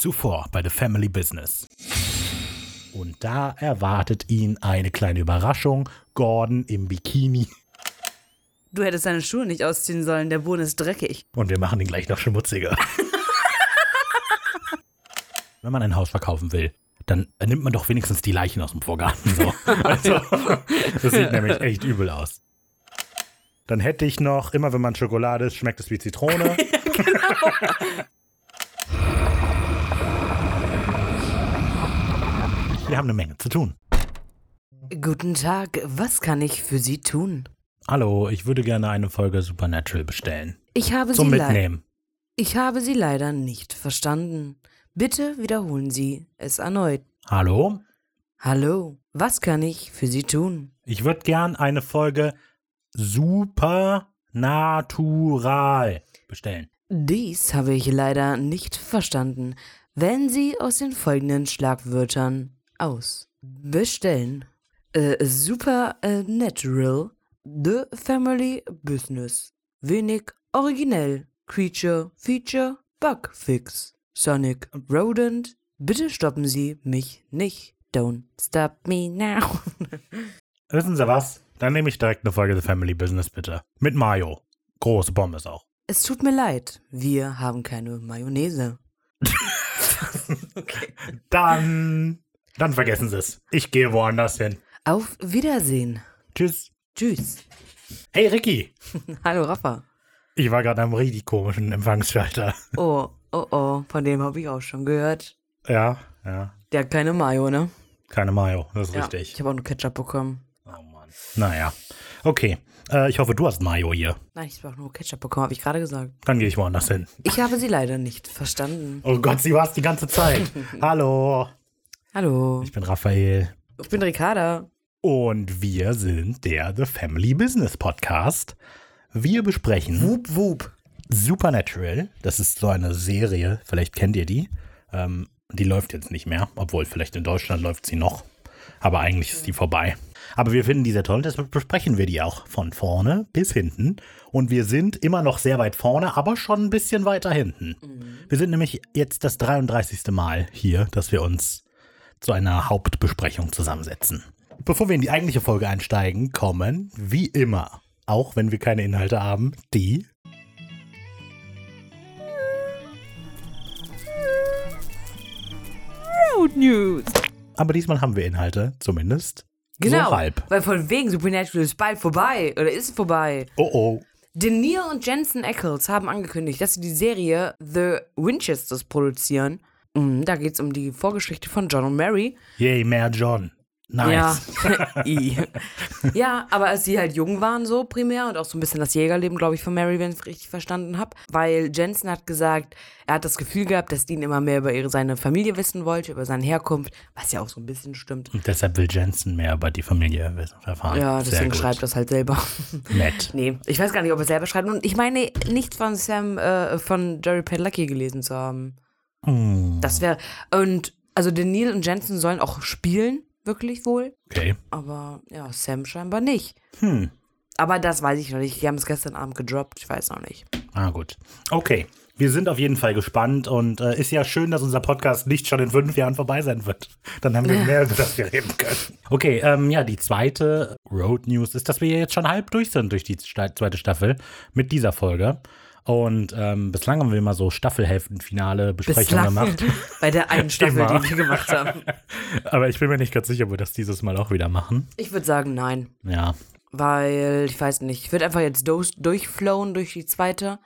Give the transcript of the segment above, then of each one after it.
Zuvor bei The Family Business. Und da erwartet ihn eine kleine Überraschung. Gordon im Bikini. Du hättest deine Schuhe nicht ausziehen sollen, der Boden ist dreckig. Und wir machen ihn gleich noch schmutziger. Wenn man ein Haus verkaufen will, dann nimmt man doch wenigstens die Leichen aus dem Vorgarten. So. Also, das sieht nämlich echt übel aus. Dann hätte ich noch, immer wenn man Schokolade isst, schmeckt es wie Zitrone. Wir haben eine Menge zu tun. Guten Tag, was kann ich für Sie tun? Hallo, ich würde gerne eine Folge Supernatural bestellen. Ich habe Zum Sie Mitnehmen. Ich habe Sie leider nicht verstanden. Bitte wiederholen Sie es erneut. Hallo? Hallo, was kann ich für Sie tun? Ich würde gern eine Folge Supernatural bestellen. Dies habe ich leider nicht verstanden. Wählen Sie aus den folgenden Schlagwörtern aus. Bestellen. Äh, Supernatural. The Family Business. Wenig originell. Creature, Feature, Bugfix. Sonic, Rodent. Bitte stoppen Sie mich nicht. Don't stop me now. Wissen Sie was? Dann nehme ich direkt eine Folge The Family Business, bitte. Mit Mayo. Große Pommes auch. Es tut mir leid, wir haben keine Mayonnaise. Dann. Dann vergessen Sie es. Ich gehe woanders hin. Auf Wiedersehen. Tschüss. Tschüss. Hey Ricky. Hallo Rafa. Ich war gerade am richtig komischen Empfangsschalter. Oh, oh, oh, von dem habe ich auch schon gehört. Ja, ja. Der hat keine Mayo, ne? Keine Mayo, das ist Ja, richtig. Ich habe auch nur Ketchup bekommen. Oh Mann. Naja. Okay. Äh, ich hoffe, du hast Mayo hier. Nein, ich habe auch nur Ketchup bekommen, habe ich gerade gesagt. Dann gehe ich woanders hin. Ich habe sie leider nicht verstanden. Oh Gott, sie war es die ganze Zeit. Hallo. Hallo, Ich bin Raphael. ich bin Ricarda. Und wir sind der The Family Business Podcast. Wir besprechen Wup, wup. Supernatural. Das ist so eine Serie, vielleicht kennt ihr die. Ähm, die läuft jetzt nicht mehr, obwohl vielleicht in Deutschland läuft sie noch. Aber eigentlich ist die vorbei. Aber wir finden die sehr toll, deshalb besprechen wir die auch von vorne bis hinten. Und wir sind immer noch sehr weit vorne, aber schon ein bisschen weiter hinten. Wir sind nämlich jetzt das 33. Mal hier, dass wir uns zu einer Hauptbesprechung zusammensetzen. Bevor wir in die eigentliche Folge einsteigen, kommen, wie immer, auch wenn wir keine Inhalte haben, die Road News. Aber diesmal haben wir Inhalte, zumindest. Genau, So halb. weil von wegen Supernatural ist bald vorbei oder ist vorbei. Oh oh. Denier und Jensen Ackles haben angekündigt, dass sie die Serie The Winchesters produzieren. Mhm, Da geht es um die Vorgeschichte von John und Mary. Yay, mehr John. Nice. Ja. Ja, aber als sie halt jung waren, so primär und auch so ein bisschen das Jägerleben, glaube ich, von Mary, wenn ich es richtig verstanden habe. Weil Jensen hat gesagt, er hat das Gefühl gehabt, dass Dean immer mehr über ihre, seine Familie wissen wollte, über seine Herkunft, was ja auch so ein bisschen stimmt. Und deshalb will Jensen mehr über die Familie erfahren. Ja, deswegen schreibt das halt selber. Nett. nee, ich weiß gar nicht, ob er selber schreibt. Und ich meine, nichts von Sam, äh, von Jerry Padalecki gelesen zu haben. Das wäre, und, also Daniel und Jensen sollen auch spielen, wirklich wohl. okay. Aber ja, Sam scheinbar nicht. Hm. Aber das weiß ich noch nicht. Die haben es gestern Abend gedroppt. Ich weiß noch nicht. Ah, gut. Okay. Wir sind auf jeden Fall gespannt und äh, ist ja schön, dass unser Podcast nicht schon in fünf Jahren vorbei sein wird. Dann haben wir mehr, über das wir reden können. Okay, ähm, ja, die zweite Road News ist, dass wir jetzt schon halb durch sind durch die zweite Staffel mit dieser Folge. Und ähm, bislang haben wir immer so Staffelhälftenfinale Besprechungen gemacht. Bei der einen Staffel, Immer. die wir gemacht haben. Aber ich bin mir nicht ganz sicher, ob wir das dieses Mal auch wieder machen. Ich würde sagen, nein. Ja. Weil, ich weiß nicht, ich würde einfach jetzt durch, durchflowen durch die zweite.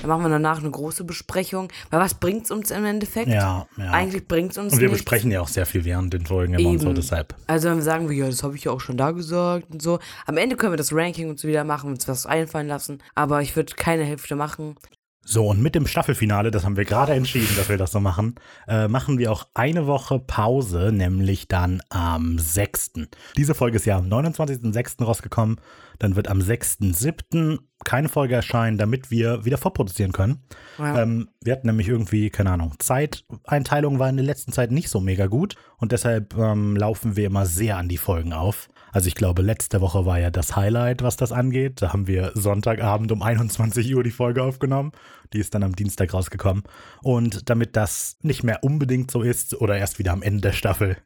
Dann machen wir danach eine große Besprechung. Weil was bringt's uns im Endeffekt? Ja, ja. Eigentlich bringt's uns Und wir nichts. besprechen ja auch sehr viel während den Folgen immer und so, Eben. deshalb. Also dann sagen wir, ja, das habe ich ja auch schon da gesagt und so. Am Ende können wir das Ranking uns wieder machen, uns was einfallen lassen. Aber ich würde keine Hälfte machen. So, und mit dem Staffelfinale, das haben wir gerade entschieden, dass wir das so machen, äh, machen wir auch eine Woche Pause, nämlich dann am 6. Diese Folge ist ja am 29.06. rausgekommen. Dann wird am 6.07. keine Folge erscheinen, damit wir wieder vorproduzieren können. Ja. Ähm, wir hatten nämlich irgendwie, keine Ahnung, Zeiteinteilung war in der letzten Zeit nicht so mega gut und deshalb ähm, laufen wir immer sehr an die Folgen auf. Also ich glaube, letzte Woche war ja das Highlight, was das angeht. Da haben wir Sonntagabend um 21 Uhr die Folge aufgenommen. Die ist dann am Dienstag rausgekommen. Und damit das nicht mehr unbedingt so ist oder erst wieder am Ende der Staffel,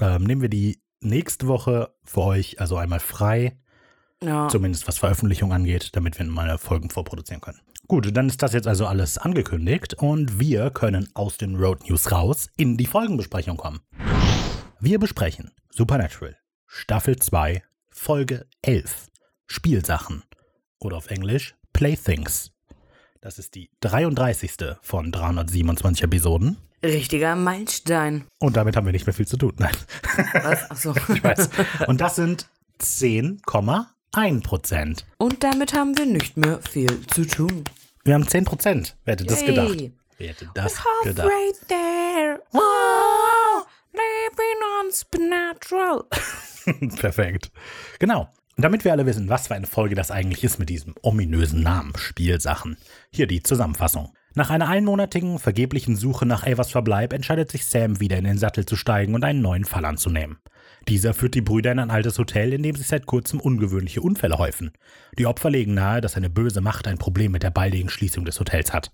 ähm, nehmen wir die nächste Woche für euch also einmal frei, Ja. zumindest was Veröffentlichung angeht, damit wir mal Folgen vorproduzieren können. Gut, dann ist das jetzt also alles angekündigt und wir können aus den Road News raus in die Folgenbesprechung kommen. Wir besprechen Supernatural, Staffel 2, Folge 11, Spielsachen oder auf Englisch Playthings. Das ist die 33. von 327 Episoden Richtiger Meilenstein. und damit haben wir nicht mehr viel zu tun. Nein, Was? Achso. ich weiß. Und das sind 10,1 Prozent. Und damit haben wir nicht mehr viel zu tun. Wir haben 10 Prozent. Wer hätte das Yay. gedacht? Wer hätte das gedacht? right there. Oh, living on supernatural. Perfekt. Genau. Und damit wir alle wissen, was für eine Folge das eigentlich ist mit diesem ominösen Namen Spielsachen. Hier die Zusammenfassung. Nach einer einmonatigen, vergeblichen Suche nach Avas Verbleib entscheidet sich Sam wieder in den Sattel zu steigen und einen neuen Fall anzunehmen. Dieser führt die Brüder in ein altes Hotel, in dem sich seit kurzem ungewöhnliche Unfälle häufen. Die Opfer legen nahe, dass eine böse Macht ein Problem mit der baldigen Schließung des Hotels hat.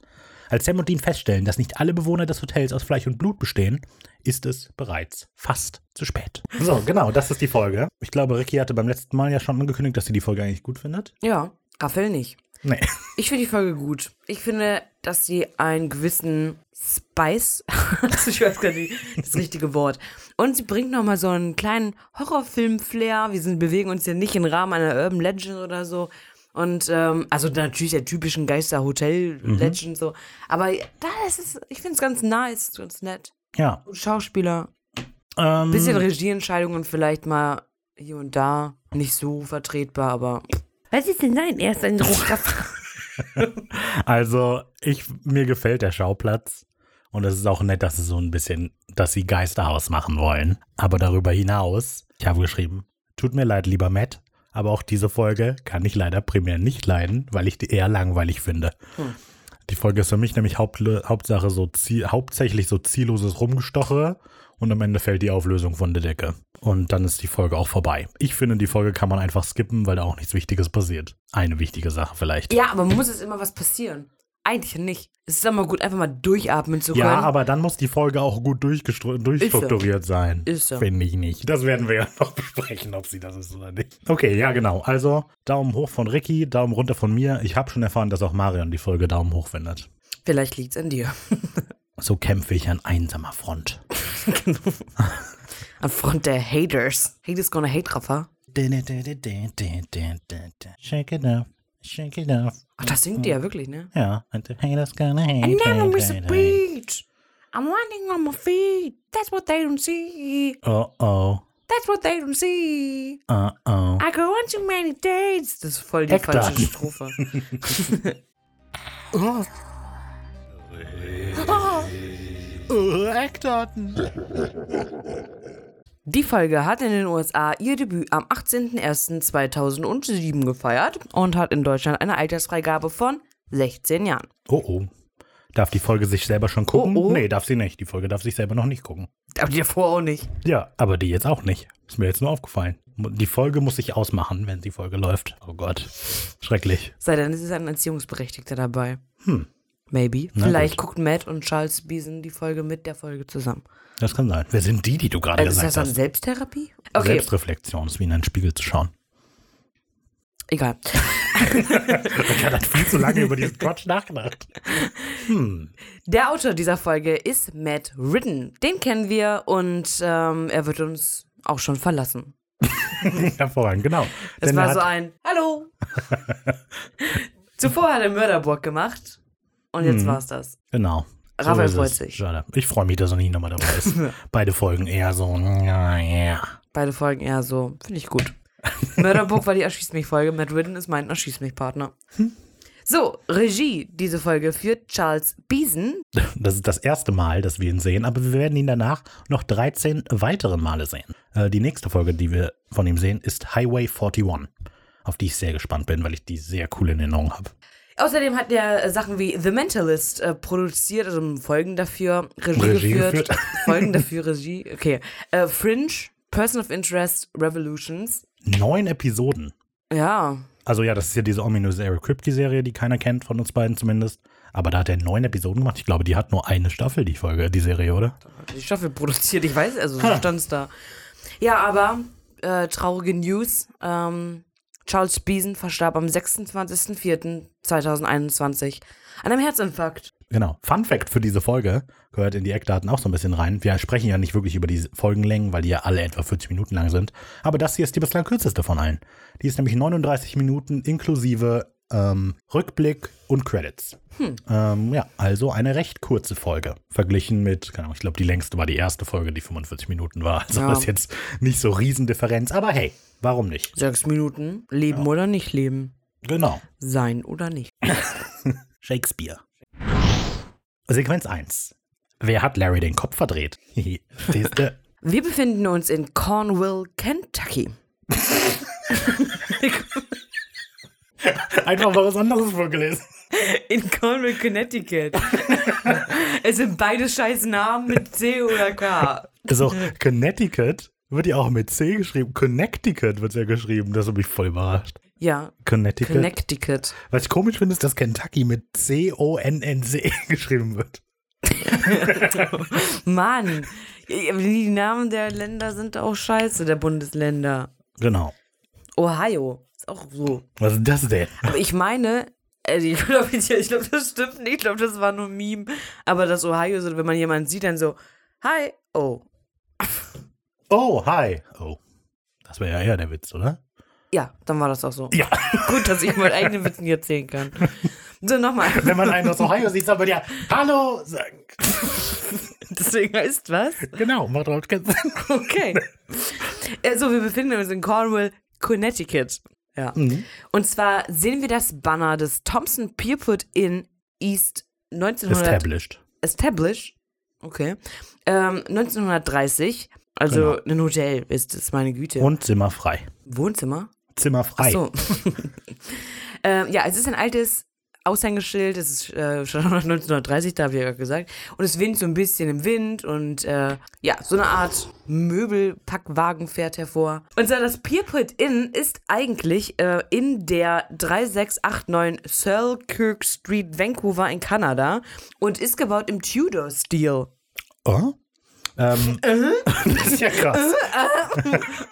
Als Sam und Dean feststellen, dass nicht alle Bewohner des Hotels aus Fleisch und Blut bestehen, ist es bereits fast zu spät. So, genau, das ist die Folge. Ich glaube, Ricky hatte beim letzten Mal ja schon angekündigt, dass sie die Folge eigentlich gut findet. Ja, Raffel nicht. Nee. Ich finde die Folge gut. Ich finde, dass sie einen gewissen Spice, ich weiß gar nicht das richtige Wort, und sie bringt nochmal so einen kleinen Horrorfilm-Flair. Wir sind, bewegen uns ja nicht im Rahmen einer Urban Legend oder so. Und, ähm, also natürlich der typischen Geister-Hotel-Legend so. Aber da ist es, ich finde es ganz nice, ganz nett. Ja. Schauspieler, Ähm, bisschen Regieentscheidungen vielleicht mal hier und da nicht so vertretbar, aber. Was ist denn dein erster Eindruck? Also, ich, mir gefällt der Schauplatz. Und es ist auch nett, dass es so ein bisschen, dass sie Geisterhaus machen wollen. Aber darüber hinaus, ich habe geschrieben, tut mir leid, lieber Matt, aber auch diese Folge kann ich leider primär nicht leiden, weil ich die eher langweilig finde. Die Folge ist für mich nämlich Haupt, Hauptsache so ziel, hauptsächlich so zielloses Rumgestoche und am Ende fällt die Auflösung von der Decke. Und dann ist die Folge auch vorbei. Ich finde, die Folge kann man einfach skippen, weil da auch nichts Wichtiges passiert. Eine wichtige Sache vielleicht. Ja, aber muss es immer was passieren? Eigentlich nicht. Es ist immer gut, einfach mal durchatmen zu können. Ja, aber dann muss die Folge auch gut durchstrukturiert sein. Ist so. Finde ich nicht. Das werden wir ja noch besprechen, ob sie das ist oder nicht. Okay, ja, genau. Also, Daumen hoch von Ricky, Daumen runter von mir. Ich habe schon erfahren, dass auch Marion die Folge Daumen hoch findet. Vielleicht liegt's an dir. So kämpfe ich an einsamer Front. An Front der Haters. Haters gonna hate, Rafa. Shake it up, shake it up. Ach, das singt die ja wirklich, ne? Ja, and the haters gonna hate. I never hate, miss a beat. I'm landing on my feet. That's what they don't see. Oh, oh, That's what they don't see. oh, oh. I go on too many dates. Das ist voll die falsche Strophe. Oh, Eckdaten. Die Folge hat in den USA ihr Debüt am 18.01.2007 gefeiert und hat in Deutschland eine Altersfreigabe von 16 Jahren. Oh, oh. Darf die Folge sich selber schon gucken? Oh, oh. Nee, darf sie nicht. Die Folge darf sich selber noch nicht gucken. Aber die davor auch nicht. Ja, aber die jetzt auch nicht. Ist mir jetzt nur aufgefallen. Die Folge muss sich ausmachen, wenn die Folge läuft. Oh Gott. Schrecklich. Sei denn, es ist ein Erziehungsberechtigter dabei. Hm. Maybe. Na Vielleicht gut. guckt Matt und Charles Beeson die Folge mit der Folge zusammen. Das kann sein. Wer sind die, die du gerade Also ist gesagt das dann hast? Selbsttherapie? Okay, Selbstreflexion ist wie in einen Spiegel zu schauen. egal. Ich habe viel zu lange über diesen Quatsch nachgedacht. Hm. Der Autor dieser Folge ist Matt Ridden. Den kennen wir und ähm, er wird uns auch schon verlassen. Hervorragend, genau. Es war hat, so ein Hallo. Zuvor hat er Mörderburg gemacht und jetzt Mhm. war's das. Genau. Raphael ist freut sich. Schade. Ich freue mich, dass er nicht nochmal dabei ist. Beide Folgen eher so. Beide Folgen eher so, finde ich gut. Mörderburg war die Erschieß mich-Folge, Matt Ridden ist mein Erschieß mich-Partner. So, Regie, diese Folge führt Charles Beeson. Das ist das erste Mal, dass wir ihn sehen, aber wir werden ihn danach noch 13 weitere Male sehen. Äh, die nächste Folge, die wir von ihm sehen, ist Highway 41, auf die ich sehr gespannt bin, weil ich die sehr cool in Erinnerung habe. Außerdem hat er äh, Sachen wie The Mentalist äh, produziert, also Folgen dafür, Regie, Regie geführt. geführt. Folgen dafür, Regie, okay. Äh, Fringe Person of Interest Revolutions. Neun Episoden. Ja, Also ja, das ist ja diese ominöse Eric Kripke-Serie, die keiner kennt, von uns beiden zumindest. Aber da hat er neun Episoden gemacht. Ich glaube, die hat nur eine Staffel, die Folge, die Serie, oder? die Staffel produziert, ich weiß, also so stand es da. Ja, aber äh, traurige News. Ähm, Charles Beeson verstarb am 26.04.2021 an einem Herzinfarkt. Genau. Fun Fact für diese Folge gehört in die Eckdaten auch so ein bisschen rein. Wir sprechen ja nicht wirklich über die Folgenlängen, weil die ja alle etwa 40 Minuten lang sind. Aber das hier ist die bislang kürzeste von allen. Die ist nämlich 39 Minuten inklusive ähm, Rückblick und Credits. Ähm, ja, also eine recht kurze Folge. Verglichen mit, keine Ahnung, ich glaube, die längste war die erste Folge, die 45 Minuten war. Also Ja. das ist jetzt nicht so Riesendifferenz. Aber hey, warum nicht? Sechs Minuten. Leben oder nicht leben. Genau. Sein oder nicht. Shakespeare. Sequenz 1. Wer hat Larry den Kopf verdreht? Wir befinden uns in Cornwall, Kentucky. Einfach mal was anderes vorgelesen. In Cornwall, Connecticut. es sind beide scheiß Namen mit C oder K. Also, Connecticut wird ja auch mit C geschrieben. Connecticut wird ja geschrieben. Das hat mich voll überrascht. Ja, Connecticut. Connecticut. Was ich komisch finde, ist, dass Kentucky mit C-O-N-N-C geschrieben wird. Mann, die Namen der Länder sind auch scheiße, der Bundesländer. Genau. Ohio auch so. Was ist das denn? Aber ich meine, also ich glaube, ich glaub, das stimmt nicht. Ich glaube, das war nur ein Meme. Aber das Ohio, so, wenn man jemanden sieht, dann so, hi, oh. Oh, hi. Oh. Das wäre ja eher der Witz, oder? Ja, dann war das auch so. Ja. Gut, dass ich meinen eigenen Witz nicht erzählen kann. So, nochmal. Wenn man einen aus Ohio sieht, soll man ja Hallo sagen. Deswegen heißt was? Genau, macht überhaupt keinen Sinn. Okay. Also, wir befinden uns in Cornwall, Connecticut. Ja. Und zwar sehen wir das Banner des Thompson Pierpont in East 1900. Established. Established. Okay. Ähm, 1930. Also Genau. ein Hotel ist es, meine Güte. Und Zimmer frei. Wohnzimmer? Zimmer frei. So. ähm, ja, es ist ein altes Aushängeschild. Es ist äh, schon 1930, da habe ich ja gesagt. Und es windet so ein bisschen im Wind und äh, ja, so eine Art Möbelpackwagen fährt hervor. Und zwar das Pierpont Inn ist eigentlich äh, in der 3689 Selkirk Street, Vancouver in Kanada und ist gebaut im Tudor-Stil. Oh? Ähm, das ist ja krass.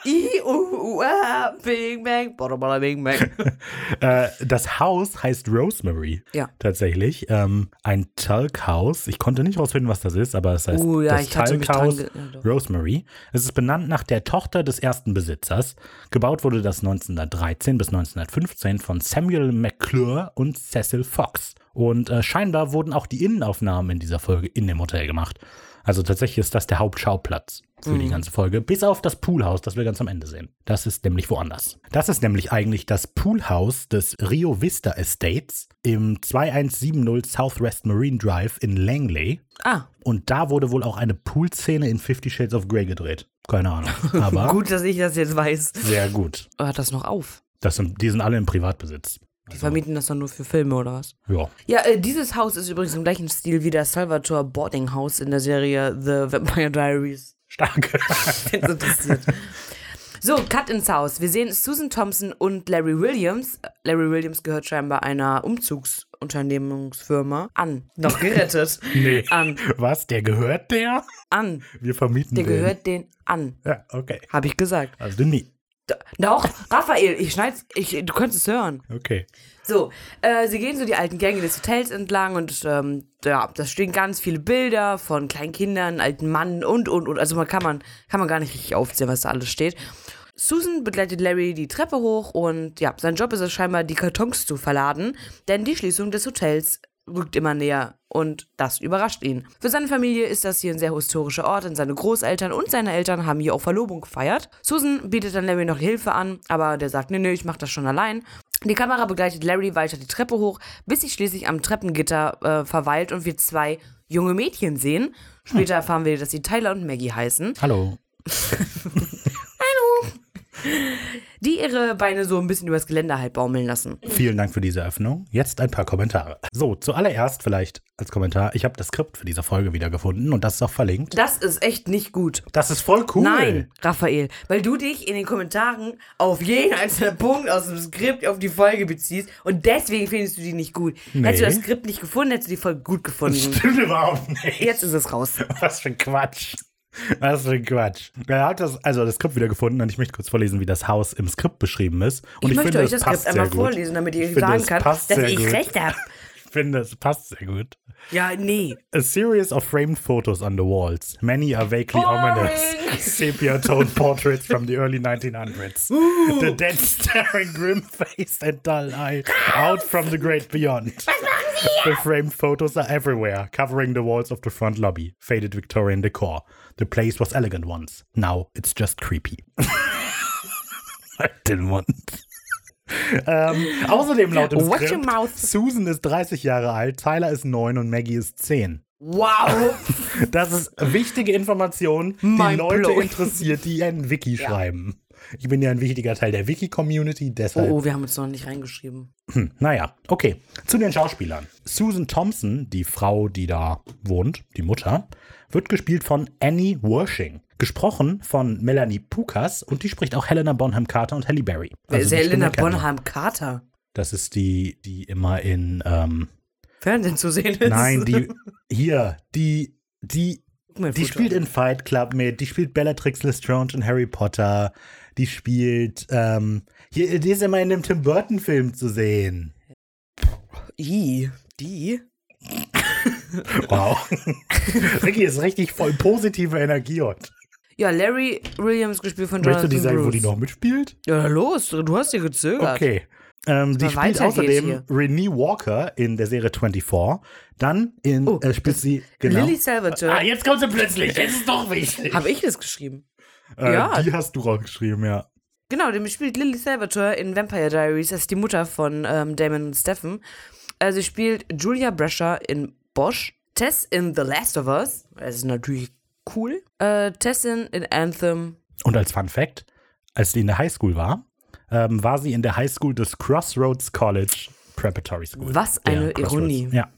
I, U, U, A, Bing Bang, bada bada Bing Bang. Äh, das Haus heißt Rosemary. Ja. Tatsächlich. Ähm, ein Talkhaus. Ich konnte nicht rausfinden, was das ist, aber es heißt Uh, ja, das Talkhaus. Rosemary. Es ist benannt nach der Tochter des ersten Besitzers. Gebaut wurde das 1913 bis 1915 von Samuel McClure und Cecil Fox. Und äh, scheinbar wurden auch die Innenaufnahmen in dieser Folge in dem Hotel gemacht. Also tatsächlich ist das der Hauptschauplatz für Mhm. die ganze Folge, bis auf das Poolhaus, das wir ganz am Ende sehen. Das ist nämlich woanders. Das ist nämlich eigentlich das Poolhaus des Rio Vista Estates im 2170 Southwest Marine Drive in Langley. Ah, Und da wurde wohl auch eine Poolszene in Fifty Shades of Grey gedreht. Keine Ahnung. Aber gut, dass ich das jetzt weiß. sehr gut. Hört das noch auf? Das sind, die sind alle im Privatbesitz. Die vermieten das dann nur für Filme oder was? Ja. Ja, äh, dieses Haus ist übrigens im gleichen Stil wie das Salvatore Boarding House in der Serie The Vampire Diaries. Stark. Wenn es interessiert. So, Cut ins Haus. Wir sehen Susan Thompson und Larry Williams. Larry Williams gehört scheinbar einer Umzugsunternehmungsfirma an. Noch gerettet. nee. An. Was? Der gehört der? An. Wir vermieten Der den. gehört den an. Ja, okay. Habe ich gesagt. Also nie. Doch, Raphael, ich schneid's, ich, du könntest es hören. Okay. So, äh, sie gehen so die alten Gänge des Hotels entlang und ähm, ja, da stehen ganz viele Bilder von kleinen Kindern, alten Mann und und und. Also man kann man kann man gar nicht richtig aufzählen, was da alles steht. Susan begleitet Larry die Treppe hoch und ja, sein Job ist es scheinbar, die Kartons zu verladen, denn die Schließung des Hotels rückt immer näher und das überrascht ihn. Für seine Familie ist das hier ein sehr historischer Ort, denn seine Großeltern und seine Eltern haben hier auch Verlobung gefeiert. Susan bietet dann Larry noch Hilfe an, aber der sagt, nee, nee, ich mach das schon allein. Die Kamera begleitet Larry weiter die Treppe hoch, bis sie schließlich am Treppengitter äh, verweilt und wir zwei junge Mädchen sehen. Später erfahren wir, dass sie Tyler und Maggie heißen. Hallo. die ihre Beine so ein bisschen übers Geländer halt baumeln lassen. Vielen Dank für diese Öffnung. Jetzt ein paar Kommentare. So, zuallererst vielleicht als Kommentar. Ich habe das Skript für diese Folge wiedergefunden und das ist auch verlinkt. Das ist echt nicht gut. Das ist voll cool. Nein, Raphael, weil du dich in den Kommentaren auf jeden einzelnen Punkt aus dem Skript auf die Folge beziehst und deswegen findest du die nicht gut. Nee. Hättest du das Skript nicht gefunden, hättest du die Folge gut gefunden. Stimmt überhaupt nicht. Jetzt ist es raus. Was für ein Quatsch. Was für ein Quatsch. Er hat das, also das Skript wieder gefunden und ich möchte kurz vorlesen, wie das Haus im Skript beschrieben ist. Und ich, möchte finde, euch das Skript einmal gut. vorlesen, damit ihr Ich sagen passt dass ich gut. recht habe. Finde, es passt sehr gut. Ja, nee. A series of framed photos on the walls. Many are vaguely Boring. ominous. Sepia-toned portraits from the early 1900s. The dead staring grim-faced and dull-eyed out from the great beyond. The framed photos are everywhere, covering the walls of the front lobby. Faded Victorian decor. The place was elegant once. Now it's just creepy. I didn't Mund. ähm, außerdem laut im Watch Skript. Susan ist 30 Jahre alt, Tyler ist 9 und Maggie ist 10. Wow. Das ist wichtige Information, die Mind Leute blowing. interessiert, die ein Wiki schreiben. Ich bin ja ein wichtiger Teil der Wiki-Community, Oh, deshalb. oh, wir haben uns noch nicht reingeschrieben. Hm, naja, okay. Zu den Schauspielern. Susan Thompson, die Frau, die da wohnt, die Mutter, wird gespielt von Annie Wershing. Gesprochen von Melanie Pukas und die spricht auch Helena Bonham Carter und Halle Berry. Wer Also ist Helena. Bonham Carter? Das ist die, die immer in, ähm, Fernsehen zu sehen ist. nein, die, hier, die, die Die spielt in Fight Club mit, die spielt Bellatrix Lestrange in Harry Potter, die spielt, ähm, hier, die ist immer in dem Tim Burton-Film zu sehen. I, die? Wow. Ricky ist richtig voll positive Energie heute. Ja, Larry Williams gespielt von Möchtest Jonathan du die sagen, Bruce. wo die noch mitspielt? Ja, los, du hast dir gezögert. Okay. Ähm, die spielt außerdem Renee Walker in der Serie 24. Dann in, Oh, äh, spielt sie, genau. Lily Salvatore. Ah, jetzt kommt sie plötzlich. Jetzt ist doch wichtig. Habe ich das geschrieben? Äh, ja. Die hast du rausgeschrieben, ja. Genau, dem spielt Lily Salvatore in Vampire Diaries. Das ist die Mutter von ähm, Damon und Stephen. Äh, sie spielt Julia Brescher in Bosch. Tess in The Last of Us. Das ist natürlich cool. Äh, Tessin in Anthem. Und als Fun Fact, als die in der Highschool war, ähm, war sie in der Highschool des Crossroads College Preparatory School. Was eine. Ironie. Ja,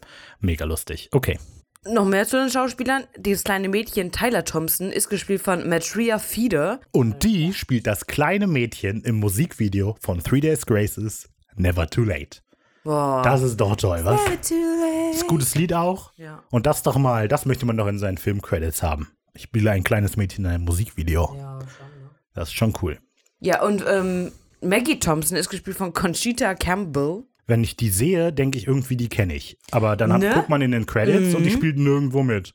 mega lustig. Okay. Noch mehr zu den Schauspielern. Dieses kleine Mädchen Tyler Thompson ist gespielt von Matria Feeder. Und die spielt das kleine Mädchen im Musikvideo von Three Days Graces Never Too Late. Boah. Das ist doch toll, was? Too late. Ist gutes Lied auch. Ja. Und das doch mal, das möchte man doch in seinen Filmcredits haben. Ich spiele ein kleines Mädchen in einem Musikvideo. Ja, schon, ne? Das ist schon cool. Ja, und ähm, Maggie Thompson ist gespielt von Conchita Campbell. Wenn ich die sehe, denke ich irgendwie, die kenne ich. Aber dann Ne? guckt man in den Credits und die spielt nirgendwo mit.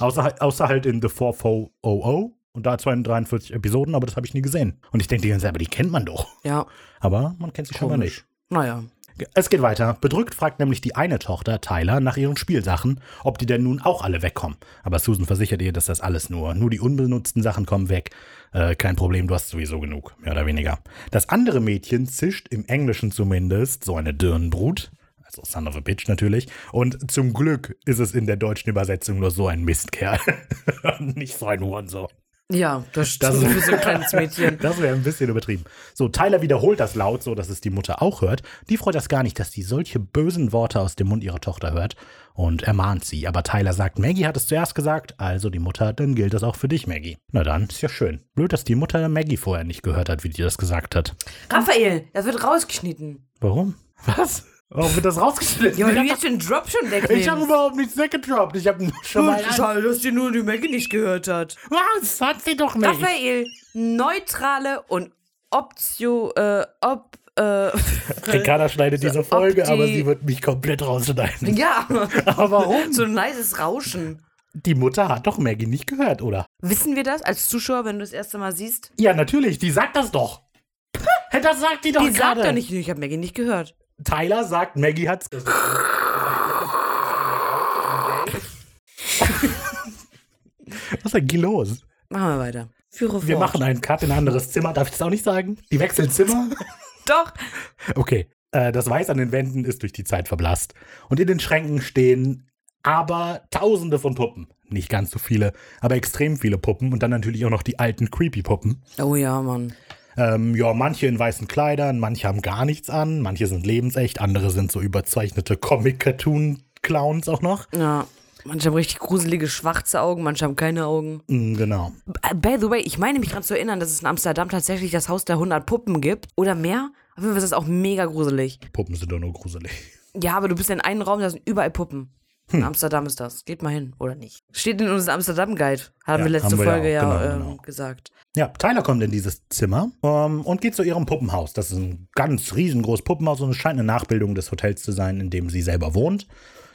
Außer, außer halt in The 4400. Und da 243 Episoden, aber das habe ich nie gesehen. Und ich denke die ganze Zeit, aber die kennt man doch. Ja, Aber man kennt sie schon mal nicht. naja. Es geht weiter. Bedrückt fragt nämlich die eine Tochter, Tyler, nach ihren Spielsachen, ob die denn nun auch alle wegkommen. Aber Susan versichert ihr, dass das alles nur, nur die unbenutzten Sachen kommen weg. Äh, kein Problem, du hast sowieso genug, mehr oder weniger. Das andere Mädchen zischt im Englischen zumindest so eine Dirnenbrut. Also Son of a Bitch natürlich. Und zum Glück ist es in der deutschen Übersetzung nur so ein Mistkerl. Nicht so ein Hurensohn. Ja, das, Das das für so ein kleines Mädchen. Das wäre ein bisschen übertrieben. So, Tyler wiederholt das laut, so dass es die Mutter auch hört. Die freut das gar nicht, dass die solche bösen Worte aus dem Mund ihrer Tochter hört und ermahnt sie. Aber Tyler sagt, Maggie hat es zuerst gesagt, also die Mutter, dann gilt das auch für dich, Maggie. Na dann, ist ja schön. Blöd, dass die Mutter Maggie vorher nicht gehört hat, wie die das gesagt hat. Raphael, das wird rausgeschnitten. Warum? Was? Warum wird das rausgeschnitten? Ja, weil du ich jetzt den Drop schon habe wegnimmst. hab überhaupt nichts weggedroppt. Ich habe schon mal... Schade, dass die nur die Maggie nicht gehört hat. Was? Hat sie doch nicht. Raphael, neutrale und Optio, äh, ob, äh, Ricarda schneidet diese Folge, die- aber sie wird mich komplett rausschneiden. ja, Aber warum? so ein leises Rauschen. Die Mutter hat doch Maggie nicht gehört, oder? Wissen wir das als Zuschauer, wenn du das erste Mal siehst? Ja, natürlich, die sagt das doch. Das sagt die doch Die sagt gerade. doch nicht, ich habe Maggie nicht gehört. Tyler sagt, Maggie hat's. Was ist denn los? Machen wir weiter. Führe Wir fort. machen einen Cut in ein anderes Zimmer. Darf ich das auch nicht sagen? Die wechseln Zimmer? Doch. Okay. Äh, das Weiß an den Wänden ist durch die Zeit verblasst. Und in den Schränken stehen aber tausende von Puppen. Nicht ganz so viele, aber extrem viele Puppen. Und dann natürlich auch noch die alten Creepy-Puppen. Oh ja, Mann. Ähm, ja, manche in weißen Kleidern, manche haben gar nichts an, manche sind lebensecht, andere sind so überzeichnete Comic-Cartoon-Clowns auch noch. Ja. Manche haben richtig gruselige schwarze Augen, manche haben keine Augen. Mm, genau. Äh, By the way, ich meine mich gerade zu erinnern, dass es in Amsterdam tatsächlich das Haus der 100 Puppen gibt. Oder mehr. Auf jeden Fall ist das auch mega gruselig. Puppen sind doch nur gruselig. Ja, aber du bist in einem Raum, da sind überall Puppen. In Hm. Amsterdam ist das. Geht mal hin, oder nicht? Steht in unserem Amsterdam-Guide. Haben Ja, wir letzte haben wir ja Folge auch, ja, genau, ähm, genau. gesagt. Ja, Tyler kommt in dieses Zimmer ähm, und geht zu ihrem Puppenhaus. Das ist ein ganz riesengroßes Puppenhaus und es scheint eine Nachbildung des Hotels zu sein, in dem sie selber wohnt.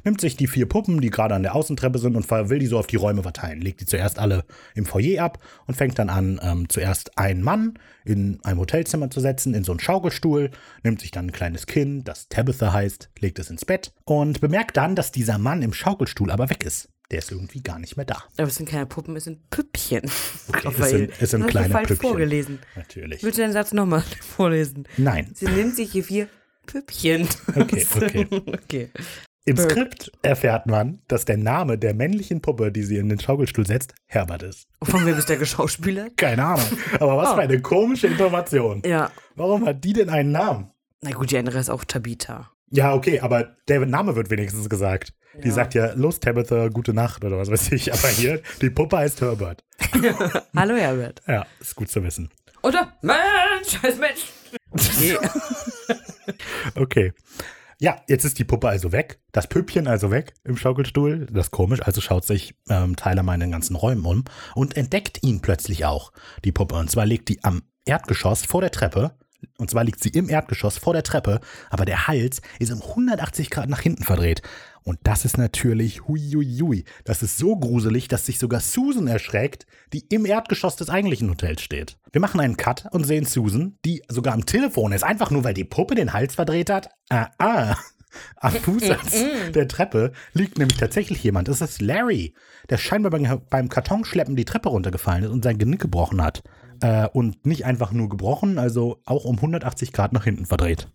Nimmt sich die vier Puppen, die gerade an der Außentreppe sind, und will die so auf die Räume verteilen. Legt die zuerst alle im Foyer ab und fängt dann an, ähm, zuerst einen Mann in einem Hotelzimmer zu setzen, in so einen Schaukelstuhl, nimmt sich dann ein kleines Kind, das Tabitha heißt, legt es ins Bett und bemerkt dann, dass dieser Mann im Schaukelstuhl aber weg ist. Der ist irgendwie gar nicht mehr da. Aber es sind keine Puppen, es sind Püppchen. Okay, es Raphael, sind- es sind das kleine falsch Püppchen. vorgelesen. Natürlich. Willst du den Satz nochmal vorlesen? Nein. Sie nimmt sich hier vier Püppchen. Okay, okay. okay. Im Burp. Skript erfährt man, dass der Name der männlichen Puppe, die sie in den Schaukelstuhl setzt, Herbert ist. Von wem ist der Geschauspieler? Keine Ahnung. Aber was Oh. für eine komische Information. Ja. Warum hat die denn einen Namen? Na gut, die andere ist auch Tabitha. Ja, okay, aber der Name wird wenigstens gesagt. Die Ja. sagt ja, los Tabitha, gute Nacht oder was weiß ich. Aber hier, die Puppe heißt Herbert. Hallo Herbert. Ja, ist gut zu wissen. Oder? Mensch, scheiß Mensch. Okay. Okay. Ja, jetzt ist die Puppe also weg, das Püppchen also weg im Schaukelstuhl. Das ist komisch, also schaut sich ähm, Tyler mal in den ganzen Räumen um und entdeckt ihn plötzlich auch, die Puppe. Und zwar liegt die am Erdgeschoss vor der Treppe. Und zwar liegt sie im Erdgeschoss vor der Treppe, aber der Hals ist um 180 Grad nach hinten verdreht. Und das ist natürlich huiuiui. Das ist so gruselig, dass sich sogar Susan erschreckt, die im Erdgeschoss des eigentlichen Hotels steht. Wir machen einen Cut und sehen Susan, die sogar am Telefon ist, einfach nur weil die Puppe den Hals verdreht hat. Ah, ah. Am Fußsatz der Treppe liegt nämlich tatsächlich jemand. Es ist Larry, der scheinbar beim, beim Kartonschleppen die Treppe runtergefallen ist und sein Genick gebrochen hat. Äh, und nicht einfach nur gebrochen, also auch um 180 Grad nach hinten verdreht.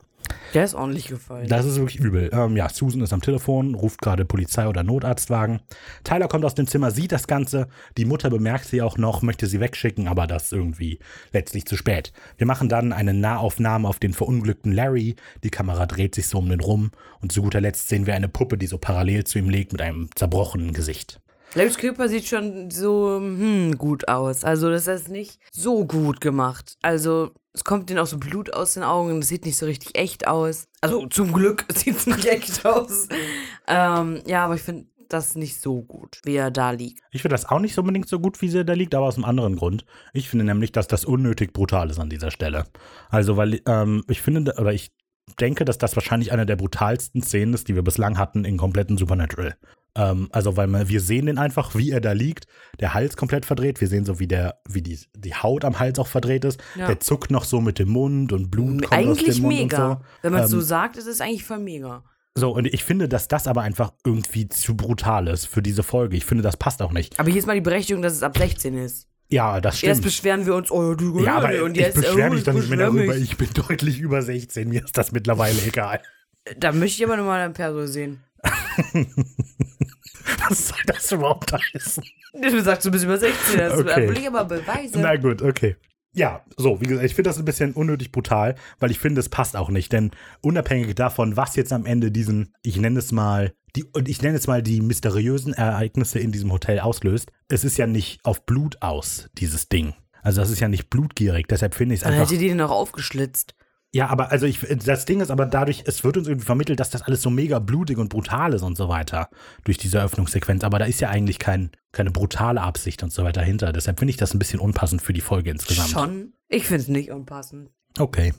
Der ist ordentlich gefallen. Das ist wirklich übel. Ähm, ja, Susan ist am Telefon, ruft gerade Polizei oder Notarztwagen. Tyler kommt aus dem Zimmer, sieht das Ganze. Die Mutter bemerkt sie auch noch, möchte sie wegschicken, aber das ist irgendwie letztlich zu spät. Wir machen dann eine Nahaufnahme auf den verunglückten Larry. Die Kamera dreht sich so um den rum. Und zu guter Letzt sehen wir eine Puppe, die so parallel zu ihm liegt mit einem zerbrochenen Gesicht. Larrys Körper sieht schon so hm, gut aus. Also das ist nicht so gut gemacht. Also es kommt denen auch so Blut aus den Augen. Das sieht nicht so richtig echt aus. Also zum Glück sieht es nicht echt aus. Ähm, ja, aber ich finde das nicht so gut, wie er da liegt. Ich finde das auch nicht so unbedingt so gut, wie sie da liegt, aber aus einem anderen Grund. Ich finde nämlich, dass das unnötig brutal ist an dieser Stelle. Also, weil ähm, ich finde, oder ich denke, dass das wahrscheinlich eine der brutalsten Szenen ist, die wir bislang hatten in kompletten Supernatural. Ähm, also, weil man, wir sehen den einfach, wie er da liegt, der Hals komplett verdreht. Wir sehen so, wie der, wie die, die Haut am Hals auch verdreht ist. Ja. Der zuckt noch so mit dem Mund und Blut kommt aus Eigentlich dem Mund mega. und so. Wenn man es Ähm, so sagt, ist es eigentlich voll mega. So, und ich finde, dass das aber einfach irgendwie zu brutal ist für diese Folge. Ich finde, das passt auch nicht. Aber hier ist mal die Berechtigung, dass es ab 16 ist. Ja, das stimmt. Erst beschweren wir uns, oh, du Ja, aber und ich jetzt, beschwere oh, mich doch nicht mehr darüber. Ich bin deutlich über 16. Mir ist das mittlerweile egal. Da möchte ich aber nochmal ein Perso sehen. Was soll das überhaupt heißen? Du sagst, du bist über 16. Das Okay. will ich aber beweisen. Na gut, okay. Ja, so, wie gesagt, ich finde das ein bisschen unnötig brutal, weil ich finde, es passt auch nicht. Denn unabhängig davon, was jetzt am Ende diesen, ich nenne es mal, die, und ich nenne es mal die mysteriösen Ereignisse in diesem Hotel auslöst, es ist ja nicht auf Blut aus, dieses Ding. Also das ist ja nicht blutgierig, deshalb finde ich es Dann einfach. hätte die den auch aufgeschlitzt. Ja, aber also ich, das Ding ist aber dadurch, es wird uns irgendwie vermittelt, dass das alles so mega blutig und brutal ist und so weiter durch diese Eröffnungssequenz. Aber da ist ja eigentlich kein, keine brutale Absicht und so weiter dahinter. Deshalb finde ich das ein bisschen unpassend für die Folge insgesamt. Schon? Ich finde es nicht unpassend. Okay.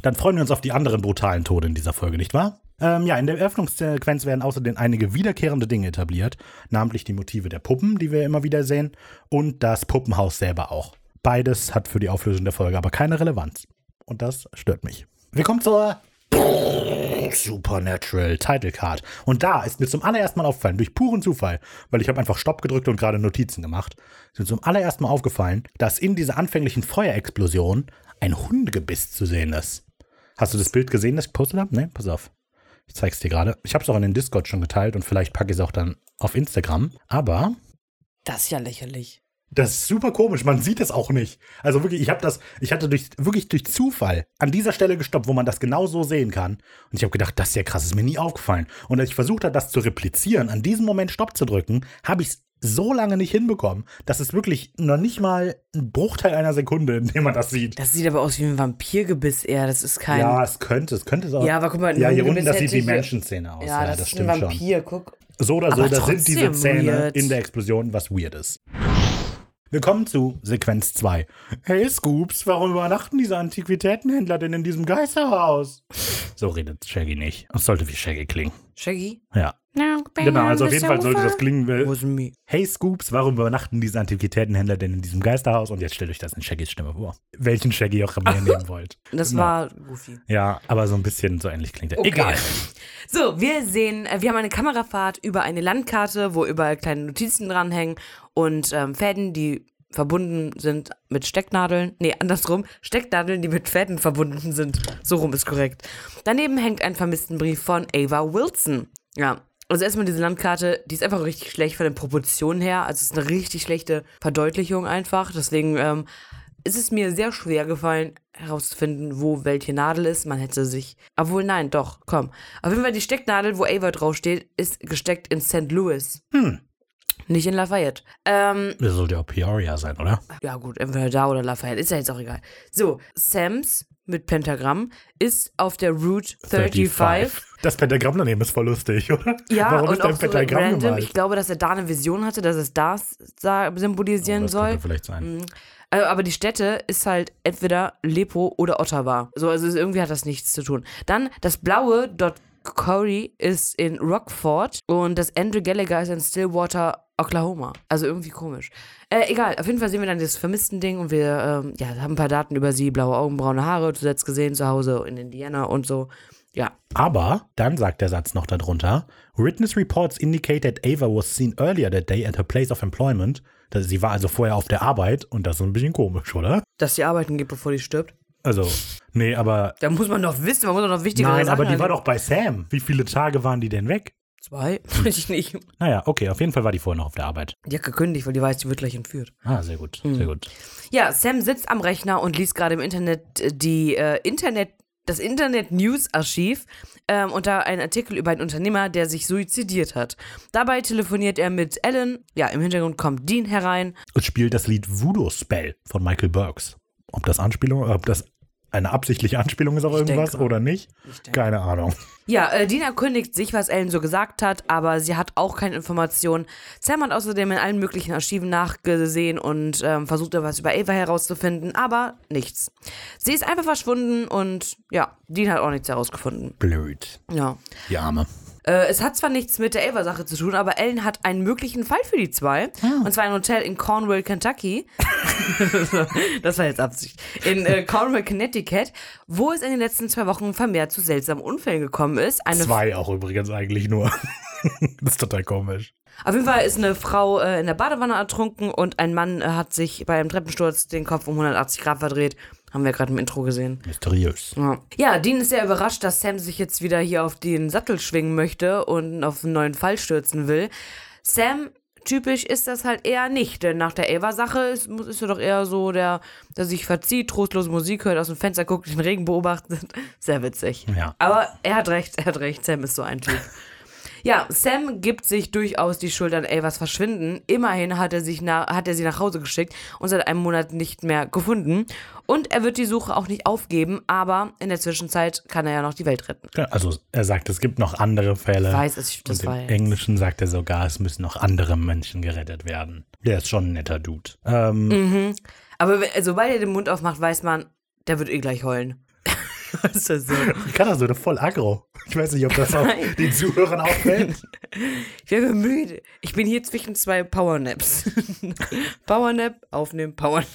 Dann freuen wir uns auf die anderen brutalen Tode in dieser Folge, nicht wahr? Ähm, ja, in der Eröffnungssequenz werden außerdem einige wiederkehrende Dinge etabliert, namentlich die Motive der Puppen, die wir immer wieder sehen, und das Puppenhaus selber auch. Beides hat für die Auflösung der Folge aber keine Relevanz. Und das stört mich. Wir kommen zur Supernatural Title Card. Und da ist mir zum allerersten Mal aufgefallen, durch puren Zufall, weil ich habe einfach Stopp gedrückt und gerade Notizen gemacht, ist mir zum allerersten Mal aufgefallen, dass in dieser anfänglichen Feuerexplosion ein Hundegebiss zu sehen ist. Hast du das Bild gesehen, das ich gepostet habe? Ne, pass auf. Ich zeig's dir gerade. Ich habe es auch in den Discord schon geteilt und vielleicht packe ich es auch dann auf Instagram. Aber Das ist ja lächerlich. Das ist super komisch. Man sieht es auch nicht. Also wirklich, ich habe das, ich hatte durch, wirklich durch Zufall an dieser Stelle gestoppt, wo man das genau so sehen kann. Und ich habe gedacht, das ist ja krass, ist mir nie aufgefallen. Und als ich versucht habe, das zu replizieren, an diesem Moment Stopp zu drücken, habe ich es so lange nicht hinbekommen. Das ist wirklich noch nicht mal ein Bruchteil einer Sekunde, in dem man das sieht. Das sieht aber aus wie ein Vampirgebiss eher. Das ist kein. Ja, es könnte, es könnte so. Ja, aber guck mal, ja, hier unten, das sieht wie Menschenzähne aus. ja, das, ist ein Vampir. Guck. So oder so, das sind diese Zähne weird. in der Explosion, was weird ist. Wir kommen zu Sequenz 2. Hey Scoops, warum übernachten diese Antiquitätenhändler denn in diesem Geisterhaus? So redet Shaggy nicht. Es sollte wie Shaggy klingen. Shaggy? Ja. Genau, also auf jeden Fall sollte das klingen. äh. Hey Scoops, warum übernachten diese Antiquitätenhändler denn in diesem Geisterhaus? Und jetzt stellt euch das in Shaggys Stimme vor. Welchen Shaggy auch immer ihr nehmen wollt. Das Genau. war Goofy. Ja, aber so ein bisschen so ähnlich klingt er. Okay. Egal. So, wir sehen, äh, wir haben eine Kamerafahrt über eine Landkarte, wo überall kleine Notizen dranhängen und ähm, Fäden, die verbunden sind mit Stecknadeln. Nee, andersrum. Stecknadeln, die mit Fäden verbunden sind. So rum ist korrekt. Daneben hängt ein Vermisstenbrief von Ava Wilson. Ja. Also erstmal diese Landkarte, die ist einfach richtig schlecht von den Proportionen her. Also es ist eine richtig schlechte Verdeutlichung einfach. Deswegen ähm, ist es mir sehr schwer gefallen, herauszufinden, wo welche Nadel ist. Man hätte sich. Obwohl, nein, doch, komm. Auf jeden Fall die Stecknadel, wo Ava draufsteht, ist gesteckt in St. Louis. Hm. Nicht in Lafayette. Ähm, Das sollte ja auch Peoria sein, oder? ja, gut, entweder da oder Lafayette, ist ja jetzt auch egal. So, Sams mit Pentagramm ist auf der Route 35. Das Pentagramm daneben ist voll lustig, oder? Ja, Warum und ist ein auch so Pentagramm random. gemalt? Ich glaube, dass er da eine Vision hatte, dass es das symbolisieren das soll. könnte vielleicht sein. Mhm. Also, aber die Städte ist halt entweder Lepo oder Ottawa. So, also irgendwie hat das nichts zu tun. Dann das blaue Dot Corey ist in Rockford und das Andrew Gallagher ist in Stillwater, Oklahoma. Also irgendwie komisch. Äh, egal, auf jeden Fall sehen wir dann das vermissten Ding und wir ähm, ja, haben ein paar Daten über sie, blaue Augen, braune Haare, zuletzt gesehen zu Hause in Indiana und so. Ja. Aber dann sagt der Satz noch darunter: Witness reports indicate that Ava was seen earlier that day at her place of employment. Sie war also vorher auf der Arbeit und das ist ein bisschen komisch, oder? Dass sie arbeiten geht, bevor die stirbt. Also, nee, aber. Da muss man doch wissen, man muss doch noch wichtige Nein, Sachen aber die war doch bei Sam. Wie viele Tage waren die denn weg? Zwei? Weiß ich nicht. Naja, okay, auf jeden Fall war die vorher noch auf der Arbeit. Die hat gekündigt, weil die weiß, die wird gleich entführt. Ah, sehr gut, Hm. sehr gut. Ja, Sam sitzt am Rechner und liest gerade im Internet äh, die äh, Internet, das Internet News Archiv ähm, unter einen Artikel über einen Unternehmer, der sich suizidiert hat. Dabei telefoniert er mit Ellen. Ja, im Hintergrund kommt Dean herein. Es spielt das Lied Voodoo Spell von Michael Burks. Ob das Anspielung, ob das eine absichtliche Anspielung ist auf Ich irgendwas denke. oder nicht? Keine Ahnung. Ja, äh, Dean erkundigt sich, was Ellen so gesagt hat, aber sie hat auch keine Informationen. Sam hat außerdem in allen möglichen Archiven nachgesehen und ähm, versucht, was über Ava herauszufinden, aber nichts. Sie ist einfach verschwunden und ja, Dean hat auch nichts herausgefunden. Blöd. Ja. Die Arme. Äh, es hat zwar nichts mit der Ava-Sache zu tun, aber Ellen hat einen möglichen Fall für die zwei. Und zwar ein Hotel in Cornwall, Kentucky. das war jetzt Absicht. In äh, Cornwall, Connecticut, wo es in den letzten zwei Wochen vermehrt zu seltsamen Unfällen gekommen ist. Eine Zwei auch übrigens eigentlich nur. das ist total komisch. Auf jeden Fall ist eine Frau äh, in der Badewanne ertrunken und ein Mann äh, hat sich bei einem Treppensturz den Kopf um 180 Grad verdreht. Haben wir gerade im Intro gesehen. Mysteriös. Ja. ja, Dean ist sehr überrascht, dass Sam sich jetzt wieder hier auf den Sattel schwingen möchte und auf einen neuen Fall stürzen will. Sam, typisch ist das halt eher nicht, denn nach der Ava-Sache ist, ist er doch eher so, der, der sich verzieht, trostlose Musik hört, aus dem Fenster guckt, den Regen beobachtet. Sehr witzig. Ja. Aber er hat recht, er hat recht, Sam ist so ein Typ. Ja, Sam gibt sich durchaus die Schuld an Avas Verschwinden. Immerhin hat er, sich na, hat er sie nach Hause geschickt und seit einem Monat nicht mehr gefunden. Und er wird die Suche auch nicht aufgeben, aber in der Zwischenzeit kann er ja noch die Welt retten. Also er sagt, es gibt noch andere Fälle. Ich weiß, es- das Und war im Englischen sagt er sogar, es müssen noch andere Menschen gerettet werden. Der ist schon ein netter Dude. Ähm, Mhm. Aber sobald er den Mund aufmacht, weiß man, der wird eh gleich heulen. ist das so? Ich kann das so voll aggro. Ich weiß nicht, ob das auch den Zuhörern auffällt. Ich werde müde. Ich bin hier zwischen zwei Powernaps. Powernap, aufnehmen, Powernap.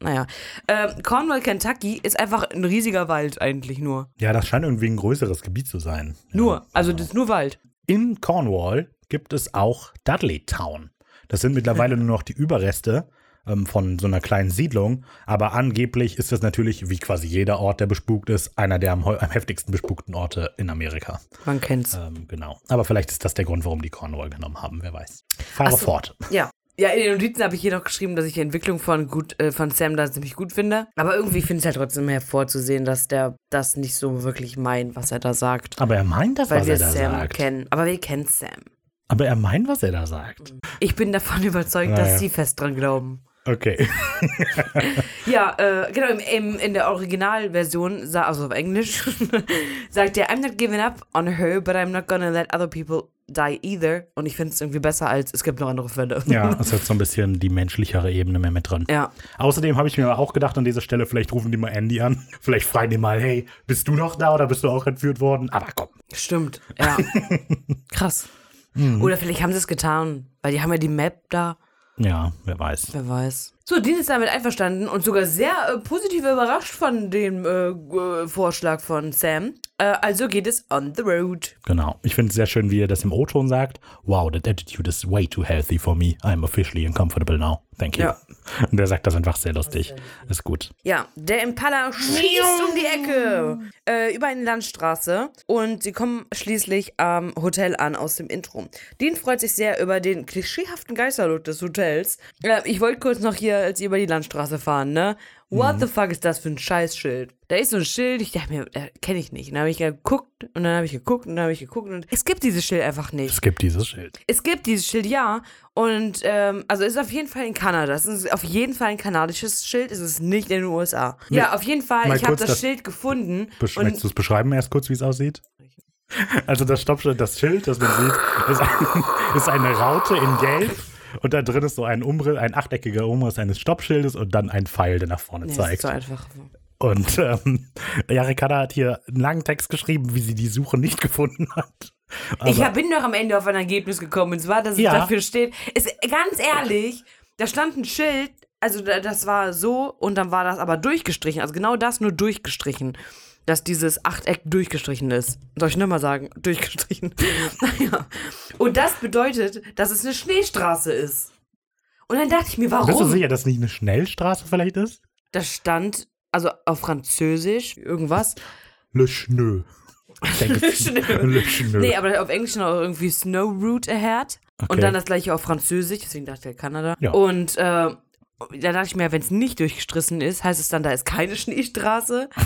Naja. Ähm, Cornwall, Kentucky ist einfach ein riesiger Wald eigentlich nur. Ja, das scheint irgendwie ein größeres Gebiet zu sein. Nur. Also das ist nur Wald. In Cornwall gibt es auch Dudley Town. Das sind mittlerweile nur noch die Überreste ähm, von so einer kleinen Siedlung. Aber angeblich ist das natürlich, wie quasi jeder Ort, der bespukt ist, einer der am, am heftigsten bespukten Orte in Amerika. Man kennt's. Ähm, genau. Aber vielleicht ist das der Grund, warum die Cornwall genommen haben, wer weiß. Fahre so. fort. Ja. Ja, in den Notizen habe ich hier noch geschrieben, dass ich die Entwicklung von, gut, äh, von Sam da ziemlich gut finde. Aber irgendwie finde ich es halt trotzdem hervorzusehen, dass der das nicht so wirklich meint, was er da sagt. Aber er meint das, Weil was wir er da Sam sagt. kennen. Aber wir kennen Sam. Aber er meint, was er da sagt. Ich bin davon überzeugt, Naja. dass sie fest dran glauben. Okay. Ja, äh, genau, im, im, in der Originalversion, also auf Englisch, sagt er, I'm not giving up on her, but I'm not gonna let other people die either. Und ich finde es irgendwie besser als, es gibt noch andere Fälle. Ja, es hat so ein bisschen die menschlichere Ebene mehr mit drin. Ja. Außerdem habe ich mir auch gedacht an dieser Stelle, vielleicht rufen die mal Andy an. Vielleicht fragen die mal, hey, bist du noch da oder bist du auch entführt worden? Aber komm. Stimmt, ja. Krass. Mhm. Oder vielleicht haben sie es getan, weil die haben ja die Map da, Ja, wer weiß. wer weiß. So, Dean ist damit einverstanden und sogar sehr äh, positiv überrascht von dem äh, äh, Vorschlag von Sam. Äh, also geht es on the road. Genau. Ich finde es sehr schön, wie er das im O-Ton sagt. Wow, that attitude is way too healthy for me. I'm officially uncomfortable now. Thank you. Ja. Und der sagt das einfach sehr lustig. Ist gut. Ja, der Impala schießt um die Ecke äh, über eine Landstraße und sie kommen schließlich am Hotel an aus dem Intro. Dean freut sich sehr über den klischeehaften Geisterlook des Hotels. Äh, ich wollte kurz noch hier, als sie über die Landstraße fahren, ne? What the fuck ist das für ein Scheißschild? Da ist so ein Schild, ich dachte mir, äh, kenne ich nicht. Und dann habe ich geguckt und dann habe ich geguckt und dann habe ich geguckt und es gibt dieses Schild einfach nicht. Es gibt dieses Schild. Es gibt dieses Schild, ja. Und ähm, also es ist auf jeden Fall in Kanada. Es ist auf jeden Fall ein kanadisches Schild. Es ist nicht in den USA. Ja, auf jeden Fall. mal Ich habe das, das- Schild gefunden. Möchtest du es beschreiben erst kurz, wie es aussieht? Also das Stoppschild, das Schild, das man sieht, ist, ein, ist eine Raute in Gelb und da drin ist so ein Umriss, ein achteckiger Umriss eines Stoppschildes und dann ein Pfeil, der nach vorne nee, das ist zeigt. so einfach. Und ähm, ja, Ricarda hat hier einen langen Text geschrieben, wie sie die Suche nicht gefunden hat. Aber, ich bin doch am Ende auf ein Ergebnis gekommen. Und zwar, dass es Ja. dafür steht. Ist ganz ehrlich, da stand ein Schild. Also da- das war so und dann war das aber durchgestrichen. Also genau das nur durchgestrichen. Dass dieses Achteck durchgestrichen ist. Soll ich nochmal sagen? Durchgestrichen. naja. Und das bedeutet, dass es eine Schneestraße ist. Und dann dachte ich mir, warum? bist du sicher, dass nicht eine Schnellstraße vielleicht ist? Da stand, also auf Französisch, irgendwas. Le Schnö. Ich denke, Le Schnö. Le Schnö. Nee, aber auf Englisch noch irgendwie Snow Route ahead. Und Okay. dann das gleiche auf Französisch, deswegen dachte ich Kanada. Ja. Und äh, da dachte ich mir, wenn es nicht durchgestrichen ist, heißt es dann, da ist keine Schneestraße.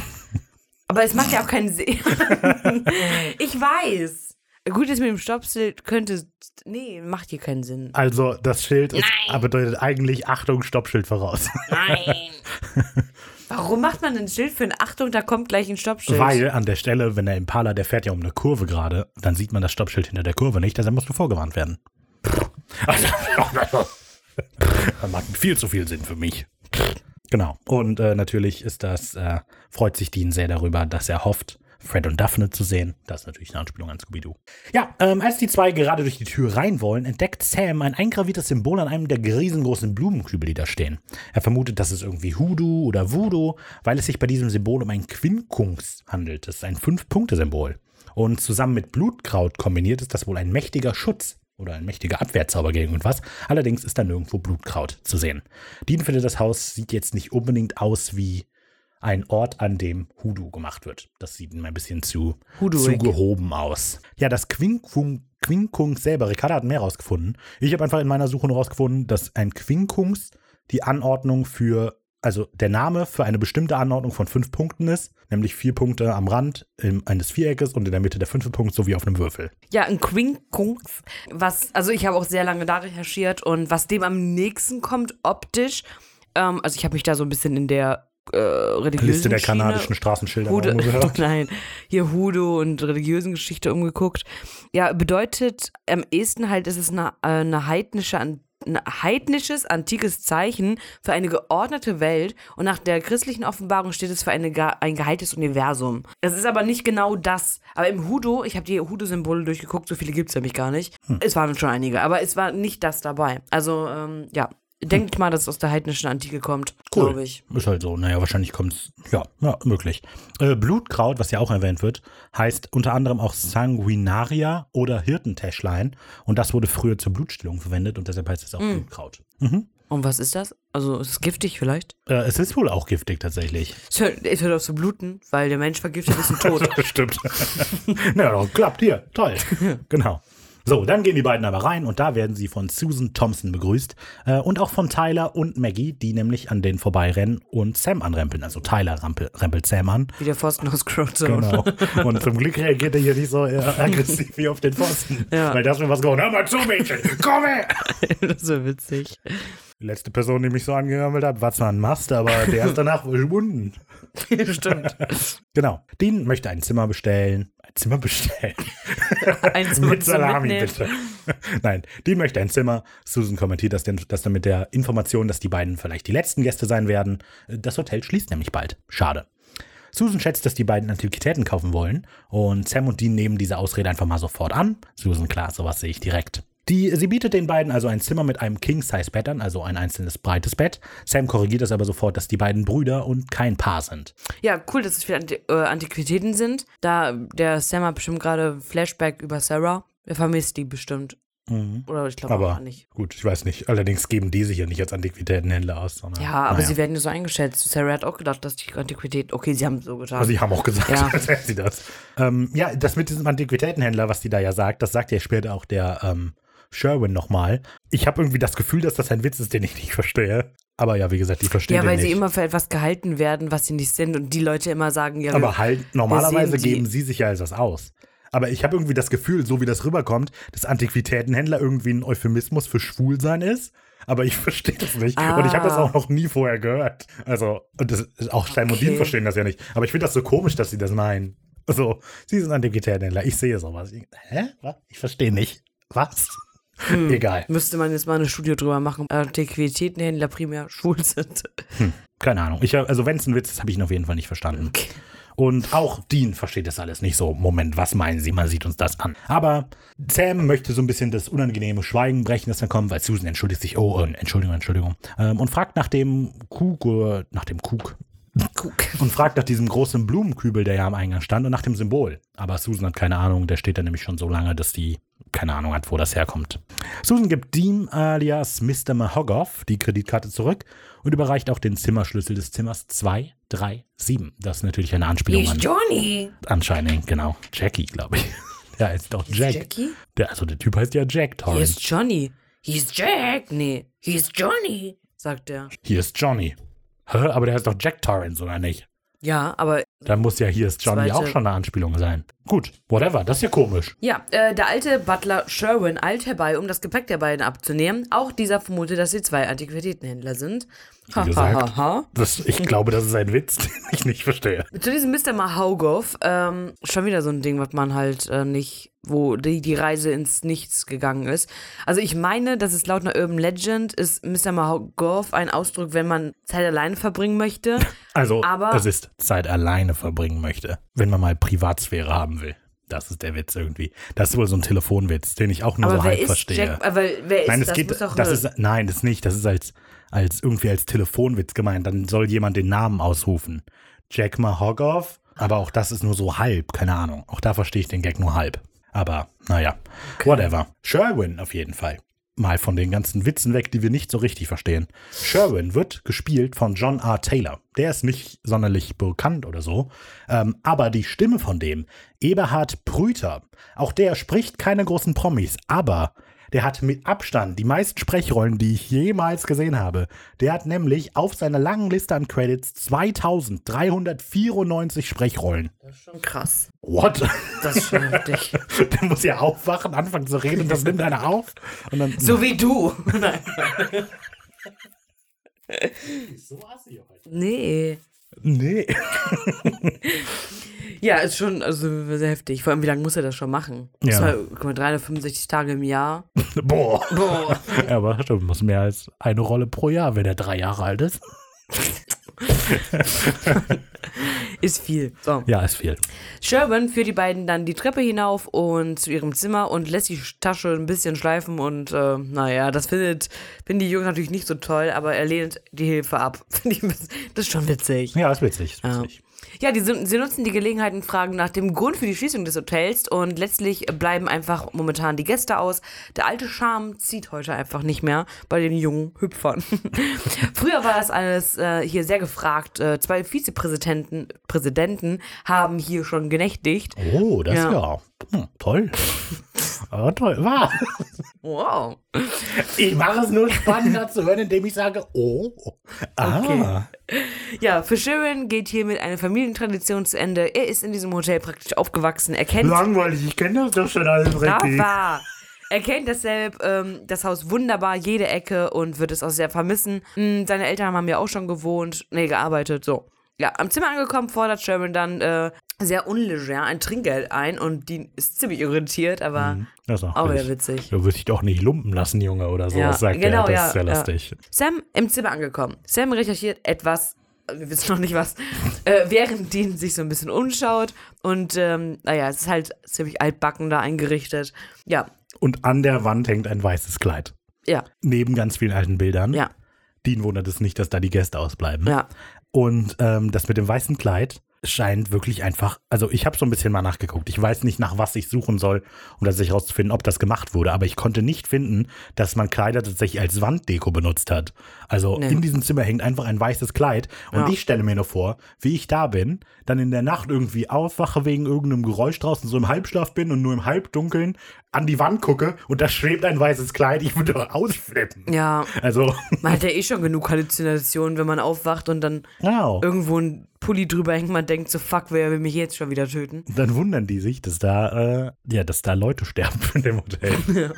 aber es macht ja auch keinen Sinn. ich weiß. Gut, das mit dem Stoppschild könnte. Nee, macht hier keinen Sinn. Also das Schild ist, bedeutet eigentlich Achtung, Stoppschild voraus. Nein. Warum macht man ein Schild für eine Achtung, da kommt gleich ein Stoppschild? Weil an der Stelle, wenn der Impala, der fährt ja um eine Kurve gerade, dann sieht man das Stoppschild hinter der Kurve nicht, deshalb musst du vorgewarnt werden. das macht viel zu viel Sinn für mich. Genau. Und äh, natürlich ist das, äh, freut sich Dean sehr darüber, dass er hofft, Fred und Daphne zu sehen. Das ist natürlich eine Anspielung an Scooby-Doo. Ja, ähm, als die zwei gerade durch die Tür rein wollen, entdeckt Sam ein eingraviertes Symbol an einem der riesengroßen Blumenkübel, die da stehen. Er vermutet, das ist irgendwie Hoodoo oder Voodoo, weil es sich bei diesem Symbol um ein Quinkunx handelt. Das ist ein Fünf-Punkte-Symbol. Und zusammen mit Blutkraut kombiniert ist das wohl ein mächtiger Schutz oder ein mächtiger Abwehrzauber gegen irgendwas. Allerdings ist da nirgendwo Blutkraut zu sehen. Dean findet, das Haus sieht jetzt nicht unbedingt aus wie ein Ort, an dem Hoodoo gemacht wird. Das sieht ihm ein bisschen zu, zu gehoben aus. Ja, das Quinkung, Quinkunx selber, Ricarda hat mehr rausgefunden. Ich habe einfach in meiner Suche nur rausgefunden, dass ein Quinkunx die Anordnung für, also der Name für eine bestimmte Anordnung von fünf Punkten ist, nämlich vier Punkte am Rand im, eines Viereckes und in der Mitte der fünfte Punkt sowie auf einem Würfel. Ja, ein Quinkkunx, was, also ich habe auch sehr lange da recherchiert und was dem am nächsten kommt optisch, ähm, also ich habe mich da so ein bisschen in der äh, religiösen Liste der Schiene- kanadischen Straßenschilder Hude, umgehört. nein, hier Hudo und religiösen Geschichte umgeguckt. Ja, bedeutet am ehesten halt, ist es eine, äh, eine heidnische, ein heidnisches, antikes Zeichen für eine geordnete Welt und nach der christlichen Offenbarung steht es für eine, ein geheiltes Universum. Es ist aber nicht genau das. Aber im Hudo, ich habe die Hudo-Symbole durchgeguckt, so viele gibt es nämlich gar nicht. Es waren schon einige, aber es war nicht das dabei. Also, ähm, ja, denke ich mal, dass es aus der heidnischen Antike kommt, glaube ich. Ist halt so. Naja, wahrscheinlich kommt es, ja, ja, möglich. Äh, Blutkraut, was ja auch erwähnt wird, heißt unter anderem auch Sanguinaria oder Hirtentäschlein. Und das wurde früher zur Blutstillung verwendet und deshalb heißt es auch Blutkraut. Mhm. Und was ist das? Also, ist es giftig vielleicht? Äh, es ist wohl auch giftig tatsächlich. Es hört, es hört auf zu bluten, weil der Mensch vergiftet ist und tot. Stimmt. Na, ja, klappt hier. Toll. genau. So, dann gehen die beiden aber rein und da werden sie von Susan Thompson begrüßt äh, und auch von Tyler und Maggie, die nämlich an denen vorbeirennen und Sam anrempeln. Also Tyler rampel, rempelt Sam an. Wie der Pfosten aus Crowdzone. Genau. Und zum Glück reagiert er hier nicht so äh, aggressiv wie auf den Pfosten. Ja. Weil das mir was gewonnen. Hör mal zu, Mädchen, komm her! das ist witzig. Die letzte Person, die mich so angerempelt hat, war zwar ein Mast, aber der ist danach verschwunden. Stimmt. Genau. Dean möchte ein Zimmer bestellen. Ein Zimmer bestellen. Eins mit mit Salami, mitnehmen. bitte. Nein, Dean möchte ein Zimmer. Susan kommentiert das, denn, das dann mit der Information, dass die beiden vielleicht die letzten Gäste sein werden. Das Hotel schließt nämlich bald. Schade. Susan schätzt, dass die beiden Antiquitäten kaufen wollen und Sam und Dean nehmen diese Ausrede einfach mal sofort an. Susan, klar, sowas sehe ich direkt. Die, sie bietet den beiden also ein Zimmer mit einem King-Size-Bett an, also ein einzelnes breites Bett. Sam korrigiert das aber sofort, dass die beiden Brüder und kein Paar sind. Ja, cool, dass es für Anti äh, Antiquitäten sind. Da der Sam hat bestimmt gerade Flashback über Sarah. Er vermisst die bestimmt. Oder ich glaube Mhm. Aber auch nicht. gut, ich weiß nicht. Allerdings geben die sich ja nicht als Antiquitätenhändler aus. Sondern, Ja, aber naja. sie werden nur so eingeschätzt. Sarah hat auch gedacht, dass die Antiquität. Okay, sie haben so getan. Also sie haben auch gesagt, Ja. als wäre sie das. Ähm, ja, das mit diesem Antiquitätenhändler, was die da ja sagt, das sagt ja später auch der ähm, Sherwin nochmal. Ich habe irgendwie das Gefühl, dass das ein Witz ist, den ich nicht verstehe. Aber ja, wie gesagt, ich verstehe ja, weil nicht. sie immer für etwas gehalten werden, was sie nicht sind. Und die Leute immer sagen, ja, aber halt, normalerweise geben sie sich ja als das aus. Aber ich habe irgendwie das Gefühl, so wie das rüberkommt, dass Antiquitätenhändler irgendwie ein Euphemismus für Schwulsein ist. Aber ich verstehe das nicht. Und ich habe das Ah. auch noch nie vorher gehört. Also, und das auch Stein und Okay. Verstehen das ja nicht. Aber ich finde das so komisch, dass sie das meinen. So, sie sind Antiquitätenhändler. Ich sehe sowas. Ich, hä? Was? Ich verstehe nicht. Was? Hm. Egal. müsste man jetzt mal eine Studie drüber machen. Antiquitätenhändler primär schwul sind. Keine Ahnung. Ich, also, wenn es ein Witz ist, habe ich ihn auf jeden Fall nicht verstanden. Und auch Dean versteht das alles nicht so. Moment, was meinen Sie? Man sieht uns das an. Aber Sam möchte so ein bisschen das unangenehme Schweigen brechen, das dann kommt, weil Susan entschuldigt sich. Oh, äh, Entschuldigung, Entschuldigung. Ähm, und fragt nach dem Kug, äh, nach dem Kug. Guck. Und fragt nach diesem großen Blumenkübel, der ja am Eingang stand, und nach dem Symbol. Aber Susan hat keine Ahnung, der steht da nämlich schon so lange, dass die keine Ahnung hat, wo das herkommt. Susan gibt Dean alias Mr. Mahoggoff die Kreditkarte zurück und überreicht auch den Zimmerschlüssel des Zimmers 237. Das ist natürlich eine Anspielung an Johnny. anscheinend, genau. Jackie, glaube ich. Ja, ist doch Jack. Jackie? Der, also der Typ heißt ja Jack Hier Torrance. ist Johnny. Hier ist Jack. Nee, hier ist Johnny, sagt er. Hier ist Johnny. Hä? Aber der heißt doch Jack Torrance, oder nicht? Ja, aber Dann muss ja hier ist Johnny Zweite- auch schon eine Anspielung sein. Gut, whatever, das ist ja komisch. Ja, äh, der alte Butler Sherwin eilt herbei, um das Gepäck der beiden abzunehmen. Auch dieser vermutet, dass sie zwei Antiquitätenhändler sind. Ha, Wie ha, gesagt. ha, ha. Das, ich glaube, das ist ein Witz, den ich nicht verstehe. Zu diesem Mr. Mahaugoff, ähm, schon wieder so ein Ding, was man halt äh, nicht, wo die, die Reise ins Nichts gegangen ist. Also ich meine, dass es laut einer Urban Legend ist Mr. Mahaugoff ein Ausdruck, wenn man Zeit alleine verbringen möchte. Also, Aber- es ist Zeit alleine verbringen möchte, wenn man mal Privatsphäre haben will. Das ist der Witz irgendwie. Das ist wohl so ein Telefonwitz, den ich auch nur Aber so halb verstehe. Jack? Aber wer ist nein, es das? geht, das ist, nein, das ist nicht. Das ist als, als irgendwie als Telefonwitz gemeint. Dann soll jemand den Namen ausrufen. Jack Mahoggoff, aber auch das ist nur so halb, keine Ahnung. Auch da verstehe ich den Gag nur halb. Aber naja, whatever. Sherwin auf jeden Fall. Mal von den ganzen Witzen weg, die wir nicht so richtig verstehen. Sherwin wird gespielt von John R. Taylor. Der ist nicht sonderlich bekannt oder so. Ähm, aber die Stimme von dem, Eberhard Prüter, auch der spricht keine großen Promis, aber der hat mit Abstand die meisten Sprechrollen, die ich jemals gesehen habe. Der hat nämlich auf seiner langen Liste an Credits 2394 Sprechrollen. Das ist schon krass. What? Das ist schon heftig. Der muss ja aufwachen, anfangen zu reden und das nimmt einer auf. Und dann, So wie du. Nein. so assi heute. Nee. Nee. Ja, ist schon also sehr heftig. Vor allem, wie lange muss er das schon machen? Ja. Mal, 365 Tage im Jahr. Boah. Boah. Ja, aber stimmt, muss mehr als eine Rolle pro Jahr, wenn er drei Jahre alt ist. Ist viel. So. Ja, ist viel. Sherwin führt die beiden dann die Treppe hinauf und zu ihrem Zimmer und lässt die Tasche ein bisschen schleifen und äh, naja, das findet, finden die Jungs natürlich nicht so toll, aber er lehnt die Hilfe ab. Das ist schon witzig. Ja, ist witzig. Ist witzig. Ja, die, sind- sie nutzen die Gelegenheit und fragen nach dem Grund für die Schließung des Hotels und letztlich bleiben einfach momentan die Gäste aus. Der alte Charme zieht heute einfach nicht mehr bei den jungen Hüpfern. Früher war das alles äh, hier sehr gefragt. Äh, zwei Vizepräsidenten Präsidenten haben hier schon genächtigt. Oh, das Ja. ja. Hm, toll. Oh, toll. War. Wow. Ich mache es nur spannender zu hören, indem ich sage, oh. Ah. Okay. Ja, für Sharon geht hiermit eine Familientradition zu Ende. Er ist in diesem Hotel praktisch aufgewachsen. Er kennt Langweilig, ich kenne das doch schon alles richtig. Aber er kennt deshalb ähm, das Haus wunderbar, jede Ecke und wird es auch sehr vermissen. Hm, seine Eltern haben ja auch schon gewohnt, nee, gearbeitet, so. Ja, am Zimmer angekommen fordert Sherman dann äh, sehr unleger ein Trinkgeld ein und die ist ziemlich irritiert, aber Das ist auch, auch wieder witzig. Du wirst dich doch nicht lumpen lassen, Junge, oder so. Ja, das sagt genau, er. Das ja, ist sehr ja. lustig. Sam im Zimmer angekommen. Sam recherchiert etwas, wir wissen noch nicht was, äh, während Dean sich so ein bisschen umschaut. Und ähm, naja, es ist halt ziemlich altbacken da eingerichtet. Ja, Und an der Wand hängt ein weißes Kleid. ja, Neben ganz vielen alten Bildern. ja, Dean wundert es nicht, dass da die Gäste ausbleiben. ja. Und ähm, das mit dem weißen Kleid scheint wirklich einfach, also ich habe so ein bisschen mal nachgeguckt. Ich weiß nicht, nach was ich suchen soll, um das herauszufinden, ob das gemacht wurde. Aber ich konnte nicht finden, dass man Kleider tatsächlich als Wanddeko benutzt hat. Also Nee. in diesem Zimmer hängt einfach ein weißes Kleid. Und Ja. ich stelle mir nur vor, wie ich da bin, dann in der Nacht irgendwie aufwache wegen irgendeinem Geräusch draußen, so im Halbschlaf bin und nur im Halbdunkeln an die Wand gucke und da schwebt ein weißes Kleid. Ich würde doch ausflippen. Ja, Also, man hat ja eh schon genug Halluzinationen, wenn man aufwacht und dann genau. irgendwo ein Pulli drüber hängt, man denkt so, fuck, wer will mich jetzt schon wieder töten? dann wundern die sich, dass da, äh, ja, dass da Leute sterben in dem Hotel.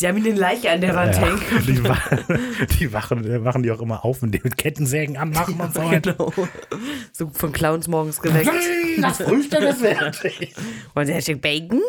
Sie haben ihn den Leiche an der Wand ja, hängen. die, die wachen, äh, wachen die auch immer auf und die mit Kettensägen anmachen und so. Genau. So von Clowns morgens geweckt. Das Frühstück ist fertig. Und der Stück Bacon?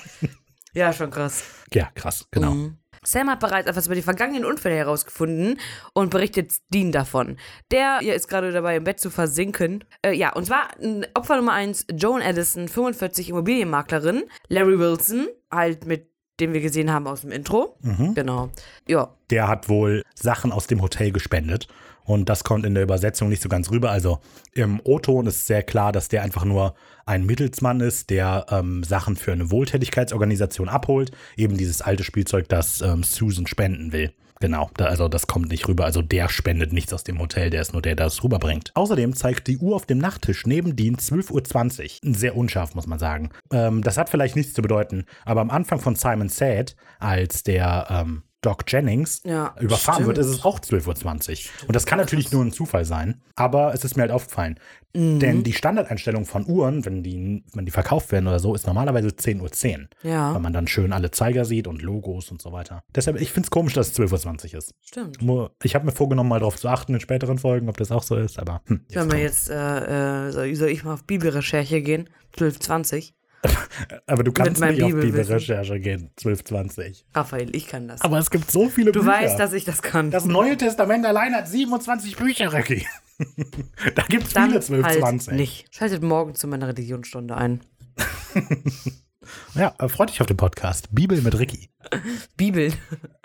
ja, schon krass. Ja, krass, genau. Sam hat bereits etwas über die vergangenen Unfälle herausgefunden und berichtet Dean davon. Der hier ist gerade dabei, im Bett zu versinken. Äh, ja, und zwar Opfer Nummer 1, Joan Addison, 45 Immobilienmaklerin. Larry Wilson, halt mit dem wir gesehen haben aus dem Intro. Genau. Ja, Der hat wohl Sachen aus dem Hotel gespendet. Und das kommt in der Übersetzung nicht so ganz rüber. Also im O-Ton ist sehr klar, dass der einfach nur ein Mittelsmann ist, der ähm, Sachen für eine Wohltätigkeitsorganisation abholt. Eben dieses alte Spielzeug, das ähm, Susan spenden will. Genau, also das kommt nicht rüber. Also der spendet nichts aus dem Hotel, der ist nur der, der es rüberbringt. Außerdem zeigt die Uhr auf dem Nachttisch neben Dean 12.20 Uhr. Sehr unscharf, muss man sagen. Ähm, das hat vielleicht nichts zu bedeuten, aber am Anfang von Simon Said, als der ähm, Doc Jennings Ja, überfahren wird, stimmt. ist es auch 12.20 Uhr. Und das kann natürlich nur ein Zufall sein, aber es ist mir halt aufgefallen. Mhm. Denn die Standardeinstellung von Uhren, wenn die, wenn die verkauft werden oder so, ist normalerweise 10.10 Uhr. Ja. Weil man dann schön alle Zeiger sieht und Logos und so weiter. Deshalb, ich finde es komisch, dass es 12.20 Uhr ist. stimmt. Ich habe mir vorgenommen, mal darauf zu achten in späteren Folgen, ob das auch so ist, aber hm, Wenn wir jetzt, äh, äh, soll soll ich mal auf Bibelrecherche gehen? 1220. Aber du kannst nicht auf. Bibelrecherche gehen, 12.20 Raphael, ich kann das. Aber es gibt so viele du Bücher. weißt, dass ich das kann. Das Neue Testament allein hat 27 Bücher, Ricky. da gibt es viele 1220. halt nicht. Schaltet morgen zu meiner Religionsstunde ein. Ja, äh, freut dich auf den Podcast. Bibel mit Ricky. Bibel.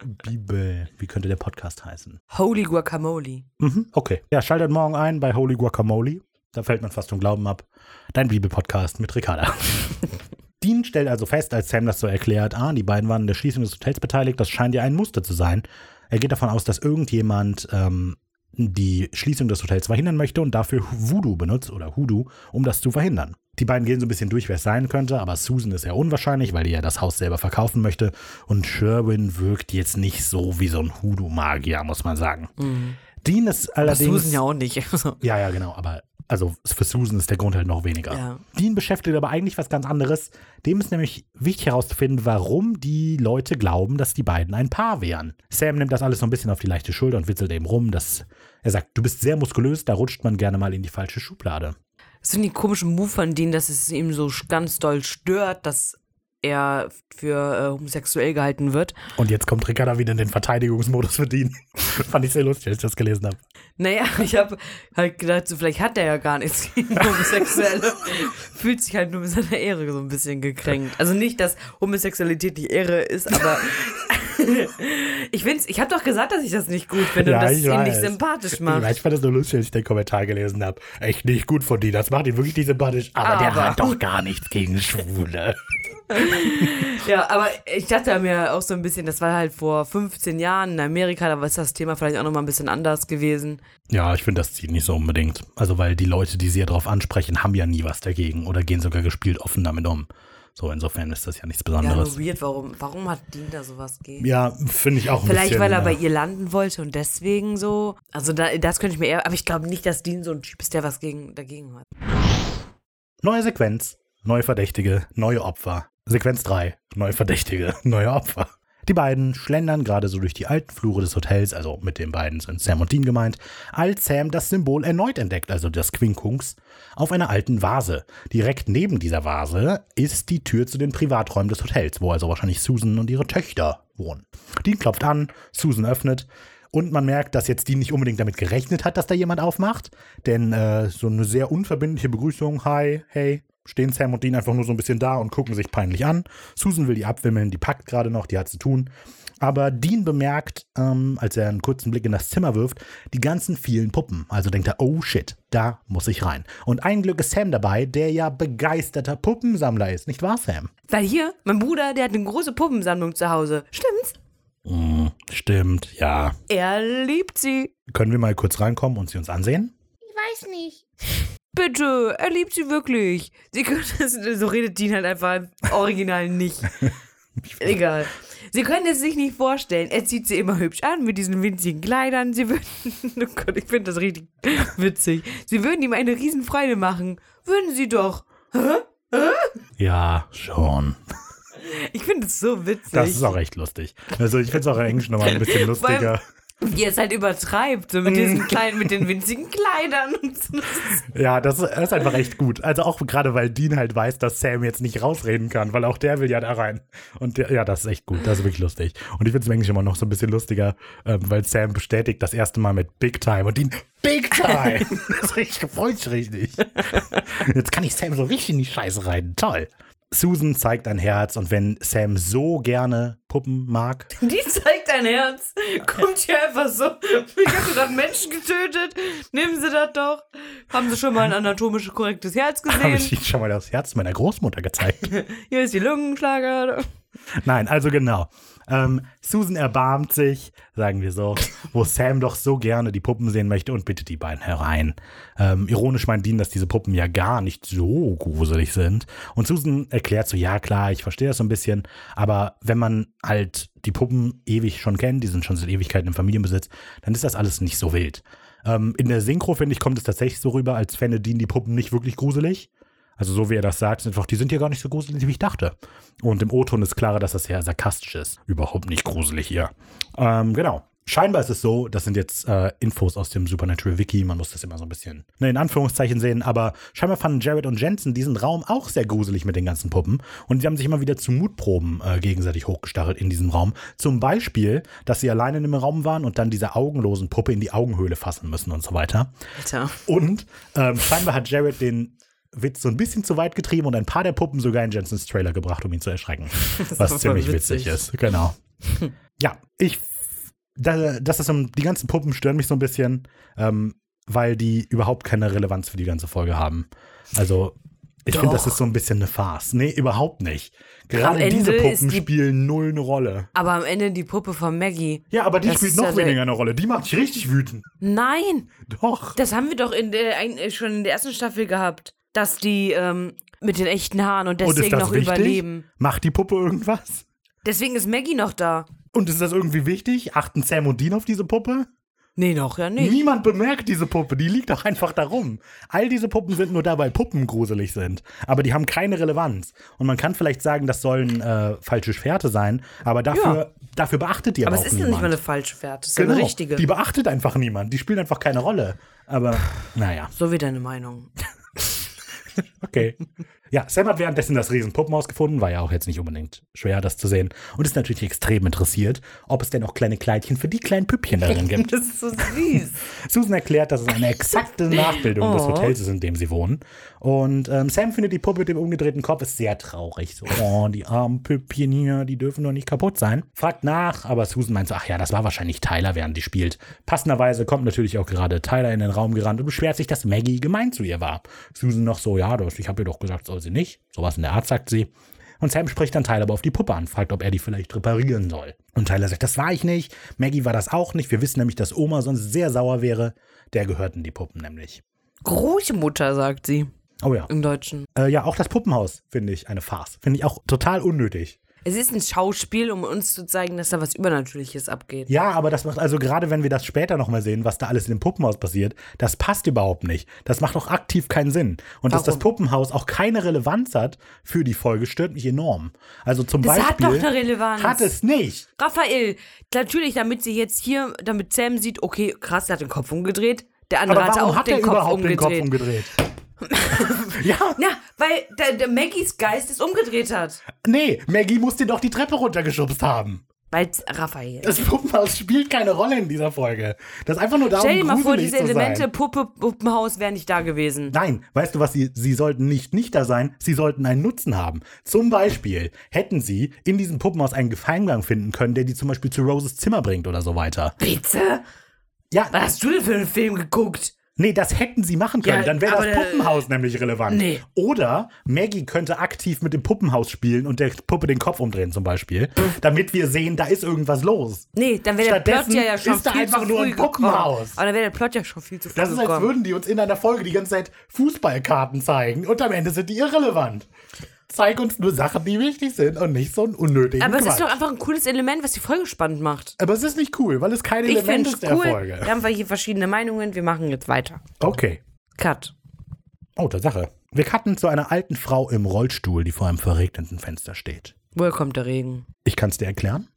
Bibel. Wie könnte der Podcast heißen? Holy Guacamole. Mhm, okay. Ja, schaltet morgen ein bei Holy Guacamole. Da fällt man fast vom Glauben ab. Dein Bibelpodcast mit Ricarda. Dean stellt also fest, als Sam das so erklärt, ah, die beiden waren an der Schließung des Hotels beteiligt, das scheint ja ein Muster zu sein. Er geht davon aus, dass irgendjemand ähm, die Schließung des Hotels verhindern möchte und dafür Voodoo benutzt oder Hoodoo, um das zu verhindern. Die beiden gehen so ein bisschen durch, wer es sein könnte, aber Susan ist eher unwahrscheinlich, weil die ja das Haus selber verkaufen möchte. Und Sherwin wirkt jetzt nicht so wie so ein Hoodoo-Magier, muss man sagen. Dean ist allerdings. Susan ja auch nicht. Ja, ja, genau. Aber also für Susan ist der Grund halt noch weniger. Ja. Dean beschäftigt aber eigentlich was ganz anderes. Dem ist nämlich wichtig herauszufinden, warum die Leute glauben, dass die beiden ein Paar wären. Sam nimmt das alles so ein bisschen auf die leichte Schulter und witzelt eben rum, dass er sagt, du bist sehr muskulös, da rutscht man gerne mal in die falsche Schublade. Das sind die komischen Move von denen, dass es ihm so ganz doll stört, dass er für äh, homosexuell gehalten wird. Und jetzt kommt Ricarda wieder in den Verteidigungsmodus für Dean. Fand ich sehr lustig, als ich das gelesen habe. Naja, ich habe halt gedacht, so vielleicht hat er ja gar nichts gegen Homosexuelle. Fühlt sich halt nur mit seiner Ehre so ein bisschen gekränkt. Also nicht, dass Homosexualität die Ehre ist, aber ich find's, ich habe doch gesagt, dass ich das nicht gut finde und dass es ihn nicht sympathisch Ich, macht. ich fand das nur lustig, als ich den Kommentar gelesen habe. Echt nicht gut von Dean, das macht ihn wirklich nicht sympathisch. Aber, der Aber- hat doch gar nichts gegen Schwule. Ja, aber ich dachte mir auch so ein bisschen, das war halt vor 15 Jahren in Amerika, da war das Thema vielleicht auch nochmal ein bisschen anders gewesen. Ja, ich finde, das zieht nicht so unbedingt. Also, weil die Leute, die sie ja drauf ansprechen, haben ja nie was dagegen oder gehen sogar gespielt offen damit um. So, insofern ist das ja nichts Ja, Besonderes. nur weird, warum, warum hat Dean da sowas gegen? Ja, finde ich auch ein Vielleicht, bisschen. weil er bei äh, ihr landen wollte und deswegen so. Also da, das könnte ich mir eher. Aber ich glaube nicht, dass Dean so ein Typ ist, der was gegen, dagegen hat. Neue Sequenz, neue Verdächtige, neue Opfer. Sequenz 3, neue Verdächtige, neue Opfer. Die beiden schlendern gerade so durch die alten Flure des Hotels, also mit den beiden sind Sam und Dean gemeint, als Sam das Symbol erneut entdeckt, also das Quinkunx, auf einer alten Vase. Direkt neben dieser Vase ist die Tür zu den Privaträumen des Hotels, wo also wahrscheinlich Susan und ihre Töchter wohnen. Dean klopft an, Susan öffnet und man merkt, dass jetzt Dean nicht unbedingt damit gerechnet hat, dass da jemand aufmacht, denn äh, so eine sehr unverbindliche Begrüßung, hi, hey, stehen Sam und Dean einfach nur so ein bisschen da und gucken sich peinlich an. Susan will die abwimmeln, die packt gerade noch, die hat zu tun. Aber Dean bemerkt, ähm, als er einen kurzen Blick in das Zimmer wirft, die ganzen vielen Puppen. Also denkt er, oh shit, da muss ich rein. Und ein Glück ist Sam dabei, der ja begeisterter Puppensammler ist, nicht wahr, Sam? Weil hier, mein Bruder, der hat eine große Puppensammlung zu Hause. Stimmt's? Mm, stimmt, ja. Er liebt sie. Können wir mal kurz reinkommen und sie uns ansehen? Ich weiß nicht. Bitte, er liebt sie wirklich. Sie können das, so redet Dean halt einfach im Original nicht. Egal. Sie können es sich nicht vorstellen. Er zieht sie immer hübsch an mit diesen winzigen Kleidern. Sie würden, oh Gott, ich finde das richtig witzig. Sie würden ihm eine Riesenfreude machen. Würden sie doch. Ja, schon. Ich finde es so witzig. Das ist auch echt lustig. Also ich finde es auch in Englisch nochmal ein bisschen lustiger. Wie er es halt übertreibt, so mit diesen kleinen, mit den winzigen Kleidern. Ja, das ist, einfach echt gut. Also auch gerade, weil Dean halt weiß, dass Sam jetzt nicht rausreden kann, weil auch der will ja da rein. Und der, ja, das ist echt gut. Das ist wirklich lustig. Und ich finde es im Englischen immer noch so ein bisschen lustiger, ähm, weil Sam bestätigt das erste Mal mit Big Time und Dean Big Time. das freut sich richtig. Jetzt kann ich Sam so richtig in die Scheiße reiten. Toll. Susan zeigt ein Herz und wenn Sam so gerne Puppen mag, Die zeigt dein Herz. Kommt hier einfach so. Ich habe gerade Menschen getötet. Nehmen Sie das doch. Haben Sie schon mal ein anatomisch korrektes Herz habe ich gesehen? Ihnen schon mal das Herz meiner Großmutter gezeigt. Hier ist die Lungenschlagader. Nein, also genau. Ähm, Susan erbarmt sich, sagen wir so, wo Sam doch so gerne die Puppen sehen möchte und bittet die beiden herein. Ähm, ironisch meint Dean, dass diese Puppen ja gar nicht so gruselig sind. Und Susan erklärt so, ja klar, ich verstehe das so ein bisschen, aber wenn man halt die Puppen ewig schon kennt, die sind schon seit Ewigkeiten im Familienbesitz, dann ist das alles nicht so wild. Ähm, in der Synchro, finde ich, kommt es tatsächlich so rüber, als fände Dean die Puppen nicht wirklich gruselig. Also so wie er das sagt, sind einfach, die sind ja gar nicht so gruselig, wie ich dachte. Und im O-Ton ist klarer, dass das sehr sarkastisch ist. Überhaupt nicht gruselig hier. Ähm, genau. Scheinbar ist es so, das sind jetzt äh, Infos aus dem Supernatural Wiki, man muss das immer so ein bisschen ne, in Anführungszeichen sehen, aber scheinbar fanden Jared und Jensen diesen Raum auch sehr gruselig mit den ganzen Puppen und die haben sich immer wieder zu Mutproben äh, gegenseitig hochgestachelt in diesem Raum. Zum Beispiel, dass sie alleine in einem Raum waren und dann diese augenlosen Puppe in die Augenhöhle fassen müssen und so weiter. Alter. Und ähm, scheinbar hat Jared den Witz so ein bisschen zu weit getrieben und ein paar der Puppen sogar in Jensens Trailer gebracht, um ihn zu erschrecken. was ziemlich witzig. witzig ist. Genau. ja, ich. Da, das ist, um- die ganzen Puppen stören mich so ein bisschen, ähm, weil die überhaupt keine Relevanz für die ganze Folge haben. Also, ich finde, das ist so ein bisschen eine Farce. Nee, überhaupt nicht. Gerade diese Puppen die- spielen null eine Rolle. Aber am Ende die Puppe von Maggie. Ja, aber die Das spielt noch ja weniger eine Rolle. Die macht mich richtig wütend. Nein, Doch. das haben wir doch in der, schon in der ersten Staffel gehabt. Dass die ähm, mit den echten Haaren und Und ist deswegen das noch wichtig? überleben. Macht die Puppe irgendwas? Deswegen ist Maggie noch da. Und ist das irgendwie wichtig? Achten Sam und Dean auf diese Puppe? Nee, noch ja nicht. Niemand bemerkt diese Puppe, die liegt doch einfach da rum. All diese Puppen sind nur da, weil Puppen gruselig sind. Aber die haben keine Relevanz. Und man kann vielleicht sagen, das sollen äh, falsche Schwerte sein, aber dafür, dafür beachtet die aber, Aber auch es ist ja niemand. nicht mal eine falsche Fährte, es ist genau, eine richtige. Die beachtet einfach niemand. Die spielen einfach keine Rolle. Aber naja, so wie deine Meinung. okay. Ja, Sam hat währenddessen das Riesenpuppenhaus gefunden, war ja auch jetzt nicht unbedingt schwer, das zu sehen. Und ist natürlich extrem interessiert, ob es denn auch kleine Kleidchen für die kleinen Püppchen darin gibt. Das ist so süß. Susan erklärt, dass es eine exakte Nachbildung des Oh. Hotels ist, in dem sie wohnen. Und ähm, Sam findet die Puppe mit dem umgedrehten Kopf ist sehr traurig. So, oh, die armen Püppchen hier, die dürfen doch nicht kaputt sein. Fragt nach, aber Susan meint so, ach ja, das war wahrscheinlich Tyler, während die spielt. Passenderweise kommt natürlich auch gerade Tyler in den Raum gerannt und beschwert sich, dass Maggie gemein zu ihr war. Susan noch so, ja, ich habe ihr doch gesagt, soll sie nicht. Sowas in der Art sagt sie. Und Sam spricht dann Tyler aber auf die Puppe an, fragt, ob er die vielleicht reparieren soll. Und Tyler sagt, das war ich nicht. Maggie war das auch nicht. Wir wissen nämlich, dass Oma sonst sehr sauer wäre. Der gehörten die Puppen nämlich. Großmutter, sagt sie. Oh ja. im Deutschen. Äh, ja, auch das Puppenhaus finde ich eine Farce. Finde ich auch total unnötig. Es ist ein Schauspiel, um uns zu zeigen, dass da was Übernatürliches abgeht. Ja, aber das macht, also gerade wenn wir das später nochmal sehen, was da alles in dem Puppenhaus passiert, das passt überhaupt nicht. Das macht auch aktiv keinen Sinn. Und dass das Warum? Puppenhaus auch keine Relevanz hat für die Folge, stört mich enorm. Also zum Das hat Beispiel. doch eine Relevanz. Hat es nicht. Raphael, natürlich, damit sie jetzt hier, damit Sam sieht, okay, krass, der hat den Kopf umgedreht. Der andere Aber warum auch hat den Kopf überhaupt umgedreht. den Kopf umgedreht? ja, Ja, weil der, der Maggies Geist es umgedreht hat. nee, Maggie muss den doch die Treppe runtergeschubst haben. Weil Raphael. Das Puppenhaus spielt keine Rolle in dieser Folge. Das ist einfach nur darum, Stell dir mal vor, diese Elemente. Puppe, Puppenhaus wären nicht da gewesen. Nein, weißt du was, sie, sie sollten nicht nicht da sein, sie sollten einen Nutzen haben. Zum Beispiel hätten sie in diesem Puppenhaus einen Geheimgang finden können, der die zum Beispiel zu Roses Zimmer bringt oder so weiter. Bitte? Ja, Was hast du denn für einen Film geguckt? Nee, das hätten sie machen können, Ja, dann wäre das äh, Puppenhaus nämlich relevant. nee. Oder Maggie könnte aktiv mit dem Puppenhaus spielen und der Puppe den Kopf umdrehen zum Beispiel, damit wir sehen, da ist irgendwas los. Nee, dann wäre der Plot ja, ja schon ist da viel einfach zu nur ein Puppenhaus. gekommen. Aber dann wäre der Plot ja schon viel zu früh Das ist, als gekommen. würden die uns in einer Folge die ganze Zeit Fußballkarten zeigen und am Ende sind die irrelevant. Zeig uns nur Sachen, die wichtig sind und nicht so einen unnötigen Aber es Quatsch. ist doch einfach ein cooles Element, was die Folge spannend macht. Aber es ist nicht cool, weil es kein Ich Element ist der cool. Folge. Da haben wir hier verschiedene Meinungen. Wir machen jetzt weiter. Okay. Cut. Oh, Tatsache. Wir cutten zu einer alten Frau im Rollstuhl, die vor einem verregneten Fenster steht. Woher kommt der Regen? Ich kann es dir erklären.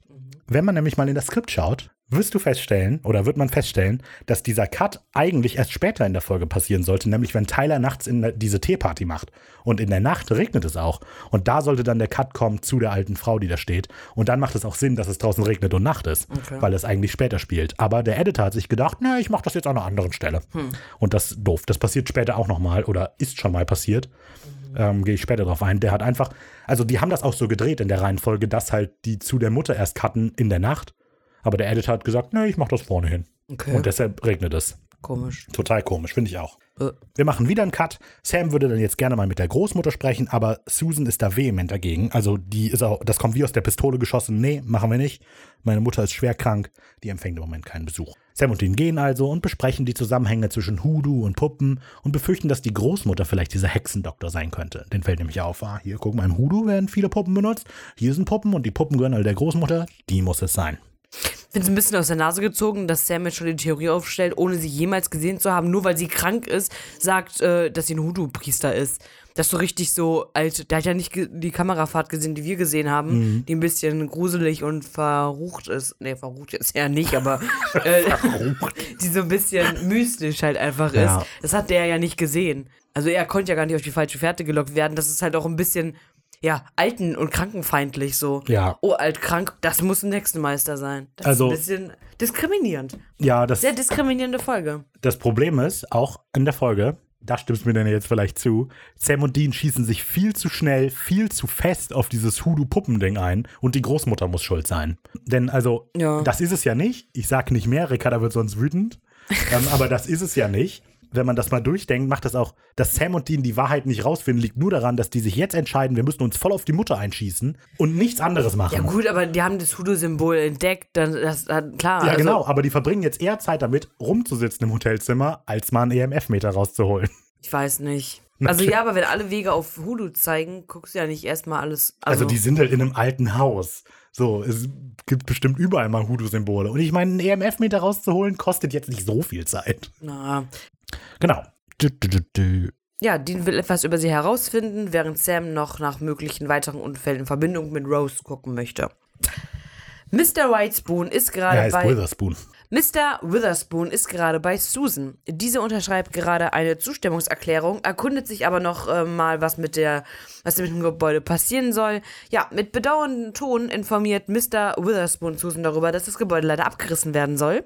Wenn man nämlich mal in das Skript schaut, wirst du feststellen, oder wird man feststellen, dass dieser Cut eigentlich erst später in der Folge passieren sollte, nämlich wenn Tyler nachts in diese Teeparty macht. Und in der Nacht regnet es auch. Und da sollte dann der Cut kommen zu der alten Frau, die da steht. Und dann macht es auch Sinn, dass es draußen regnet und Nacht ist, Okay. weil es eigentlich später spielt. Aber der Editor hat sich gedacht, na, ich mache das jetzt an einer anderen Stelle. Und das ist doof. Das passiert später auch nochmal oder ist schon mal passiert. Ähm, Gehe ich später drauf ein. Der hat einfach, also die haben das auch so gedreht in der Reihenfolge, dass halt die zu der Mutter erst cutten in der Nacht. Aber der Editor hat gesagt, nee, ich mach das vorne hin. Okay. Und deshalb regnet es. Komisch. Total komisch, finde ich auch. Äh, Wir machen wieder einen Cut. Sam würde dann jetzt gerne mal mit der Großmutter sprechen, aber Susan ist da vehement dagegen. Also die ist auch, das kommt wie aus der Pistole geschossen. Nee, machen wir nicht. Meine Mutter ist schwer krank. Die empfängt im Moment keinen Besuch. Sam und Dean gehen also und besprechen die Zusammenhänge zwischen Hoodoo und Puppen und befürchten, dass die Großmutter vielleicht dieser Hexendoktor sein könnte. Den fällt nämlich auf, ah, hier, guck mal, im Hoodoo werden viele Puppen benutzt. Hier sind Puppen und die Puppen gehören alle der Großmutter. Die muss es sein. Ich finde es ein bisschen aus der Nase gezogen, dass Sam jetzt schon die Theorie aufstellt, ohne sie jemals gesehen zu haben, nur weil sie krank ist, sagt, äh, dass sie ein Hoodoo-Priester ist. Das ist so richtig so alt. Der hat ja nicht die Kamerafahrt gesehen, die wir gesehen haben, Mhm. die ein bisschen gruselig und verrucht ist. Nee, verrucht jetzt eher nicht, aber äh, die so ein bisschen mystisch halt einfach ist. Ja. Das hat der ja nicht gesehen. Also er konnte ja gar nicht auf die falsche Fährte gelockt werden. Das ist halt auch ein bisschen, ja, alten- und krankenfeindlich so. Ja. Oh, alt, krank, das muss ein Hexenmeister sein. Das Also- ist ein bisschen diskriminierend. Ja, das, Sehr diskriminierende Folge. Das Problem ist, auch in der Folge, da stimmst mir dann jetzt vielleicht zu, Sam und Dean schießen sich viel zu schnell, viel zu fest auf dieses Hoodoo-Puppending ein und die Großmutter muss schuld sein. Denn also, Ja. das ist es ja nicht. Ich sag nicht mehr, Ricarda wird sonst wütend. ähm, aber das ist es ja nicht. Wenn man das mal durchdenkt, macht das auch, dass Sam und Dean die Wahrheit nicht rausfinden, liegt nur daran, dass die sich jetzt entscheiden, wir müssen uns voll auf die Mutter einschießen und nichts anderes machen. Ja gut, aber die haben das Hoodoo-Symbol entdeckt, dann das, das klar. Ja, also, genau, aber die verbringen jetzt eher Zeit damit, rumzusitzen im Hotelzimmer, als mal einen EMF-Meter rauszuholen. Ich weiß nicht. Also ja, aber wenn alle Wege auf Hoodoo zeigen, guckst du ja nicht erstmal alles. Also, Also, die sind halt in einem alten Haus. So, es gibt bestimmt überall mal Hoodoo-Symbole. Und ich meine, einen EMF-Meter rauszuholen, kostet jetzt nicht so viel Zeit. na, Genau. Du, du, du, ja, Dean will etwas über sie herausfinden, während Sam noch nach möglichen weiteren Unfällen in Verbindung mit Rose gucken möchte. Mr. Whitespoon ist gerade Er heißt bei Witherspoon. Mr. Witherspoon ist gerade bei Susan. Diese unterschreibt gerade eine Zustimmungserklärung, erkundet sich aber noch äh, mal, was mit der, was mit dem Gebäude passieren soll. Ja, mit bedauerndem Ton informiert Mr. Witherspoon Susan darüber, dass das Gebäude leider abgerissen werden soll.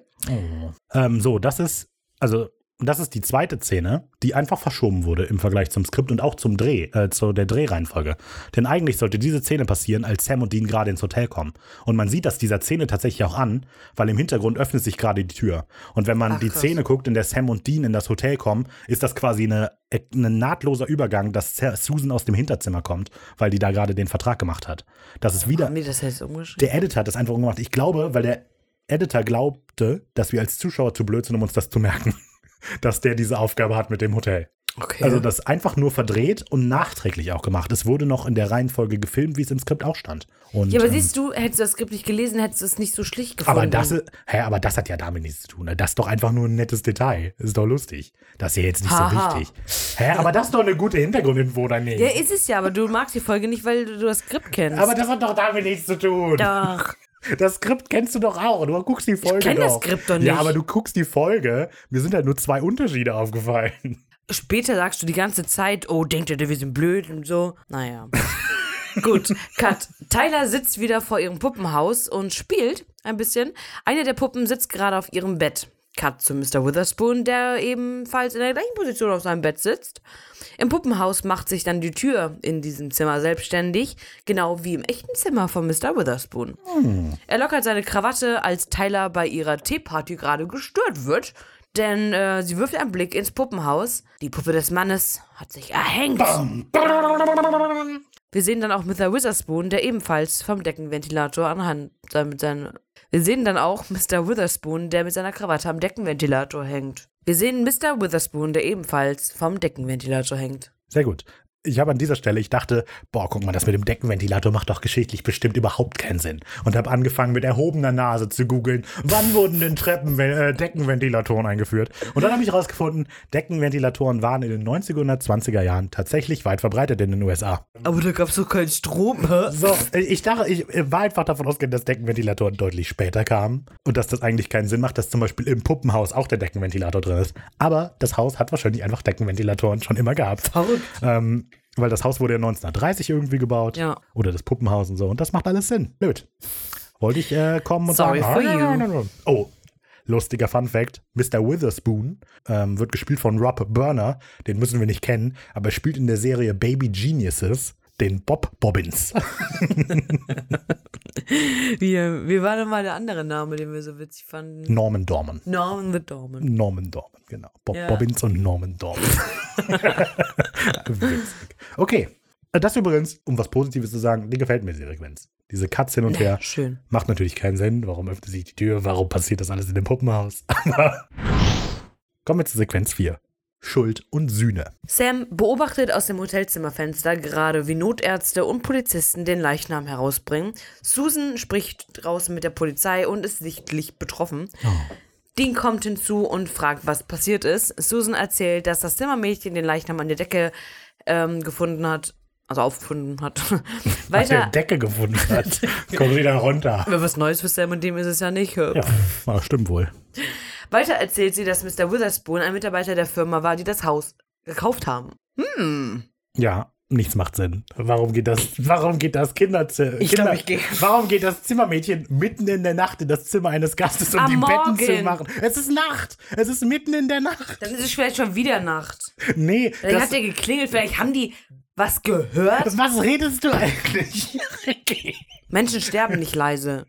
Ähm, so, das ist, also, das ist die zweite Szene, die einfach verschoben wurde im Vergleich zum Skript und auch zum Dreh, äh, zu der Drehreihenfolge. Denn eigentlich sollte diese Szene passieren, als Sam und Dean gerade ins Hotel kommen. Und man sieht das dieser Szene tatsächlich auch an, weil im Hintergrund öffnet sich gerade die Tür. Und wenn man Ach, die krass. Szene guckt, in der Sam und Dean in das Hotel kommen, ist das quasi eine, ein nahtloser Übergang, dass Susan aus dem Hinterzimmer kommt, weil die da gerade den Vertrag gemacht hat. Das ist wieder, Haben die das jetzt umgeschrieben? der Editor hat das einfach umgemacht. Ich glaube, weil der Editor glaubte, dass wir als Zuschauer zu blöd sind, um uns das zu merken, dass der diese Aufgabe hat mit dem Hotel. Okay. Also das einfach nur verdreht und nachträglich auch gemacht. Es wurde noch in der Reihenfolge gefilmt, wie es im Skript auch stand. Und, ja, aber ähm, siehst du, hättest du das Skript nicht gelesen, hättest du es nicht so schlicht gefunden. aber das, ist- hä, aber das hat ja damit nichts zu tun. ne? Das ist doch einfach nur ein nettes Detail. Ist doch lustig. Das ist ja jetzt nicht Haha. so wichtig. Hä, aber das ist doch eine gute Hintergrundinfo, oder nicht? Ja, ist es ja, aber du magst die Folge nicht, weil du das Skript kennst. aber das hat doch damit nichts zu tun. Doch. Das Skript kennst du doch auch. Du guckst die Folge kenn doch. das Skript doch nicht. Ja, aber du guckst die Folge. Mir sind halt nur zwei Unterschiede aufgefallen. Später sagst du die ganze Zeit, oh, denkt ihr, wir sind blöd und so. Naja. Gut, Cut. Tyler sitzt wieder vor ihrem Puppenhaus und spielt ein bisschen. Eine der Puppen sitzt gerade auf ihrem Bett. Cut zu Mr. Witherspoon, der ebenfalls in der gleichen Position auf seinem Bett sitzt. Im Puppenhaus macht sich dann die Tür in diesem Zimmer selbstständig, genau wie im echten Zimmer von Mr. Witherspoon. Er lockert seine Krawatte, als Tyler bei ihrer Teeparty gerade gestört wird, denn äh, sie wirft einen Blick ins Puppenhaus. Die Puppe des Mannes hat sich erhängt. Wir sehen dann auch Mr. Witherspoon, der ebenfalls vom Deckenventilator anhand mit seinen. Wir sehen dann auch Mr. Witherspoon, der mit seiner Krawatte am Deckenventilator hängt. Wir sehen Mr. Witherspoon, der ebenfalls vom Deckenventilator hängt. Sehr gut. Ich habe an dieser Stelle, ich dachte, boah, guck mal, das mit dem Deckenventilator macht doch geschichtlich bestimmt überhaupt keinen Sinn. Und habe angefangen mit erhobener Nase zu googeln, wann wurden denn Treppen, äh, Deckenventilatoren eingeführt? Und dann habe ich herausgefunden, Deckenventilatoren waren in den 90er und 20er Jahren tatsächlich weit verbreitet in den USA. Aber da gab's doch keinen Strom, hä? So, ich dachte, ich war einfach davon ausgegangen, dass Deckenventilatoren deutlich später kamen und dass das eigentlich keinen Sinn macht, dass zum Beispiel im Puppenhaus auch der Deckenventilator drin ist. Aber das Haus hat wahrscheinlich einfach Deckenventilatoren schon immer gehabt. Verrückt. Ähm, weil das Haus wurde ja 1930 irgendwie gebaut. Ja. Oder das Puppenhaus und so. Und das macht alles Sinn. Blöd. Wollte ich äh, kommen und Sorry sagen. for "Ah, you." no, no, no." Oh, lustiger Fun Fact. Mr. Witherspoon ähm, wird gespielt von Rob Burner. Den müssen wir nicht kennen. Aber er spielt in der Serie Baby Geniuses den Bob Bobbins. Wie, wie war denn mal der andere Name, den wir so witzig fanden? Norman Dorman. Norman the Dorman. Norman Dorman, genau. Bob Ja. Bobbins und Norman Dorman. Witzig. Okay. Das übrigens, um was Positives zu sagen, die gefällt mir, die Sequenz. Diese Cuts hin und her. Schön. Macht natürlich keinen Sinn. Warum öffnet sich die Tür? Warum passiert das alles in dem Puppenhaus? Aber kommen wir zu Sequenz 4. Schuld und Sühne. Sam beobachtet aus dem Hotelzimmerfenster gerade, wie Notärzte und Polizisten den Leichnam herausbringen. Susan spricht draußen mit der Polizei und ist sichtlich betroffen. Dean kommt hinzu und fragt, was passiert ist. Susan erzählt, dass das Zimmermädchen den Leichnam an der Decke ähm, gefunden hat, also aufgefunden hat. Nach der Weiter, Decke gefunden hat. Kommt wieder runter. was Neues für Sam und dem ist es ja nicht. Ja, stimmt wohl. Weiter erzählt sie, dass Mr. Witherspoon ein Mitarbeiter der Firma war, die das Haus gekauft haben. Hm. Ja, nichts macht Sinn. Warum geht das, warum geht das Kinderzimmer? Ich glaub, ich geh- Warum geht das Zimmermädchen mitten in der Nacht in das Zimmer eines Gastes, um Am die Betten zu Morgen. machen? Es ist Nacht. Es ist mitten in der Nacht. Dann ist es vielleicht schon wieder Nacht. Nee, Vielleicht das, hat der geklingelt, vielleicht haben die was gehört. was redest du eigentlich? Menschen sterben nicht leise.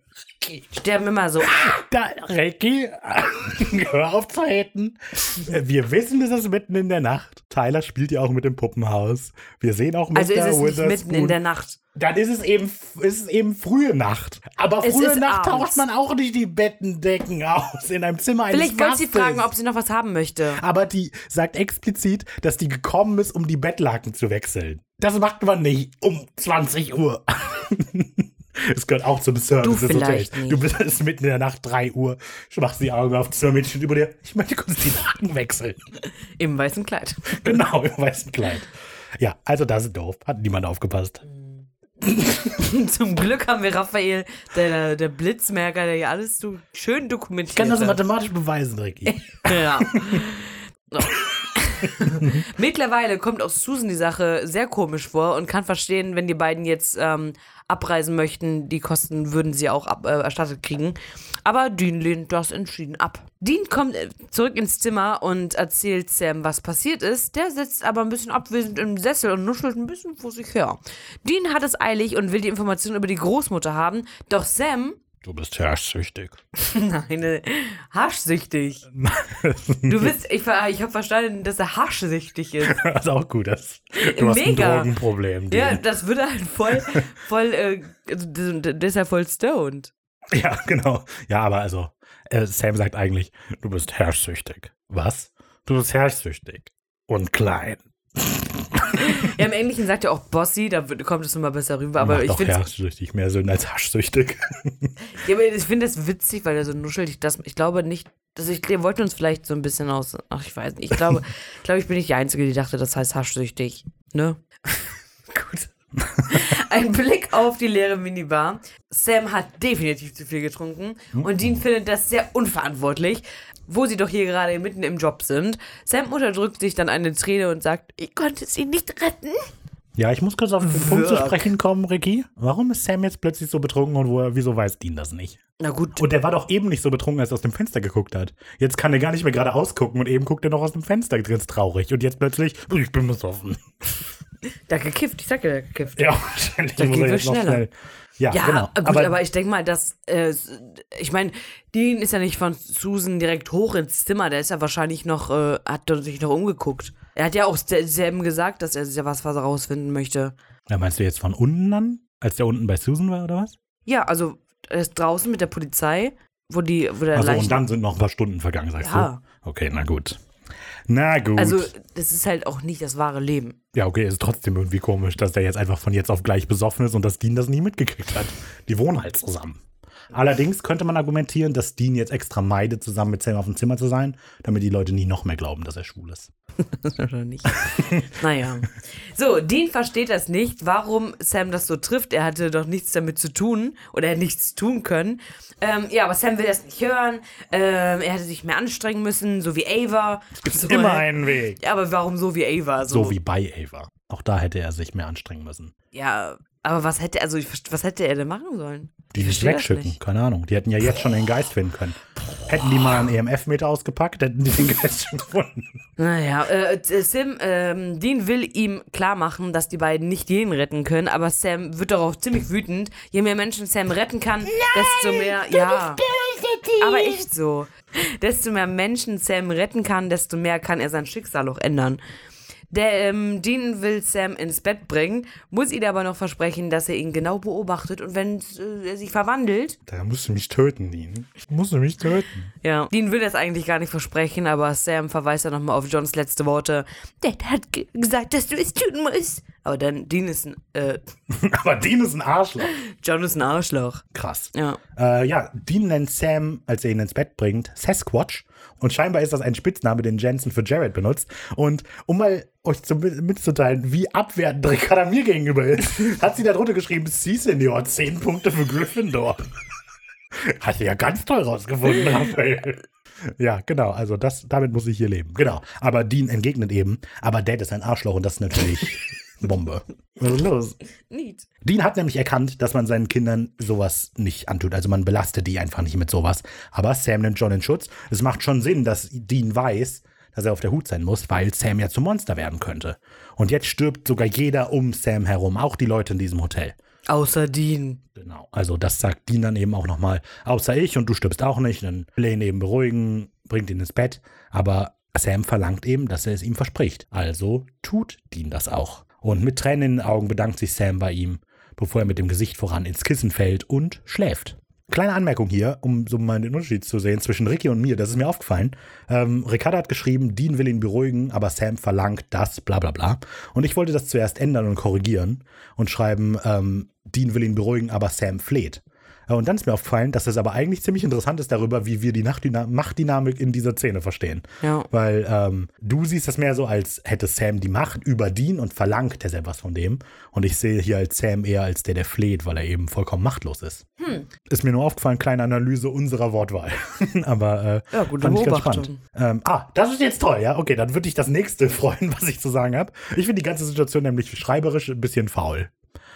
Sterben immer so. Da, Ricky, hör auf zu haten. Wir wissen, es ist mitten in der Nacht. Tyler spielt ja auch mit dem Puppenhaus. Wir sehen auch Mr. Also ist es nicht mitten in der Nacht. Dann ist es eben, ist es eben frühe Nacht. Aber Es frühe Nacht abends. tauscht man auch nicht die Bettendecken aus in einem Zimmer eines Vielleicht wollte sie fragen, ob sie noch was haben möchte. Aber die sagt explizit, dass die gekommen ist, um die Bettlaken zu wechseln. Das macht man nicht um 20 Uhr. Es gehört auch zum Service Du vielleicht nicht. Du bist ist mitten in der Nacht 3 Uhr, machst die Augen auf, das Mädchen über dir. Ich möchte kurz die Laken wechseln. Im weißen Kleid. Genau, im weißen Kleid. Ja, also das ist doof. Hat niemand aufgepasst. Zum Glück haben wir Raphael, der, der Blitzmerker, der hier alles so schön dokumentiert Ich kann das mathematisch beweisen, Ricky. Ja. Mittlerweile kommt auch Susan die Sache sehr komisch vor und kann verstehen, wenn die beiden jetzt ähm, abreisen möchten, die Kosten würden sie auch ab, äh, erstattet kriegen. Aber Dean lehnt das entschieden ab. Dean kommt äh, zurück ins Zimmer und erzählt Sam, was passiert ist. Der sitzt aber ein bisschen abwesend im Sessel und nuschelt ein bisschen vor sich her. Dean hat es eilig und will die Informationen über die Großmutter haben, doch Sam Du bist herrschsüchtig. Nein, äh, haschsüchtig. Du bist, ich, ich habe verstanden, dass er haschsüchtig ist. Das ist auch gut. Das, du hast ein Mega. Drogenproblem. Ja, Dean. das würde halt voll, voll, äh, also der ist ja voll stoned. ja, genau. Ja, aber also, äh, Sam sagt eigentlich, du bist herrschsüchtig. Was? Du bist herrschsüchtig. und klein. Ja, im Englischen sagt er auch Bossy, da kommt es nochmal besser rüber. Aber Macht ich finde herrschsüchtig mehr Sinn als haschsüchtig. ja, aber ich finde das witzig, weil er so nuschelt. Das, ich glaube nicht, dass ich, wir wollten uns vielleicht so ein bisschen aus. Ach, ich weiß nicht. Ich glaube, ich, glaube, ich bin nicht die Einzige, die dachte, das heißt haschsüchtig. Ne? Gut. Ein Blick auf die leere Minibar. Sam hat definitiv zu viel getrunken und Dean findet das sehr unverantwortlich, wo sie doch hier gerade mitten im Job sind. Sam unterdrückt sich dann eine Träne und sagt, ich konnte sie nicht retten. Ja, ich muss kurz auf den Punkt zu Wirk. sprechen kommen, Ricky. Warum ist Sam jetzt plötzlich so betrunken und wo, wieso weiß Dean das nicht? Na gut, Und der war doch eben nicht so betrunken, als er aus dem Fenster geguckt hat. Jetzt kann er gar nicht mehr gerade ausgucken und eben guckt er noch aus dem Fenster ganz traurig. Und jetzt plötzlich, ich bin besoffen. da gekifft. Ich sag ja, gekifft. Ja, wahrscheinlich Da muss geht er es jetzt noch schneller. schnell. Ja, Ja, genau. gut, aber, ich denke mal, dass, äh, ich meine, Dean ist ja nicht von Susan direkt hoch ins Zimmer, der ist ja wahrscheinlich noch, äh, hat sich noch umgeguckt. Er hat ja auch Sam gesagt, dass er sich ja was, was rausfinden möchte. ja, meinst du jetzt von unten an? Als der unten bei Susan war, oder was? Ja, also, er ist draußen mit der Polizei, wo die, wo der Also und dann sind noch ein paar Stunden vergangen, sagst Ja. du? Okay, na gut. Na gut. Also, das ist halt auch nicht das wahre Leben. ja, okay, ist trotzdem irgendwie komisch, dass der jetzt einfach von jetzt auf gleich besoffen ist und dass Dean das nie mitgekriegt hat. Die wohnen halt zusammen. Allerdings könnte man argumentieren, dass Dean jetzt extra meidet, zusammen mit Sam auf dem Zimmer zu sein, damit die Leute nie noch mehr glauben, dass er schwul ist. Oder nicht? naja. So, Dean versteht das nicht, warum Sam das so trifft. Er hatte doch nichts damit zu tun oder er hat nichts tun können. Ähm, ja, aber Sam will das nicht hören. Ähm, er hätte sich mehr anstrengen müssen, so wie Ava. Es Gibt immer einen Weg. Ja, aber warum so wie Ava? So wie bei Ava. Auch da hätte er sich mehr anstrengen müssen. Ja, aber was hätte, also, was hätte er denn machen sollen? Die Ich nicht verstehe das wegschicken, keine Ahnung. Die hätten ja jetzt schon den Geist finden können. Hätten die mal einen EMF-Meter ausgepackt, hätten die den Geist schon gefunden. Naja, äh, äh, Sim, ähm, Dean will ihm klar machen, dass die beiden nicht jeden retten können, aber Sam wird darauf ziemlich wütend. Je mehr Menschen Sam retten kann, desto mehr. Ja. Aber echt so. Desto mehr Menschen Sam retten kann, desto mehr kann er sein Schicksal auch ändern. Der ähm, Dean will Sam ins Bett bringen, muss ihm aber noch versprechen, dass er ihn genau beobachtet und wenn äh, er sich verwandelt, Da musst du mich töten, Dean. Musst du mich töten. ja. Dean will das eigentlich gar nicht versprechen, aber Sam verweist dann nochmal auf Johns letzte Worte. Dad hat ge gesagt, dass du es tun musst. Aber dann, Dean ist ein, äh, Aber Dean ist ein Arschloch. John ist ein Arschloch. Krass. Ja. Äh, ja, Dean nennt Sam, als er ihn ins Bett bringt, Sasquatch. Und scheinbar ist das ein Spitzname, den Jensen für Jared benutzt. Und um mal euch zu, mitzuteilen, wie abwertend Ricarda mir gegenüber ist, hat sie da drunter geschrieben, sie Senior, 10 Punkte für Gryffindor. Hat sie ja ganz toll rausgefunden, Raphael. Ja, genau, also das, damit muss ich hier leben. Genau. Aber Dean entgegnet eben, aber Dad ist ein Arschloch und das ist natürlich Bombe. Was ist los? Neat. Dean hat nämlich erkannt, dass man seinen Kindern sowas nicht antut. Also man belastet die einfach nicht mit sowas. Aber Sam nimmt John in Schutz. Es macht schon Sinn, dass Dean weiß, dass er auf der Hut sein muss, weil Sam ja zum Monster werden könnte. Und jetzt stirbt sogar jeder um Sam herum, auch die Leute in diesem Hotel. Außer Dean. Genau. Also das sagt Dean dann eben auch nochmal, außer ich und du stirbst auch nicht. Dann will er ihn eben beruhigen, bringt ihn ins Bett. Aber Sam verlangt eben, dass er es ihm verspricht. Also tut Dean das auch. Und mit Tränen in den Augen bedankt sich Sam bei ihm, bevor er mit dem Gesicht voran ins Kissen fällt und schläft. Kleine Anmerkung hier, um so mal den Unterschied zu sehen zwischen Ricky und mir, das ist mir aufgefallen. Ähm, Ricardo hat geschrieben, Dean will ihn beruhigen, aber Sam verlangt das, bla bla bla. Und ich wollte das zuerst ändern und korrigieren und schreiben, ähm, Dean will ihn beruhigen, aber Sam fleht. Äh, Und dann ist mir aufgefallen, dass es aber eigentlich ziemlich interessant ist darüber, wie wir die Nachtdyna- Machtdynamik in dieser Szene verstehen. Ja. Weil ähm, du siehst das mehr so, als hätte Sam die Macht über Dean und verlangt er was von dem. Und ich sehe hier als Sam eher als der, der fleht, weil er eben vollkommen machtlos ist. Hm. Ist mir nur aufgefallen, kleine Analyse unserer Wortwahl. aber äh, Ja, gute fand ich ganz spannend. Ähm, ah, das ist jetzt toll, ja. Okay, dann würde ich das nächste freuen, was ich zu sagen habe. Ich finde die ganze Situation nämlich schreiberisch ein bisschen faul.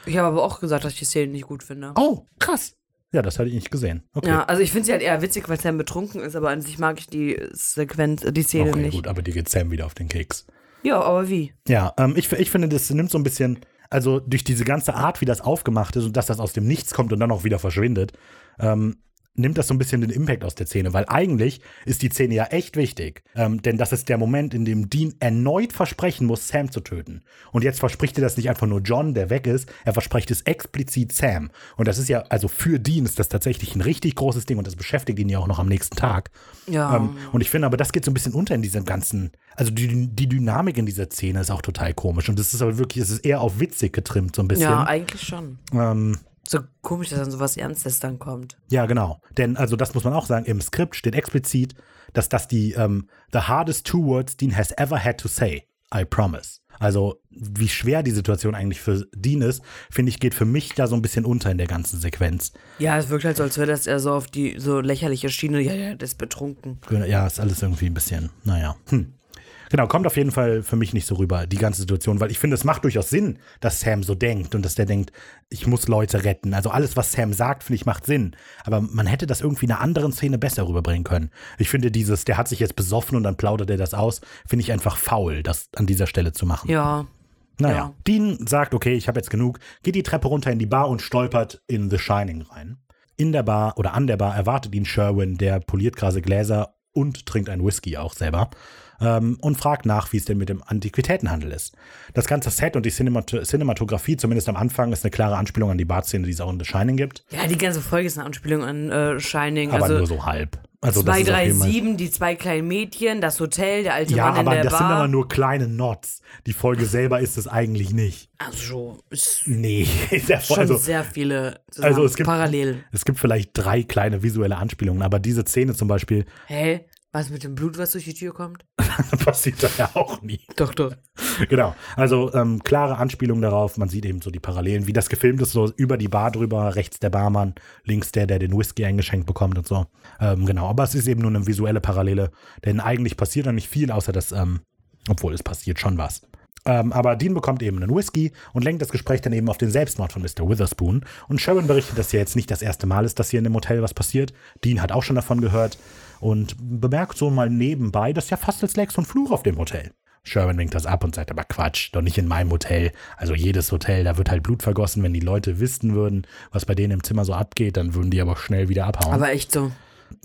Ich habe aber auch gesagt, dass ich die Szene nicht gut finde. Oh, krass. Ja, das hatte ich nicht gesehen. Okay. Ja, also ich finde sie halt eher witzig, weil Sam betrunken ist, aber an sich mag ich die Sequenz, die Szene okay, nicht. gut, aber die geht Sam wieder auf den Keks. Ja, aber wie? Ja, ähm, ich, ich finde, das nimmt so ein bisschen, also durch diese ganze Art, wie das aufgemacht ist und dass das aus dem Nichts kommt und dann auch wieder verschwindet, ähm, nimmt das so ein bisschen den Impact aus der Szene, weil eigentlich ist die Szene ja echt wichtig. Ähm, denn das ist der Moment, in dem Dean erneut versprechen muss, Sam zu töten. Und jetzt verspricht er das nicht einfach nur John, der weg ist, er verspricht es explizit Sam. Und das ist ja, also für Dean ist das tatsächlich ein richtig großes Ding und das beschäftigt ihn ja auch noch am nächsten Tag. Ja. Ähm, und ich finde aber, das geht so ein bisschen unter in diesem ganzen, also die, die Dynamik in dieser Szene ist auch total komisch. Und das ist aber wirklich, es ist eher auf witzig getrimmt, so ein bisschen. ja, eigentlich schon. Ähm, So komisch, dass dann sowas Ernstes dann kommt. Ja, genau. Denn, also das muss man auch sagen, im Skript steht explizit, dass das die ähm, the hardest two words Dean has ever had to say. I promise. Also, wie schwer die Situation eigentlich für Dean ist, finde ich, geht für mich da so ein bisschen unter in der ganzen Sequenz. Ja, es wirkt halt so, als wäre das eher so auf die so lächerliche Schiene. Ja, ja, das ist betrunken. Ja, ist alles irgendwie ein bisschen, naja. Hm. Genau, kommt auf jeden Fall für mich nicht so rüber, die ganze Situation, weil ich finde, es macht durchaus Sinn, dass Sam so denkt und dass der denkt, ich muss Leute retten. Also alles, was Sam sagt, finde ich, macht Sinn. Aber man hätte das irgendwie in einer anderen Szene besser rüberbringen können. Ich finde dieses, der hat sich jetzt besoffen und dann plaudert er das aus, finde ich einfach faul, das an dieser Stelle zu machen. Ja. Naja, ja. Dean sagt, okay, ich habe jetzt genug, geht die Treppe runter in die Bar und stolpert in The Shining rein. In der Bar oder an der Bar erwartet ihn Sherwin, der poliert gerade Gläser und trinkt einen Whisky auch selber ähm, und fragt nach, wie es denn mit dem Antiquitätenhandel ist. Das ganze Set und die Cinemat Cinematografie, zumindest am Anfang, ist eine klare Anspielung an die Barszene, die es auch in The Shining gibt, Ja, die ganze Folge ist eine Anspielung an äh, Shining. aber also nur so halb. Also das ist auf jeden Fall- 237, die zwei kleinen Mädchen, das Hotel, der alte Ja, Mann in aber der das Bar. sind aber nur kleine Nots. Die Folge selber ist es eigentlich nicht. also, Nee, der schon also, sehr viele also es gibt parallel. Es gibt vielleicht drei kleine visuelle Anspielungen, aber diese Szene zum Beispiel Hä? Was mit dem Blut, was durch die Tür kommt? passiert da ja auch nie. Doch, doch. Genau. Also ähm, klare Anspielung darauf. Man sieht eben so die Parallelen, wie das gefilmt ist, so über die Bar drüber, rechts der Barmann, links der, der den Whisky eingeschenkt bekommt und so. Ähm, genau. Aber es ist eben nur eine visuelle Parallele, denn eigentlich passiert da nicht viel, außer dass, ähm, obwohl es passiert schon was. Ähm, aber Dean bekommt eben einen Whisky und lenkt das Gespräch dann eben auf den Selbstmord von Mr. Witherspoon. Und Sharon berichtet, dass ja jetzt nicht das erste Mal ist, dass hier in dem Hotel was passiert. Dean hat auch schon davon gehört und bemerkt so mal nebenbei, dass ja fast als so ein Fluch auf dem Hotel. Sherman winkt das ab und sagt aber Quatsch, doch nicht in meinem Hotel. Also jedes Hotel, da wird halt Blut vergossen. Wenn die Leute wissen würden, was bei denen im Zimmer so abgeht, dann würden die aber schnell wieder abhauen. Aber echt so.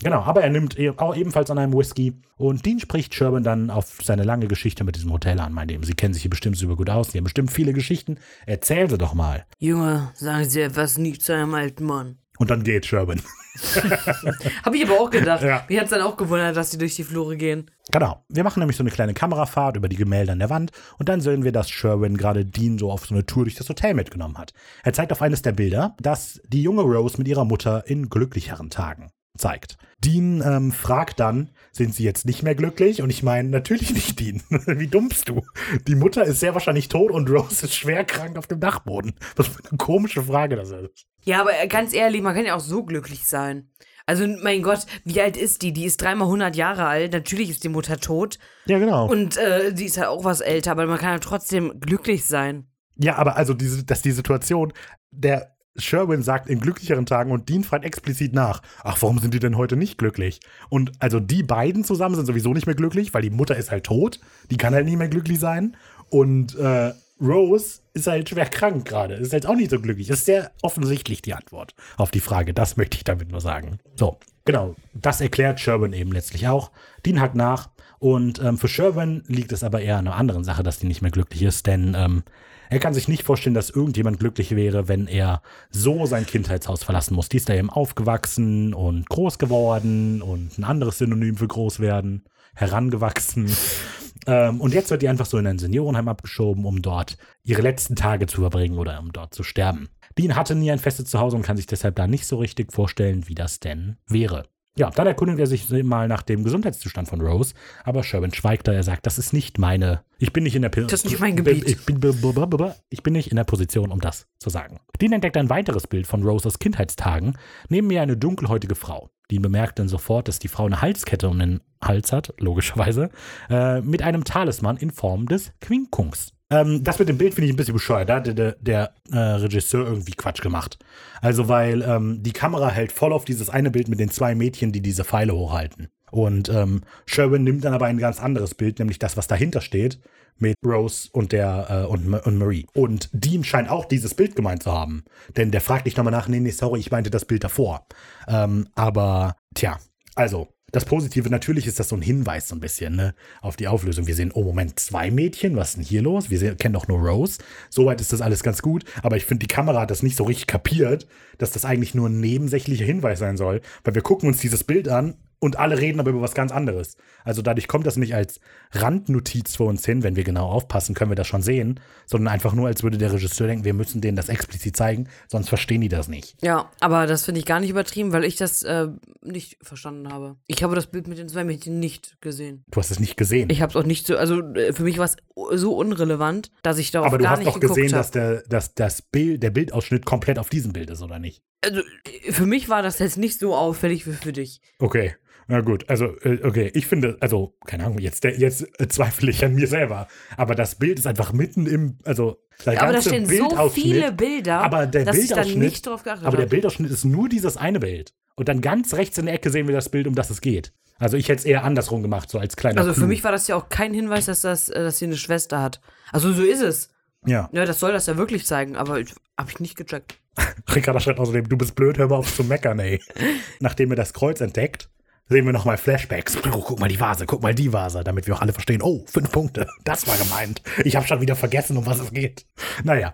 Genau, aber er nimmt e- auch ebenfalls an einem Whisky und Dean spricht Sherman dann auf seine lange Geschichte mit diesem Hotel an, meint eben, sie kennen sich hier bestimmt super gut aus, sie haben bestimmt viele Geschichten, erzähl sie doch mal. Junge, sagen Sie etwas nicht zu einem alten Mann. Und dann geht Sherman. Hab ich aber auch gedacht. Ja. Mich hat's dann auch gewundert, dass die durch die Flure gehen. Genau, wir machen nämlich so eine kleine Kamerafahrt über die Gemälde an der Wand und dann sehen wir, dass Sherwin gerade Dean so auf so eine Tour durch das Hotel mitgenommen hat. Er zeigt auf eines der Bilder, dass die junge Rose mit ihrer Mutter in glücklicheren Tagen zeigt. Dean ähm, fragt dann, sind sie jetzt nicht mehr glücklich? Und ich meine, natürlich nicht, Dean. Wie dumm bist du? Die Mutter ist sehr wahrscheinlich tot und Rose ist schwer krank auf dem Dachboden. Was für eine komische Frage das ist. Ja, aber äh, ganz ehrlich, man kann ja auch so glücklich sein. Also, mein Gott, wie alt ist die? Die ist dreimal 100 Jahre alt. Natürlich ist die Mutter tot. Ja, genau. Und äh, die ist ja auch was älter, aber man kann ja trotzdem glücklich sein. Ja, aber also diese, dass die Situation, der Sherwin sagt in glücklicheren Tagen und Dean fragt explizit nach, ach, warum sind die denn heute nicht glücklich? Und also die beiden zusammen sind sowieso nicht mehr glücklich, weil die Mutter ist halt tot, die kann halt nicht mehr glücklich sein. Und äh, Rose ist halt schwer krank gerade, ist halt auch nicht so glücklich. Ist sehr offensichtlich die Antwort auf die Frage, das möchte ich damit nur sagen. So, genau, das erklärt Sherwin eben letztlich auch. Dean hakt nach und ähm, für Sherwin liegt es aber eher an einer anderen Sache, dass die nicht mehr glücklich ist, denn ähm, er kann sich nicht vorstellen, dass irgendjemand glücklich wäre, wenn er so sein Kindheitshaus verlassen muss. Die ist da eben aufgewachsen und groß geworden und ein anderes Synonym für groß werden, herangewachsen. Ähm, und jetzt wird die einfach so in ein Seniorenheim abgeschoben, um dort ihre letzten Tage zu verbringen oder um dort zu sterben. Dean hatte nie ein festes Zuhause und kann sich deshalb da nicht so richtig vorstellen, wie das denn wäre. Ja, dann erkundigt er sich mal nach dem Gesundheitszustand von Rose, aber Sherwin schweigt da. Er sagt, das ist nicht meine. Ich bin nicht in der. Das ist nicht mein Gebiet. Ich bin, ich bin nicht in der Position, um das zu sagen. Dean entdeckt ein weiteres Bild von Roses Kindheitstagen. Neben mir eine dunkelhäutige Frau. Dean bemerkt dann sofort, dass die Frau eine Halskette um den Hals hat, logischerweise, äh, mit einem Talisman in Form des Quinkungs. Ähm, das mit dem Bild finde ich ein bisschen bescheuert. Da hat der, der, äh, Regisseur irgendwie Quatsch gemacht. Also, weil ähm, die Kamera hält voll auf dieses eine Bild mit den zwei Mädchen, die diese Pfeile hochhalten. Und ähm, Sherwin nimmt dann aber ein ganz anderes Bild, nämlich das, was dahinter steht, mit Rose und der äh, und, und Marie. Und Dean scheint auch dieses Bild gemeint zu haben. Denn der fragt nicht nochmal nach, nee, nee, sorry, ich meinte das Bild davor. Ähm, aber, tja, also, das Positive, natürlich ist das so ein Hinweis so ein bisschen ne, auf die Auflösung. Wir sehen, oh Moment, zwei Mädchen, was ist denn hier los? Wir sehen, kennen doch nur Rose. Soweit ist das alles ganz gut, aber ich finde, die Kamera hat das nicht so richtig kapiert, dass das eigentlich nur ein nebensächlicher Hinweis sein soll, weil wir gucken uns dieses Bild an und alle reden aber über was ganz anderes. Also dadurch kommt das nicht als Randnotiz vor uns hin, wenn wir genau aufpassen, können wir das schon sehen, sondern einfach nur, als würde der Regisseur denken, wir müssen denen das explizit zeigen, sonst verstehen die das nicht. Ja, aber das finde ich gar nicht übertrieben, weil ich das äh, nicht verstanden habe. Ich habe das Bild mit den zwei Mädchen nicht gesehen. Du hast es nicht gesehen. Ich habe es auch nicht so, also äh, für mich war es so unrelevant, dass ich darauf aber du gar hast nicht doch geguckt gesehen, habe. dass, der, dass das Bild, der Bildausschnitt komplett auf diesem Bild ist, oder nicht? Also, für mich war das jetzt nicht so auffällig wie für dich. Okay. Na gut, also, äh, okay, ich finde, also, keine Ahnung, jetzt, jetzt äh, zweifle ich an mir selber. Aber das Bild ist einfach mitten im, also, der Ja, aber da stehen so Bildausschnitt- viele Bilder, aber der dass ich dann Bildausschnitt, nicht drauf geachtet aber der habe. Bildausschnitt ist nur dieses eine Bild. Und dann ganz rechts in der Ecke sehen wir das Bild, um das es geht. Also ich hätte es eher andersrum gemacht, so als kleiner Also für Clou. mich war das ja auch kein Hinweis, dass, das, äh, dass sie eine Schwester hat. Also so ist es. Ja, Ja, das soll das ja wirklich zeigen, aber ich- hab ich nicht gecheckt. Ricarda schreibt außerdem, du bist blöd, hör mal auf zu meckern, ey. Nachdem er das Kreuz entdeckt, sehen wir nochmal Flashbacks. Oh, guck mal die Vase, guck mal die Vase, damit wir auch alle verstehen, oh, fünf Punkte, das war gemeint. Ich habe schon wieder vergessen, um was es geht. Naja,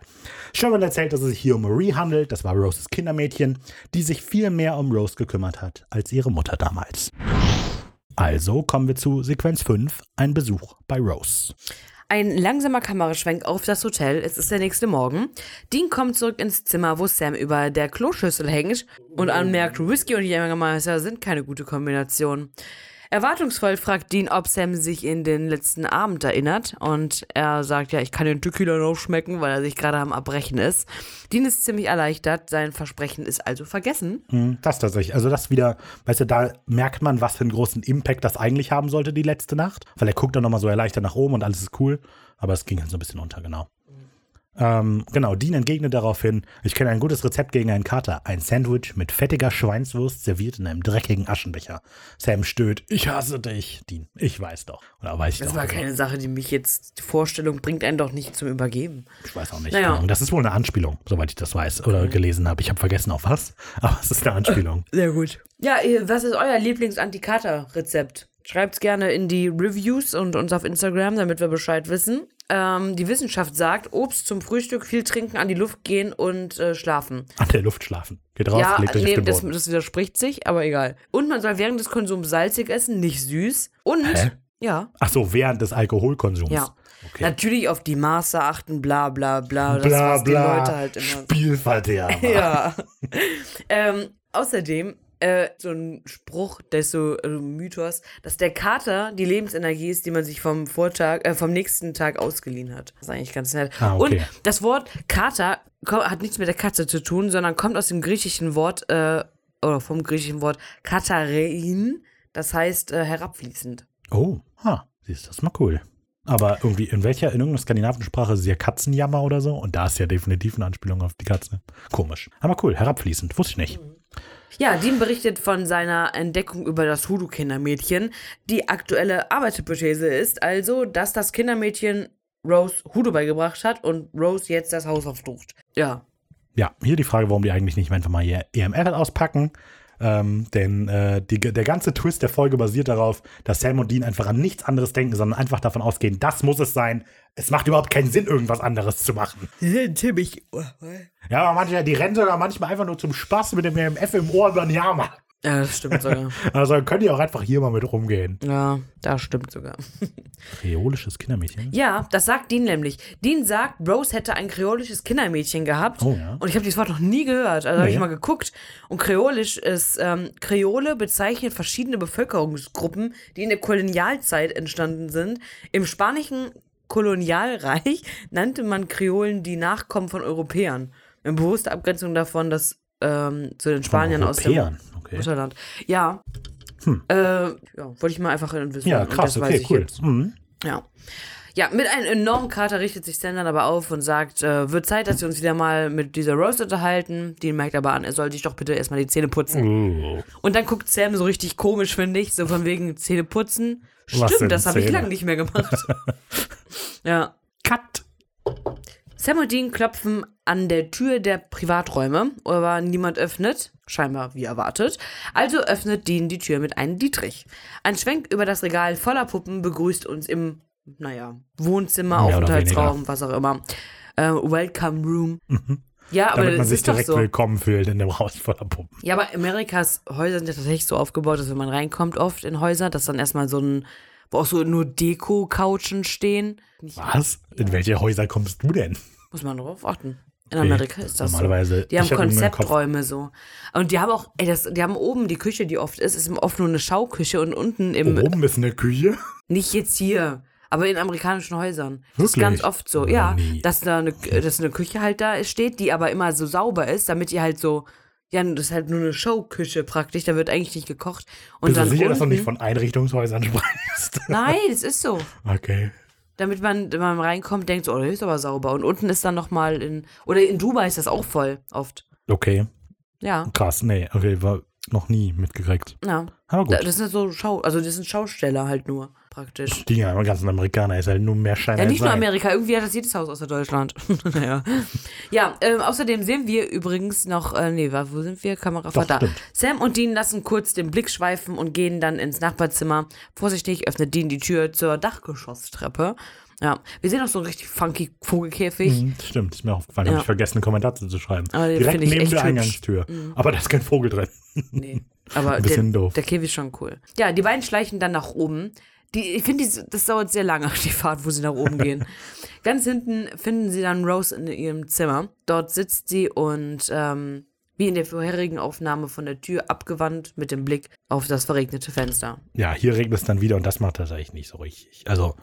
Sherman erzählt, dass es sich hier um Marie handelt, das war Roses Kindermädchen, die sich viel mehr um Rose gekümmert hat als ihre Mutter damals. Also kommen wir zu Sequenz 5, ein Besuch bei Rose. Ein langsamer Kameraschwenk auf das Hotel. Es ist der nächste Morgen. Dean kommt zurück ins Zimmer, wo Sam über der Kloschüssel hängt und anmerkt, Whisky und Jägermeister sind keine gute Kombination. Erwartungsvoll fragt Dean, ob Sam sich in den letzten Abend erinnert und er sagt, ja, ich kann den Tequila noch schmecken, weil er sich gerade am Abbrechen ist. Dean ist ziemlich erleichtert, sein Versprechen ist also vergessen. Hm, Das tatsächlich. Also das wieder, weißt du, da merkt man, was für einen großen Impact das eigentlich haben sollte, die letzte Nacht. Weil er guckt dann nochmal so erleichtert nach oben und alles ist cool. Aber es ging halt so ein bisschen unter, genau. Ähm, genau, Dean entgegnet daraufhin, ich kenne ein gutes Rezept gegen einen Kater. Ein Sandwich mit fettiger Schweinswurst serviert in einem dreckigen Aschenbecher. Sam stöhnt, ich hasse dich. Dean, ich weiß doch. Oder weiß ich Das doch. war keine Sache, die mich jetzt, die Vorstellung bringt einen doch nicht zum Übergeben. Ich weiß auch nicht. Naja. Ahnung. Das ist wohl eine Anspielung, soweit ich das weiß oder gelesen habe. Ich habe vergessen auf was, aber es ist eine Anspielung. Sehr gut. Ja, was ist euer Lieblings-Antikater-Rezept? Schreibt's gerne in die Reviews und uns auf Instagram, damit wir Bescheid wissen. Ähm, die Wissenschaft sagt, Obst zum Frühstück, viel trinken, an die Luft gehen und äh, schlafen. An der Luft schlafen. Geht raus, ja, legt euch nee, auf den das, Boden. das widerspricht sich, aber egal. Und man soll während des Konsums salzig essen, nicht süß. Und, Hä? ja, Ach so, während des Alkoholkonsums. ja. Okay. Natürlich auf die Maße achten, bla bla bla. Das, bla was die bla. Leute halt immer Spielverderber. Ja. ähm, außerdem, äh, so ein Spruch, der ist so äh, Mythos, dass der Kater die Lebensenergie ist, die man sich vom Vortag, äh, vom nächsten Tag ausgeliehen hat. Das ist eigentlich ganz nett. Ah, okay. Und das Wort Kater hat nichts mit der Katze zu tun, sondern kommt aus dem griechischen Wort, äh, oder vom griechischen Wort Katarein, das heißt äh, herabfließend. Oh, ha, siehst du, das ist mal cool. Aber irgendwie, in welcher, in irgendeiner skandinavischen Sprache ist ja Katzenjammer oder so? Und da ist ja definitiv eine Anspielung auf die Katze. Komisch. Aber cool, herabfließend, wusste ich nicht. Ja, Dean berichtet von seiner Entdeckung über das Hoodoo-Kindermädchen. Die aktuelle Arbeitshypothese ist also, dass das Kindermädchen Rose Hoodoo beigebracht hat und Rose jetzt das Haus aufsucht. Ja. Ja, hier die Frage, warum die eigentlich nicht einfach mal ihr EMF auspacken. Ähm, denn äh, die, der ganze Twist der Folge basiert darauf, dass Sam und Dean einfach an nichts anderes denken, sondern einfach davon ausgehen, das muss es sein. Es macht überhaupt keinen Sinn, irgendwas anderes zu machen. Sie sind ziemlich. Ja, aber manche, die rennen sogar manchmal einfach nur zum Spaß mit dem EMF im Ohr über den Jahrmarkt. Ja, das stimmt sogar. Also könnt ihr auch einfach hier mal mit rumgehen. ja, das stimmt sogar. Kreolisches Kindermädchen. Ja, das sagt Dean nämlich. Dean sagt, Rose hätte ein kreolisches Kindermädchen gehabt. Oh ja. Und ich habe dieses Wort noch nie gehört. Also habe Nee. ich mal geguckt. Und Kreolisch ist, ähm, Kreole bezeichnet verschiedene Bevölkerungsgruppen, die in der Kolonialzeit entstanden sind. Im spanischen Kolonialreich nannte man Kreolen die Nachkommen von Europäern. In bewusster Abgrenzung davon, dass ähm, zu den Spaniern aus dem. Okay. Mutterland. Ja. Äh, ja, wollte ich mal einfach wissen. Ja, krass, okay, ich cool. Mhm. Ja. Ja, mit einem enormen Kater richtet sich Sam dann aber auf und sagt, äh, wird Zeit, dass wir uns wieder mal mit dieser Rose unterhalten. Die merkt aber an, er soll sich doch bitte erstmal die Zähne putzen. Oh. Und dann guckt Sam so richtig komisch, finde ich, so von wegen Zähne putzen. Stimmt, das habe ich lange nicht mehr gemacht. ja. Cut. Sam und Dean klopfen an der Tür der Privaträume, aber niemand öffnet, scheinbar wie erwartet. Also öffnet Dean die Tür mit einem Dietrich. Ein Schwenk über das Regal voller Puppen begrüßt uns im, naja, Wohnzimmer, Aufenthaltsraum, was auch immer. Äh, Welcome Room. Ja, aber Mhm. Damit man sich direkt so. willkommen fühlt in dem Haus voller Puppen. Ja, aber Amerikas Häuser sind ja tatsächlich so aufgebaut, dass wenn man reinkommt, oft in Häuser, dass dann erstmal so ein, wo auch so nur Deko-Couchen stehen. Nicht, Was? In welche Häuser kommst du denn? muss man drauf achten. In Amerika ist das Normalerweise. so. Die haben hab Konzepträume so. Und die haben auch, ey, das, die haben oben die Küche, die oft ist, ist oft nur eine Schauküche und unten im, Oben ist eine Küche. nicht jetzt hier, aber in amerikanischen Häusern. Das ist Wirklich? ganz oft so. Ja, nie. dass da eine, dass eine Küche halt da steht, die aber immer so sauber ist, damit ihr halt so, ja, das ist halt nur eine Showküche praktisch, da wird eigentlich nicht gekocht. Und Bist du dann sicher, dass du unten, nicht von Einrichtungshäusern sprichst? Nein, es ist so. Okay. Damit man, wenn man reinkommt, denkt so, oh, das ist aber sauber. Und unten ist dann nochmal in, oder in Dubai ist das auch voll, oft. Okay. Ja, Krass. Nee, okay, war noch nie mitgekriegt. ja. Aber gut. Das sind so Schau, also das sind Schausteller halt nur, praktisch. Die ganzen Amerikaner ist halt nur mehr Schein Ja, nicht nur Sein. Amerika, irgendwie hat das jedes Haus außer Deutschland. naja. Ja, ähm, außerdem sehen wir übrigens noch, äh, nee, wo sind wir? Kamera Doch, da. Sam und Dean lassen kurz den Blick schweifen und gehen dann ins Nachbarzimmer. Vorsichtig öffnet Dean die Tür zur Dachgeschosstreppe. Ja, wir sehen auch so einen richtig funky Vogelkäfig. Mhm, stimmt, ist mir aufgefallen. Ja. Habe ich vergessen, einen Kommentar zu schreiben. Direkt neben der hübsch. Mhm. Eingangstür. Aber da ist kein Vogel drin. Nee, aber Ein bisschen der, doof. der Käfig ist schon cool. Ja, die beiden schleichen dann nach oben. Die, ich finde, das dauert sehr lange, die Fahrt, wo sie nach oben gehen. Ganz hinten finden sie dann Rose in ihrem Zimmer. Dort sitzt sie und ähm, wie in der vorherigen Aufnahme von der Tür abgewandt mit dem Blick auf das verregnete Fenster. Ja, hier regnet es dann wieder und das macht tatsächlich nicht so richtig. Also,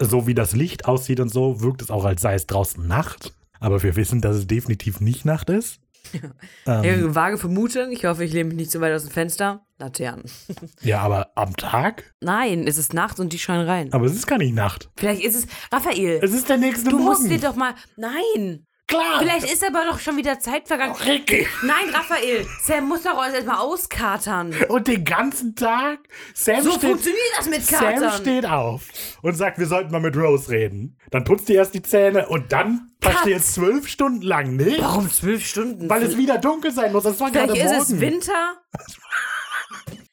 so wie das Licht aussieht und so, wirkt es auch, als sei es draußen Nacht. Aber wir wissen, dass es definitiv nicht Nacht ist. Ähm, Eine vage Vermutung, ich hoffe, ich lehne mich nicht zu weit aus dem Fenster. Laternen. ja, aber am Tag? Nein, es ist Nacht und die scheinen rein. Aber es ist gar nicht Nacht. Vielleicht ist es. Raphael, Es ist der nächste du Morgen. musst dir doch mal. Nein! Klar. Vielleicht ist aber doch schon wieder Zeit vergangen. Ricky. Nein, Raphael, Sam muss doch erst mal auskatern. Und den ganzen Tag? Sam, So steht, funktioniert das mit Sam Katern. steht auf und sagt, wir sollten mal mit Rose reden. Dann putzt ihr erst die Zähne und dann passt ihr jetzt zwölf Stunden lang nicht, Warum zwölf Stunden? weil es wieder dunkel sein muss. Das war Vielleicht gerade ist morgen. es Winter.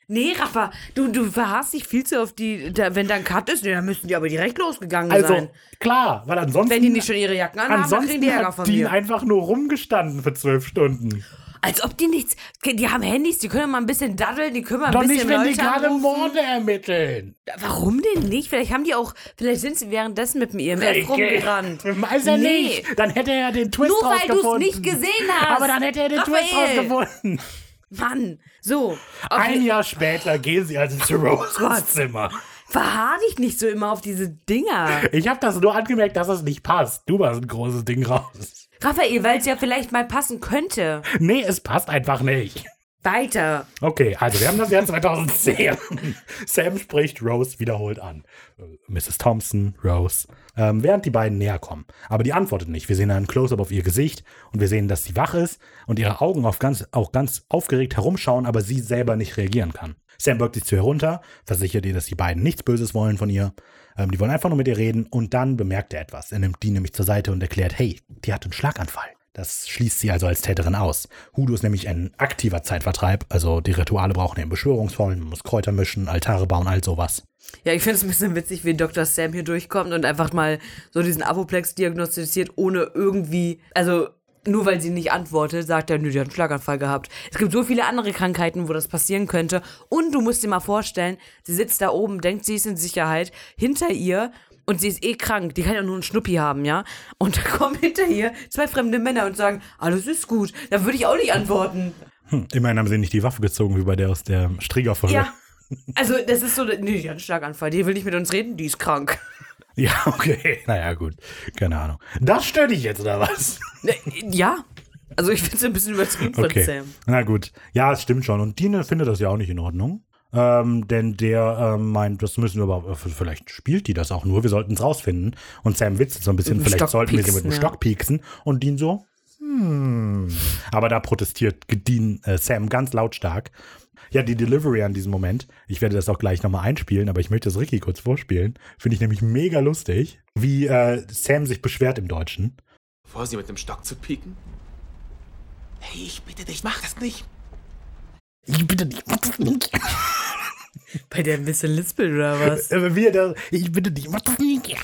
Nee, Rafa, du, du verharrst dich viel zu auf die, da, wenn da ein Cut ist, nee, dann müssen die aber direkt losgegangen also, sein. klar, weil ansonsten, Wenn die nicht schon ihre Jacken anhaben, dann kriegen ansonsten die Ärger von mir. einfach nur rumgestanden für zwölf Stunden. Als ob die nichts, die haben Handys, die können mal ein bisschen daddeln, die können mal ein Doch bisschen nicht, wenn die Leute gerade anrufen. Morde ermitteln. Warum denn nicht? Vielleicht haben die auch, vielleicht sind sie währenddessen mit mir im Elf rumgerannt. Weiß er Nee. nicht. Dann hätte er den Twist Nur weil du es rausgefunden. nicht gesehen hast. Aber dann hätte er den Twist Raphael. rausgefunden. Mann, so. Ein Jahr später gehen sie also zu Roses Gott. Zimmer. Verhaar dich nicht so immer auf diese Dinger. Ich habe das nur angemerkt, dass es nicht passt. Du warst ein großes Ding raus. Raphael, weil es ja vielleicht mal passen könnte. Nee, es passt einfach nicht. Weiter. Okay, also wir haben das Jahr 2010. Sam spricht Rose wiederholt an. Mrs. Thompson, Rose. Ähm, während die beiden näher kommen. Aber die antwortet nicht. Wir sehen einen Close-up auf ihr Gesicht und wir sehen, dass sie wach ist und ihre Augen auf ganz, auch ganz aufgeregt herumschauen, aber sie selber nicht reagieren kann. Sam beugt sich zu ihr runter, versichert ihr, dass die beiden nichts Böses wollen von ihr. Ähm, die wollen einfach nur mit ihr reden und dann bemerkt er etwas. Er nimmt die nämlich zur Seite und erklärt, hey, die hat einen Schlaganfall. Das schließt sie also als Täterin aus. Hudo ist nämlich ein aktiver Zeitvertreib, also die Rituale brauchen eben Beschwörungsvollen, man muss Kräuter mischen, Altare bauen, all sowas. Ja, ich finde es ein bisschen witzig, wie Dr. Sam hier durchkommt und einfach mal so diesen Apoplex diagnostiziert, ohne irgendwie, also nur weil sie nicht antwortet, sagt er, nö, die hat einen Schlaganfall gehabt. Es gibt so viele andere Krankheiten, wo das passieren könnte. Und du musst dir mal vorstellen, sie sitzt da oben, denkt, sie ist in Sicherheit, hinter ihr und sie ist eh krank, die kann ja nur einen Schnuppi haben, ja? Und da kommen hinter ihr zwei fremde Männer und sagen, alles ist gut. Da würde ich auch nicht antworten. Hm, immerhin haben sie nicht die Waffe gezogen, wie bei der aus der Strieger-Folge. Ja. Also, das ist so, nee, die hat einen Schlaganfall, die will nicht mit uns reden, die ist krank. Ja, okay. Naja, gut. Keine Ahnung. Das stört dich jetzt, oder was? Äh, Ja. Also ich finde es ein bisschen übertrieben von Okay. Sam. Na gut. Ja, es stimmt schon. Und Dine findet das ja auch nicht in Ordnung. Ähm, denn der ähm, meint, das müssen wir aber, äh, vielleicht spielt die das auch nur, wir sollten es rausfinden. Und Sam witzelt so ein bisschen, vielleicht Stock sollten wir sie mit pieksen, dem ja. Stock pieksen. Und Dean so, hm. Aber da protestiert Dean, äh, Sam ganz lautstark. Ja, die Delivery an diesem Moment, ich werde das auch gleich nochmal einspielen, aber ich möchte das Ricky kurz vorspielen. Finde ich nämlich mega lustig, wie äh, Sam sich beschwert im Deutschen. Vor sie mit dem Stock zu pieken? Hey, ich bitte dich, mach das nicht. Ich bitte dich, mach das nicht. Bei der ein bisschen lispelt oder was? Aber wie er da, ich bitte dich, mach das nicht.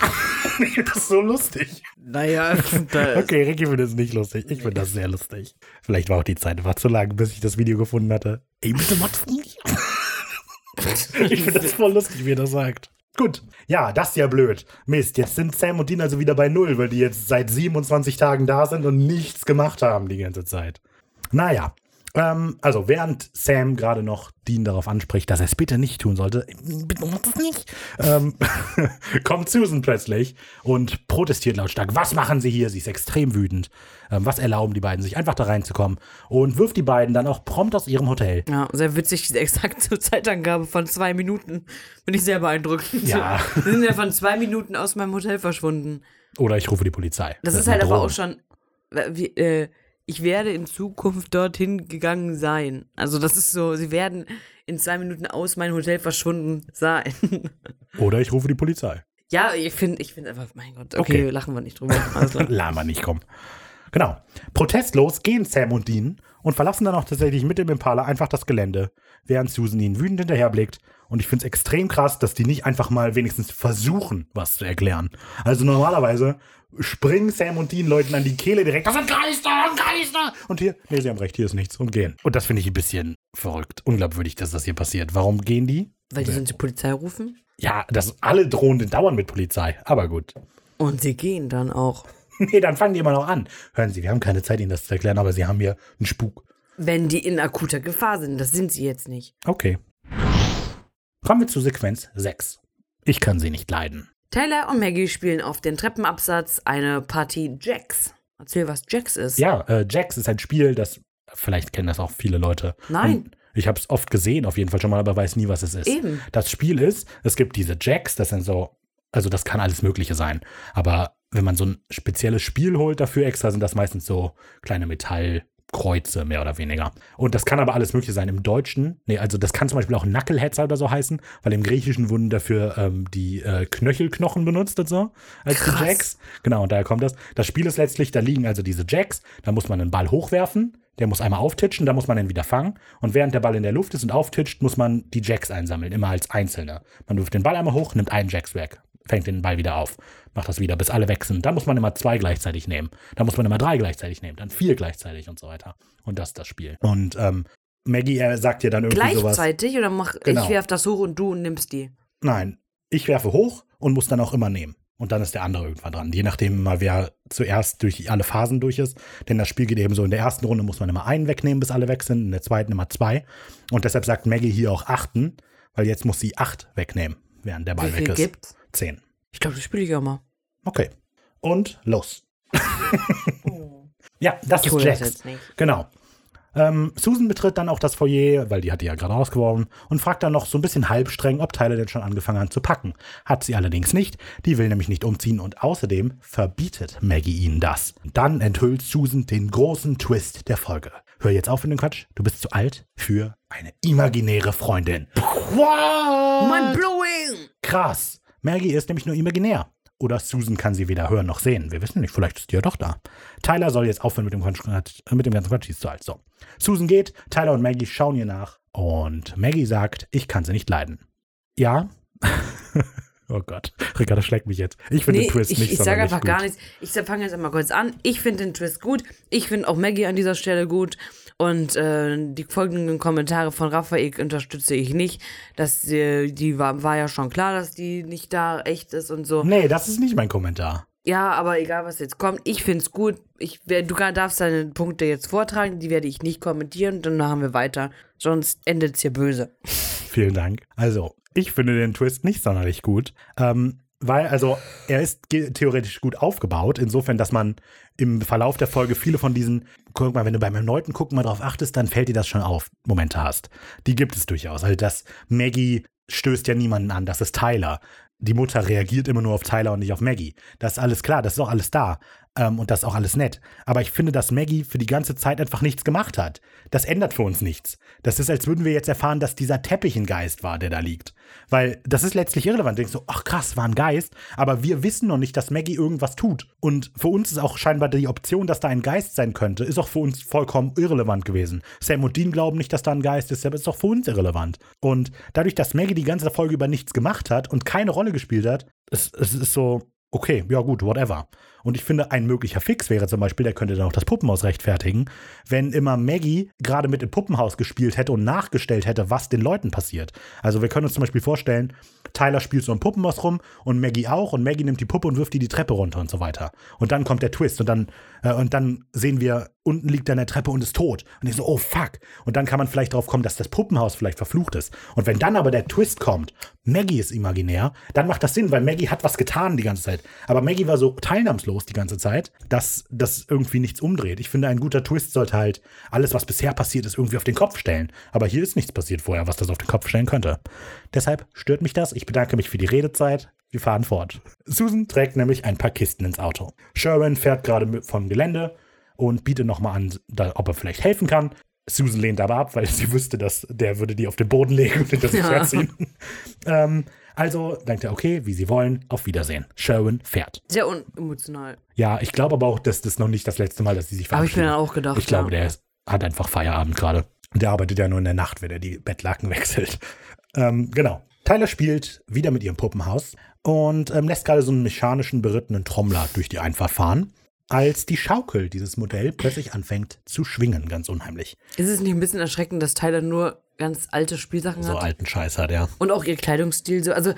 Ich finde das so lustig. Naja, da Okay, Ricky findet es nicht lustig. Ich finde das sehr lustig. Vielleicht war auch die Zeit einfach zu lang, bis ich das Video gefunden hatte. Ey, bitte mach das nicht. ich finde das voll lustig, wie er das sagt. Gut. Ja, das ist ja blöd. Mist, jetzt sind Sam und Dean also wieder bei Null, weil die jetzt seit 27 Tagen da sind und nichts gemacht haben die ganze Zeit. Naja. Ähm, also, während Sam gerade noch Dean darauf anspricht, dass er es bitte nicht tun sollte, bitte mach das nicht, ähm, kommt Susan plötzlich und protestiert lautstark. Was machen sie hier? Sie ist extrem wütend. Ähm, was erlauben die beiden, sich einfach da reinzukommen? Und wirft die beiden dann auch prompt aus ihrem Hotel. Ja, sehr witzig, diese exakte Zeitangabe von zwei Minuten. Bin ich sehr beeindruckend. Ja. Wir sind ja von zwei Minuten aus meinem Hotel verschwunden. Oder ich rufe die Polizei. Das ist eine halt aber auch schon. Wie, äh, ich werde in Zukunft dorthin gegangen sein. Also, das ist so, sie werden in zwei Minuten aus meinem Hotel verschwunden sein. Oder ich rufe die Polizei. ja, ich finde ich find einfach, mein Gott, okay, Okay. lachen wir nicht drüber. Alles klar. Lama nicht kommen. Genau. Protestlos gehen Sam und Dean und verlassen dann auch tatsächlich mit dem Impala einfach das Gelände, während Susan ihnen wütend hinterherblickt. Und ich finde es extrem krass, dass die nicht einfach mal wenigstens versuchen, was zu erklären. Also normalerweise springen Sam und Dean Leuten an die Kehle direkt. Das sind Geister, das sind Geister! Und hier, nee, sie haben recht, hier ist nichts und gehen. Und das finde ich ein bisschen verrückt, unglaubwürdig, dass das hier passiert. Warum gehen die? Weil die sonst die Polizei rufen. Ja, das alle Drohenden dauern mit Polizei, aber gut. Und sie gehen dann auch. Nee, dann fangen die immer noch an. Hören Sie, wir haben keine Zeit, Ihnen das zu erklären, aber Sie haben hier einen Spuk. Wenn die in akuter Gefahr sind. Das sind sie jetzt nicht. Okay. Kommen wir zu Sequenz 6. Ich kann sie nicht leiden. Tyler und Maggie spielen auf den Treppenabsatz eine Partie Jacks. Erzähl, was Jacks ist. Ja, äh, Jax ist ein Spiel, das, vielleicht kennen das auch viele Leute. Nein. Und ich habe es oft gesehen, auf jeden Fall schon mal, aber weiß nie, was es ist. Eben. Das Spiel ist, es gibt diese Jacks, das sind so, also das kann alles Mögliche sein. Aber wenn man so ein spezielles Spiel holt dafür extra, sind das meistens so kleine Metallkreuze, mehr oder weniger. Und das kann aber alles Mögliche sein. Im Deutschen, nee, also das kann zum Beispiel auch Knuckleheads oder so heißen, weil im Griechischen wurden dafür ähm, die äh, Knöchelknochen benutzt und so, als Krass. die Jacks. Genau, und daher kommt das. Das Spiel ist letztlich, da liegen also diese Jacks, da muss man einen Ball hochwerfen, der muss einmal auftitschen, da muss man ihn wieder fangen. Und während der Ball in der Luft ist und auftitscht, muss man die Jacks einsammeln, immer als Einzelne. Man wirft den Ball einmal hoch, nimmt einen Jacks weg, fängt den Ball wieder auf, macht das wieder, bis alle weg sind. Dann muss man immer zwei gleichzeitig nehmen. Dann muss man immer drei gleichzeitig nehmen, dann vier gleichzeitig und so weiter. Und das ist das Spiel. Und ähm, Maggie äh, sagt dir dann irgendwie sowas. Gleichzeitig oder mach Genau. ich werf das hoch und du nimmst die. Nein, ich werfe hoch und muss dann auch immer nehmen. Und dann ist der andere irgendwann dran. Je nachdem mal, wer zuerst durch alle Phasen durch ist. Denn das Spiel geht eben so, in der ersten Runde muss man immer einen wegnehmen, bis alle weg sind. In der zweiten immer zwei. Und deshalb sagt Maggie hier auch achten, weil jetzt muss sie acht wegnehmen, während der Ball Wie weg ist. gibt's? Zehn. Ich glaube, das spiele ich auch mal. Okay. Und los. ja, das Ich ist das Jax. jetzt nicht. Genau. Ähm, Susan betritt dann auch das Foyer, weil die hat die ja gerade rausgeworfen, und fragt dann noch so ein bisschen halbstreng, ob Tyler denn schon angefangen hat zu packen. Hat sie allerdings nicht. Die will nämlich nicht umziehen und außerdem verbietet Maggie ihnen das. Dann enthüllt Susan den großen Twist der Folge. Hör jetzt auf mit dem Quatsch. Du bist zu alt für eine imaginäre Freundin. What? Mind blowing! Krass. Maggie ist nämlich nur imaginär. Oder Susan kann sie weder hören noch sehen. Wir wissen nicht, vielleicht ist die ja doch da. Tyler soll jetzt aufhören mit dem, äh, mit dem ganzen Quatsch, die ist zu alt. So. Susan geht, Tyler und Maggie schauen ihr nach. Und Maggie sagt, ich kann sie nicht leiden. Ja. oh Gott. Ricardo schlägt mich jetzt. Ich finde Nee, den Twist ich, nicht ich sage einfach gut. gar nichts. Ich fange jetzt einmal kurz an. Ich finde den Twist gut. Ich finde auch Maggie an dieser Stelle gut. Und äh, die folgenden Kommentare von Raphael unterstütze ich nicht. Dass äh, die war, war ja schon klar, dass die nicht da echt ist und so. Nee, das ist nicht mein Kommentar. Ja, aber egal, was jetzt kommt, ich finde es gut. Ich, du darfst deine Punkte jetzt vortragen, die werde ich nicht kommentieren dann machen wir weiter. Sonst endet es hier böse. Vielen Dank. Also, ich finde den Twist nicht sonderlich gut. Ähm, Weil, also, er ist theoretisch gut aufgebaut, insofern, dass man im Verlauf der Folge viele von diesen, guck mal, wenn du beim erneuten Gucken mal drauf achtest, dann fällt dir das schon auf, Momente hast. Die gibt es durchaus. Also, das Maggie stößt ja niemanden an, das ist Tyler. Die Mutter reagiert immer nur auf Tyler und nicht auf Maggie. Das ist alles klar, das ist auch alles da. Ähm, und das ist auch alles nett. Aber ich finde, dass Maggie für die ganze Zeit einfach nichts gemacht hat. Das ändert für uns nichts. Das ist, als würden wir jetzt erfahren, dass dieser Teppich ein Geist war, der da liegt. Weil das ist letztlich irrelevant. Du denkst so, ach krass, war ein Geist. Aber wir wissen noch nicht, dass Maggie irgendwas tut. Und für uns ist auch scheinbar die Option, dass da ein Geist sein könnte, ist auch für uns vollkommen irrelevant gewesen. Sam und Dean glauben nicht, dass da ein Geist ist, aber ist auch für uns irrelevant. Und dadurch, dass Maggie die ganze Folge über nichts gemacht hat und keine Rolle gespielt hat, es, es ist so, okay, ja gut, whatever. Und ich finde, ein möglicher Fix wäre zum Beispiel, der könnte dann auch das Puppenhaus rechtfertigen, wenn immer Maggie gerade mit dem Puppenhaus gespielt hätte und nachgestellt hätte, was den Leuten passiert. Also wir können uns zum Beispiel vorstellen, Tyler spielt so ein Puppenhaus rum und Maggie auch und Maggie nimmt die Puppe und wirft die die Treppe runter und so weiter. Und dann kommt der Twist und dann, äh, und dann sehen wir, unten liegt er an der Treppe und ist tot. Und ich so, oh fuck. Und dann kann man vielleicht darauf kommen, dass das Puppenhaus vielleicht verflucht ist. Und wenn dann aber der Twist kommt, Maggie ist imaginär, dann macht das Sinn, weil Maggie hat was getan die ganze Zeit. Aber Maggie war so teilnahmslos die ganze Zeit, dass das irgendwie nichts umdreht. Ich finde, ein guter Twist sollte halt alles, was bisher passiert ist, irgendwie auf den Kopf stellen. Aber hier ist nichts passiert vorher, was das auf den Kopf stellen könnte. Deshalb stört mich das. Ich bedanke mich für die Redezeit. Wir fahren fort. Susan trägt nämlich ein paar Kisten ins Auto. Sherwin fährt gerade vom Gelände und bietet nochmal an, da, ob er vielleicht helfen kann. Susan lehnt aber ab, weil sie wüsste, dass der würde die auf den Boden legen und hinter sich Ja. herziehen. ähm, also denkt er, okay, wie sie wollen, auf Wiedersehen. Sherwin fährt. Sehr unemotional. Ja, ich glaube aber auch, dass das noch nicht das letzte Mal, dass sie sich Habe ich mir verabschieden. dann auch gedacht. Ich glaube, ja. der ist, hat einfach Feierabend gerade. Der arbeitet ja nur in der Nacht, wenn er die Bettlaken wechselt. Ähm, genau. Tyler spielt wieder mit ihrem Puppenhaus und ähm, lässt gerade so einen mechanischen berittenen Trommler durch die Einfahrt fahren, als die Schaukel dieses Modell plötzlich anfängt zu schwingen, ganz unheimlich. Ist es nicht ein bisschen erschreckend, dass Tyler nur ganz alte Spielsachen So hat? alten Scheiß hat er. Und auch ihr Kleidungsstil so. Also, äh,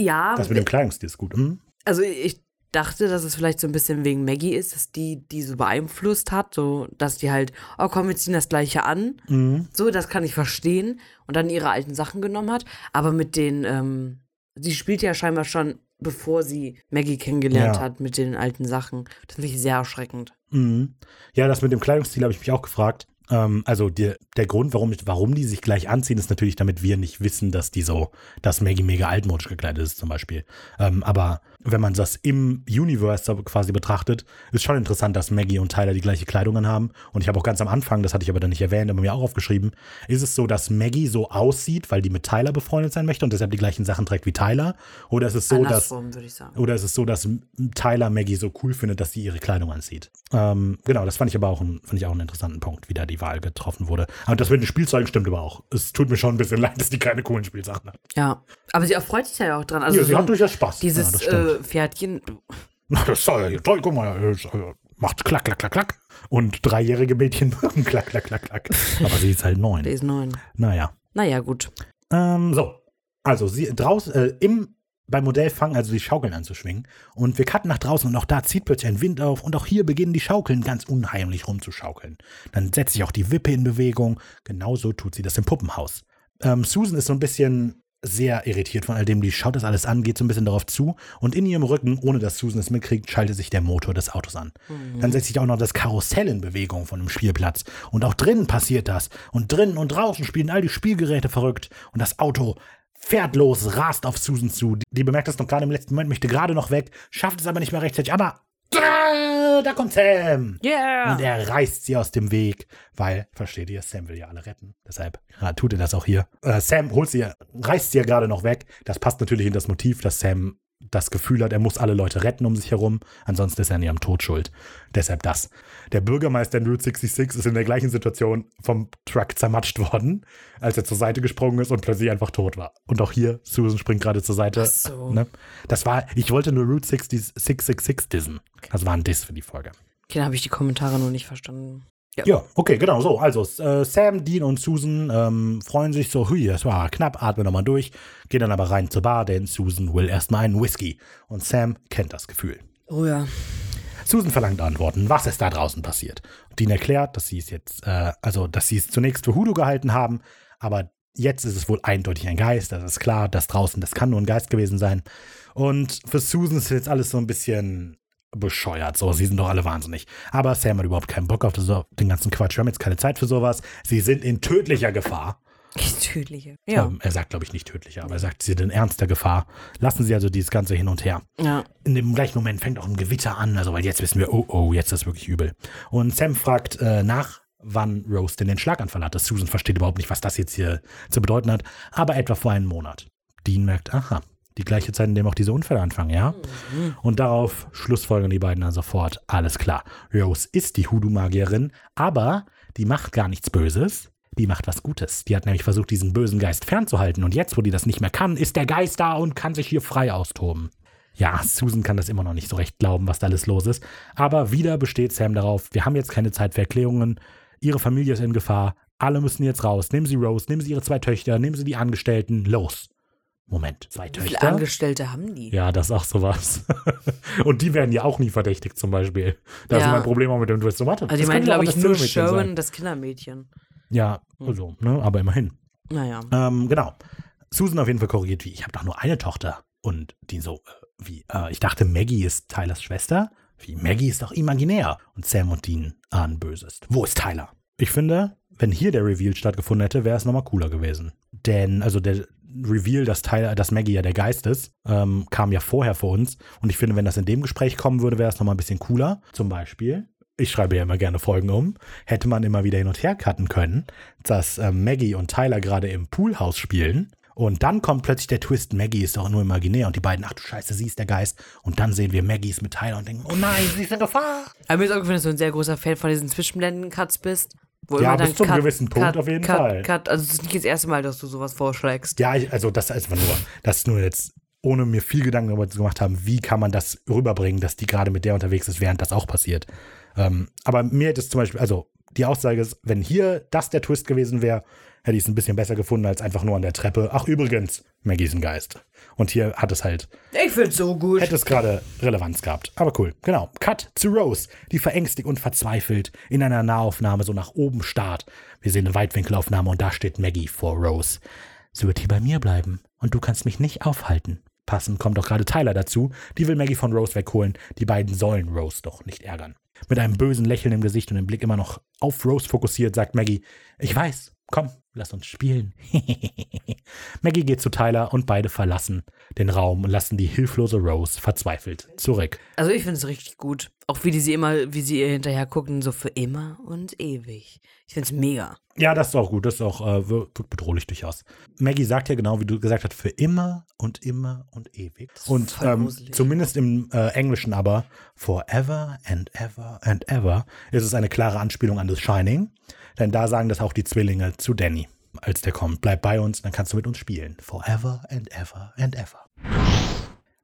ja. Das mit dem Kleidungsstil ist gut. Hm? Also ich dachte, dass es vielleicht so ein bisschen wegen Maggie ist, dass die die so beeinflusst hat, so dass die halt, oh komm, wir ziehen das gleiche an. Mhm. So, das kann ich verstehen. Und dann ihre alten Sachen genommen hat. Aber mit den, ähm, sie spielt ja scheinbar schon, bevor sie Maggie kennengelernt Ja. hat, mit den alten Sachen. Das finde ich sehr erschreckend. Mhm. Ja, das mit dem Kleidungsstil habe ich mich auch gefragt. Ähm, also der, der Grund, warum, warum die sich gleich anziehen, ist natürlich, damit wir nicht wissen, dass die so, dass Maggie mega altmodisch gekleidet ist, zum Beispiel. Ähm, aber wenn man das im Universe quasi betrachtet, ist schon interessant, dass Maggie und Tyler die gleiche Kleidung anhaben. Und ich habe auch ganz am Anfang, das hatte ich aber dann nicht erwähnt, aber mir auch aufgeschrieben, ist es so, dass Maggie so aussieht, weil die mit Tyler befreundet sein möchte und deshalb die gleichen Sachen trägt wie Tyler? Oder ist es so, dass Andersrum, oder ist es so, dass Tyler Maggie so cool findet, dass sie ihre Kleidung anzieht? Ähm, genau, das fand ich aber auch, ein, fand ich auch einen interessanten Punkt, wie da die Wahl getroffen wurde. Und das mit den Spielzeugen stimmt aber auch. Es tut mir schon ein bisschen leid, dass die keine coolen Spielsachen hat. Ja. Aber sie erfreut sich ja auch dran. Also ja, sie so hat durchaus Spaß. ja, dieses das stimmt. äh, Pferdchen. Das soll ja hier toll, guck mal, äh, macht klack, klack, klack, klack. Und dreijährige Mädchen machen klack, klack, klack, klack. Aber sie ist halt neun. ist neun. Naja. Naja, gut. Ähm, so. Also, sie draußen, äh, im, beim Modell fangen also die Schaukeln an zu schwingen. Und wir cutten nach draußen und auch da zieht plötzlich ein Wind auf und auch hier beginnen die Schaukeln ganz unheimlich rumzuschaukeln. Dann setzt sich auch die Wippe in Bewegung. Genauso tut sie das im Puppenhaus. Ähm, Susan ist so ein bisschen sehr irritiert von all dem. Die schaut das alles an, geht so ein bisschen darauf zu und in ihrem Rücken, ohne dass Susan es mitkriegt, schaltet sich der Motor des Autos an. Dann setzt sich auch noch das Karussell in Bewegung von dem Spielplatz. Und auch drinnen passiert das. Und drinnen und draußen spielen all die Spielgeräte verrückt. Und das Auto fährt los, rast auf Susan zu. Die, die bemerkt das noch gerade im letzten Moment, möchte gerade noch weg, schafft es aber nicht mehr rechtzeitig. Aber da, da kommt Sam. Yeah! Und er reißt sie aus dem Weg, weil, versteht ihr, Sam will ja alle retten. Deshalb tut er das auch hier. Äh, Sam holt sie, reißt sie ja gerade noch weg. Das passt natürlich in das Motiv, dass Sam das Gefühl hat, er muss alle Leute retten um sich herum. Ansonsten ist er an ihrem Tod schuld. Deshalb das. Der Bürgermeister in Route 66 ist in der gleichen Situation vom Truck zermatscht worden, als er zur Seite gesprungen ist und plötzlich einfach tot war. Und auch hier, Susan springt gerade zur Seite. Ach so. Ne? Das war, ich wollte nur Route 60, 666 dissen. Das war ein Diss für die Folge. Okay, dann habe ich die Kommentare noch nicht verstanden. Ja, okay, genau so. Also äh, Sam, Dean und Susan ähm, freuen sich so, hui, das war knapp, atmen nochmal durch, gehen dann aber rein zur Bar, denn Susan will erstmal einen Whisky. Und Sam kennt das Gefühl. Oh ja. Susan verlangt Antworten, was ist da draußen passiert. Dean erklärt, dass sie es jetzt, äh, also dass sie es zunächst für Hudo gehalten haben, aber Jetzt ist es wohl eindeutig ein Geist, das ist klar, das draußen, das kann nur ein Geist gewesen sein. Und für Susan ist jetzt alles so ein bisschen bescheuert. So, sie sind doch alle wahnsinnig. Aber Sam hat überhaupt keinen Bock auf das, den ganzen Quatsch. Wir haben jetzt keine Zeit für sowas. Sie sind in tödlicher Gefahr. Tödliche. Ja. Ähm, er sagt, glaube ich, nicht tödlicher, aber er sagt, sie sind in ernster Gefahr. Lassen Sie also dieses Ganze hin und her. ja. In dem gleichen Moment fängt auch ein Gewitter an, also weil jetzt wissen wir, oh, oh, jetzt ist es wirklich übel. Und Sam fragt äh, nach, wann Rose denn den Schlaganfall hatte. Susan versteht überhaupt nicht, was das jetzt hier zu bedeuten hat, aber etwa vor einem Monat. Dean merkt, aha, die gleiche Zeit, in der auch diese Unfälle anfangen, ja? Und darauf schlussfolgern die beiden dann sofort, alles klar. Rose ist die Hoodoo-Magierin, aber die macht gar nichts Böses. Die macht was Gutes. Die hat nämlich versucht, diesen bösen Geist fernzuhalten. Und jetzt, wo die das nicht mehr kann, ist der Geist da und kann sich hier frei austoben. Ja, Susan kann das immer noch nicht so recht glauben, was da alles los ist. Aber wieder besteht Sam darauf, wir haben jetzt keine Zeit für Erklärungen. Ihre Familie ist in Gefahr. Alle müssen jetzt raus. Nehmen Sie Rose, nehmen Sie Ihre zwei Töchter, nehmen Sie die Angestellten. Los. Moment, zwei Wie viele Töchter? Angestellte haben die? Ja, das ist auch sowas. und die werden ja auch nie verdächtigt, zum Beispiel. Das ist Ja. mein Problem auch mit dem Twist. So, warte, Also, das ich meine, könnte auch glaube ich, nur Filmmädchen sein. Das Kindermädchen. Ja, also, ne, aber immerhin. Naja. Ähm, genau. Susan auf jeden Fall korrigiert, wie, ich habe doch nur eine Tochter. Und die so, äh, wie, äh, ich dachte, Maggie ist Tylers Schwester. Wie, Maggie ist doch imaginär. Und Sam und Dean ahnen Böses. Wo ist Tyler? Ich finde, wenn hier der Reveal stattgefunden hätte, wäre es nochmal cooler gewesen. Denn, also der Reveal, dass, Tyler, dass Maggie ja der Geist ist, ähm, kam ja vorher vor uns. Und ich finde, wenn das in dem Gespräch kommen würde, wäre es nochmal ein bisschen cooler. Zum Beispiel, ich schreibe ja immer gerne Folgen um, hätte man immer wieder hin und her cutten können, dass ähm, Maggie und Tyler gerade im Poolhaus spielen. Und dann kommt plötzlich der Twist, Maggie ist doch nur imaginär und die beiden, ach du Scheiße, sie ist der Geist. Und dann sehen wir Maggie ist mit Tyler und denken, oh nein, sie ist in Gefahr. Aber mir ist auch gefallen, dass du ein sehr großer Fan von diesen Zwischenblenden-Cuts bist. Wo Ja, bis zum gewissen Punkt auf jeden Cut, Fall. Cut. Also, es ist nicht das erste Mal, dass du sowas vorschlägst. Ja, ich, also das ist einfach nur, das ist nur jetzt, ohne mir viel Gedanken darüber zu gemacht haben, wie kann man das rüberbringen, dass die gerade mit der unterwegs ist, während das auch passiert. Ähm, aber mir hätte es zum Beispiel, also die Aussage ist, wenn hier das der Twist gewesen wäre, hätte ich es ein bisschen besser gefunden als einfach nur an der Treppe. Ach übrigens, Maggie ist ein Geist. Und hier hat es halt Ich find's so gut. hätte es gerade Relevanz gehabt. Aber cool, genau. Cut zu Rose, die verängstigt und verzweifelt in einer Nahaufnahme so nach oben starrt. Wir sehen eine Weitwinkelaufnahme und da steht Maggie vor Rose. Sie wird hier bei mir bleiben und du kannst mich nicht aufhalten. Passend kommt doch gerade Tyler dazu. Die will Maggie von Rose wegholen. Die beiden sollen Rose doch nicht ärgern. Mit einem bösen Lächeln im Gesicht und dem Blick immer noch auf Rose fokussiert, sagt Maggie, ich weiß, komm, lass uns spielen. Maggie geht zu Tyler und beide verlassen den Raum und lassen die hilflose Rose verzweifelt zurück. Also ich finde es richtig gut. Auch wie die sie immer, wie sie ihr hinterher gucken, so für immer und ewig. Ich finde es mega. Ja, das ist auch gut, das ist auch äh, wir- wirkt bedrohlich durchaus. Maggie sagt ja genau, wie du gesagt hast, für immer und immer und ewig. Und ähm, zumindest im äh, Englischen aber, forever and ever and ever, ist es eine klare Anspielung an The Shining. Denn da sagen das auch die Zwillinge zu Danny, als der kommt. Bleib bei uns, dann kannst du mit uns spielen. Forever and ever and ever.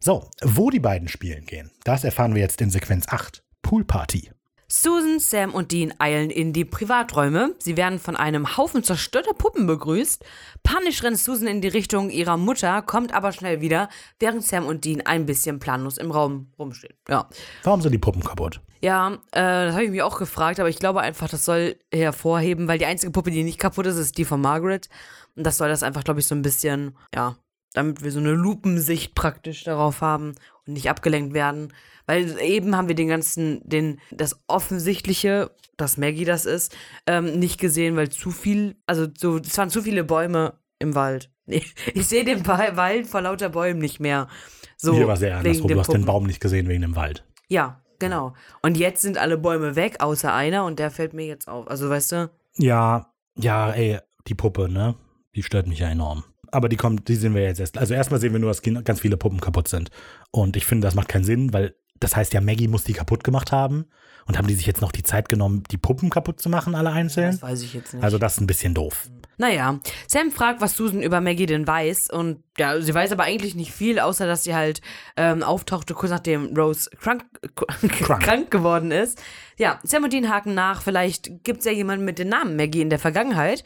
So, wo die beiden spielen gehen, das erfahren wir jetzt in Sequenz 8. Poolparty. Susan, Sam und Dean eilen in die Privaträume. Sie werden von einem Haufen zerstörter Puppen begrüßt. Panisch rennt Susan in die Richtung ihrer Mutter, kommt aber schnell wieder, während Sam und Dean ein bisschen planlos im Raum rumstehen. Ja. Warum sind die Puppen kaputt? Ja, äh, das habe ich mich auch gefragt, aber ich glaube einfach, das soll hervorheben, weil die einzige Puppe, die nicht kaputt ist, ist die von Margaret. Und das soll das einfach, glaube ich, so ein bisschen, ja, damit wir so eine Lupensicht praktisch darauf haben und nicht abgelenkt werden. Weil eben haben wir den ganzen, den, das Offensichtliche, dass Maggie das ist, ähm, nicht gesehen, weil zu viel, also so, es waren zu viele Bäume im Wald. Ich sehe den Ba- Wald vor lauter Bäumen nicht mehr. So, Hier war sehr andersrum. Du hast den. Baum nicht gesehen wegen dem Wald. Ja, genau. Und jetzt sind alle Bäume weg, außer einer, und der fällt mir jetzt auf. Also, weißt du? Ja, ja, ey, die Puppe, ne? Die stört mich ja enorm. Aber die kommt, die sehen wir jetzt erst. Also erstmal sehen wir nur, dass ganz viele Puppen kaputt sind. Und ich finde, das macht keinen Sinn, weil das heißt ja, Maggie muss die kaputt gemacht haben. Und haben die sich jetzt noch die Zeit genommen, die Puppen kaputt zu machen, alle einzeln? Das weiß ich jetzt nicht. Also das ist ein bisschen doof. naja, Sam fragt, was Susan über Maggie denn weiß. Und ja, sie weiß aber eigentlich nicht viel, außer dass sie halt ähm, auftauchte, kurz nachdem Rose krank, krank. geworden ist. Ja, Sam und Dean haken nach. Vielleicht gibt es ja jemanden mit dem Namen Maggie in der Vergangenheit.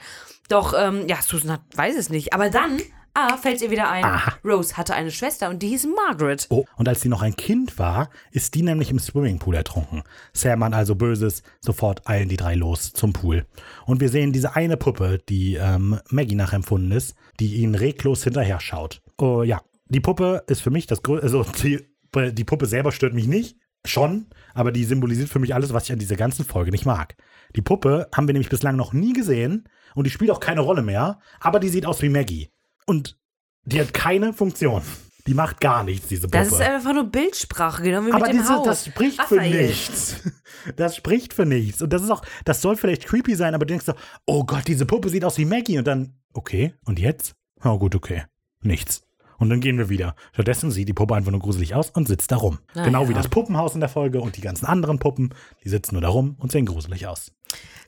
Doch, ähm, ja, Susan hat, weiß es nicht. Aber dann Ah, fällt ihr wieder ein. Aha. Rose hatte eine Schwester und die hieß Margaret. Oh, und als sie noch ein Kind war, ist die nämlich im Swimmingpool ertrunken. Sam an also Böses, sofort eilen die drei los zum Pool. Und wir sehen diese eine Puppe, die ähm, Maggie nachempfunden ist, die ihnen reglos hinterher schaut. Oh ja, die Puppe ist für mich das größte, also die, die Puppe selber stört mich nicht, schon, aber die symbolisiert für mich alles, was ich an dieser ganzen Folge nicht mag. Die Puppe haben wir nämlich bislang noch nie gesehen und die spielt auch keine Rolle mehr, aber die sieht aus wie Maggie. Und die hat keine Funktion. Die macht gar nichts, diese Puppe. Das ist einfach nur Bildsprache, genau wie aber mit dem diese, Haus. das spricht für Raphael. nichts. Das spricht für nichts. Und das ist auch, das soll vielleicht creepy sein, aber du denkst so, oh Gott, diese Puppe sieht aus wie Maggie. Und dann, okay, und jetzt? Oh gut, okay. Nichts. Und dann gehen wir wieder. Stattdessen sieht die Puppe einfach nur gruselig aus und sitzt da rum. Na genau ja. wie das Puppenhaus in der Folge und die ganzen anderen Puppen. Die sitzen nur da rum und sehen gruselig aus.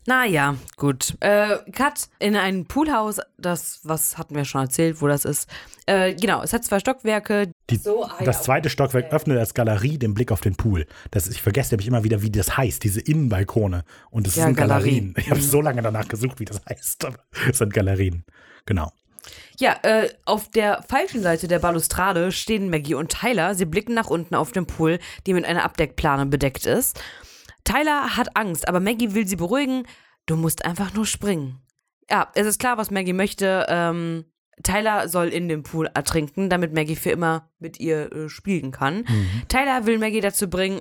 Naja, gut. Äh, Cut in ein Poolhaus, das, was hatten wir schon erzählt, wo das ist. Äh, genau, es hat zwei Stockwerke. Die, So, ah, das ja, zweite Stockwerk öffnet als Galerie den Blick auf den Pool. Das, ich vergesse nämlich immer wieder, wie das heißt, diese Innenbalkone. Und es Ja, sind Galerien. Galerien. Ich habe so lange danach gesucht, wie das heißt. Aber es sind Galerien. Genau. Ja, äh, auf der falschen Seite der Balustrade stehen Maggie und Tyler. Sie blicken nach unten auf den Pool, die mit einer Abdeckplane bedeckt ist. Tyler hat Angst, aber Maggie will sie beruhigen. Du musst einfach nur springen. Ja, es ist klar, was Maggie möchte. Ähm, Tyler soll in dem Pool ertrinken, damit Maggie für immer mit ihr äh, spielen kann. Tyler will Maggie dazu bringen,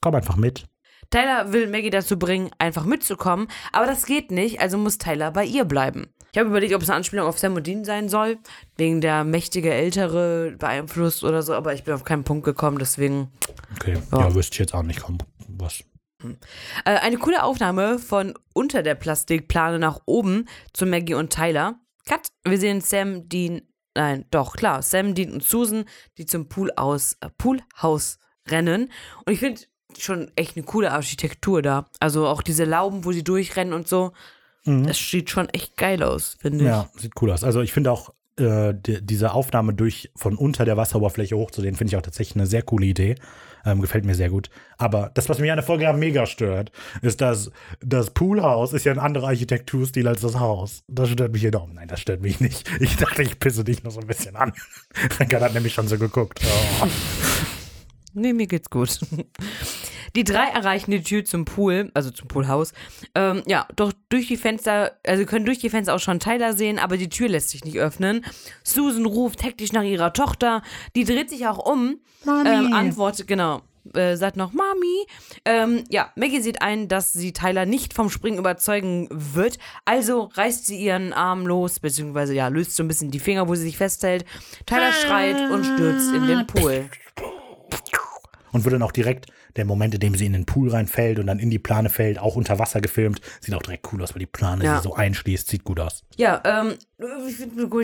Komm einfach mit. Tyler will Maggie dazu bringen, einfach mitzukommen, aber das geht nicht, also muss Tyler bei ihr bleiben. Ich habe überlegt, ob es eine Anspielung auf Sam und Dean sein soll, wegen der mächtige Ältere beeinflusst oder so, aber ich bin auf keinen Punkt gekommen, deswegen. Okay, Ja. ja, wüsste ich jetzt auch nicht. Was? Äh, eine coole Aufnahme von unter der Plastikplane nach oben zu Maggie und Tyler. Cut. Wir sehen Sam, Dean, nein, doch, klar, Sam, Dean und Susan, die zum Pool aus, äh, Poolhaus rennen. Und ich finde schon echt eine coole Architektur da. Also auch diese Lauben, wo sie durchrennen und so. Das sieht schon echt geil aus, finde ich. Ja, sieht cool aus. Also ich finde auch äh, die, diese Aufnahme durch von unter der Wasseroberfläche hochzusehen, finde ich auch tatsächlich eine sehr coole Idee. Ähm, gefällt mir sehr gut. Aber das, was mich an der Folge mega stört, ist, dass das Poolhaus ist ja ein anderer Architekturstil als das Haus. Das stört mich enorm. Nein, das stört mich nicht. Ich dachte, ich pisse dich noch so ein bisschen an. Renkan hat nämlich schon so geguckt. Oh. Nee, mir geht's gut. Die drei erreichen die Tür zum Pool, also zum Poolhaus. Ähm, ja, doch durch die Fenster, also können durch die Fenster auch schon Tyler sehen, aber die Tür lässt sich nicht öffnen. Susan ruft hektisch nach ihrer Tochter. Die dreht sich auch um. Ähm, antwortet, genau. Äh, sagt noch Mami. Ähm, ja, Maggie sieht ein, dass sie Tyler nicht vom Springen überzeugen wird. Also reißt sie ihren Arm los, beziehungsweise ja, löst so ein bisschen die Finger, wo sie sich festhält. Tyler schreit und stürzt in den Pool. Und wird dann auch direkt der Moment, in dem sie in den Pool reinfällt und dann in die Plane fällt, auch unter Wasser gefilmt. Sieht auch direkt cool aus, weil die Plane Ja. sie so einschließt. Sieht gut aus. Ja, ähm, ich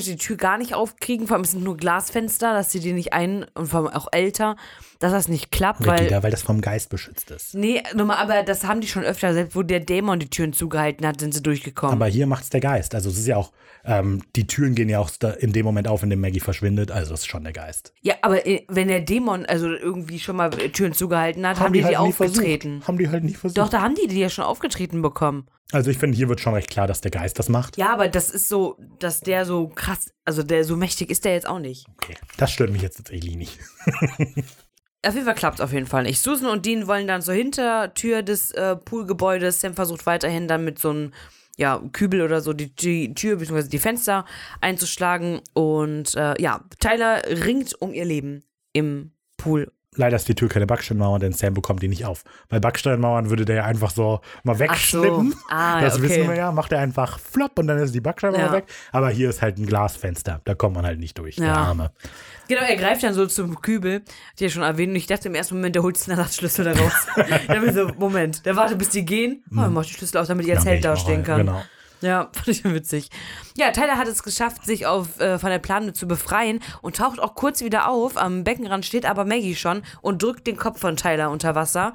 sie die Tür gar nicht aufkriegen. Vor allem es sind nur Glasfenster, dass sie die nicht ein und vor allem auch älter, dass das nicht klappt, weil. Weil, weil das vom Geist beschützt ist. Nee, nochmal, aber das haben die schon öfter, selbst wo der Dämon die Türen zugehalten hat, sind sie durchgekommen. Aber hier macht's der Geist. Also es ist ja auch, ähm, die Türen gehen ja auch in dem Moment auf, in dem Maggie verschwindet. Also es ist schon der Geist. ja, aber äh, wenn der Dämon also irgendwie schon mal Türen zugehalten hat, haben, die die halt versucht. aufgetreten. Haben die halt nicht versucht. Doch, da haben die die ja schon aufgetreten bekommen. Also ich finde, hier wird schon recht klar, dass der Geist das macht. Ja, aber das ist so, dass der so krass, also der so mächtig ist der jetzt auch nicht. Okay. Das stört mich jetzt tatsächlich nicht. Auf jeden Fall klappt es auf jeden Fall nicht. Susan und Dean wollen dann zur Hintertür des äh, Poolgebäudes. Sam versucht weiterhin dann mit so einem ja, Kübel oder so die, die Tür bzw. die Fenster einzuschlagen. Und äh, ja, Tyler ringt um ihr Leben im Pool. Leider ist die Tür keine Backsteinmauer, denn Sam bekommt die nicht auf. Weil Backsteinmauern würde der ja einfach so mal wegschnippen. Ah, ja, das okay. wissen wir ja. Macht er einfach flop und dann ist die Backsteinmauer Ja. weg. Aber hier ist halt ein Glasfenster. Da kommt man halt nicht durch. Der Ja. Arme. Genau, er greift dann so zum Kübel, die ja schon erwähnt. Und ich dachte im ersten Moment, der holt den Ersatzschlüssel da raus. ich dachte mir so, Moment, der wartet, bis die gehen. Oh, er macht die Schlüssel aus, damit als Dann Held ich dastehen kann. Genau. Ja, fand ich witzig. Ja, Tyler hat es geschafft, sich auf, äh, von der Plane zu befreien und taucht auch kurz wieder auf. Am Beckenrand steht aber Maggie schon und drückt den Kopf von Tyler unter Wasser.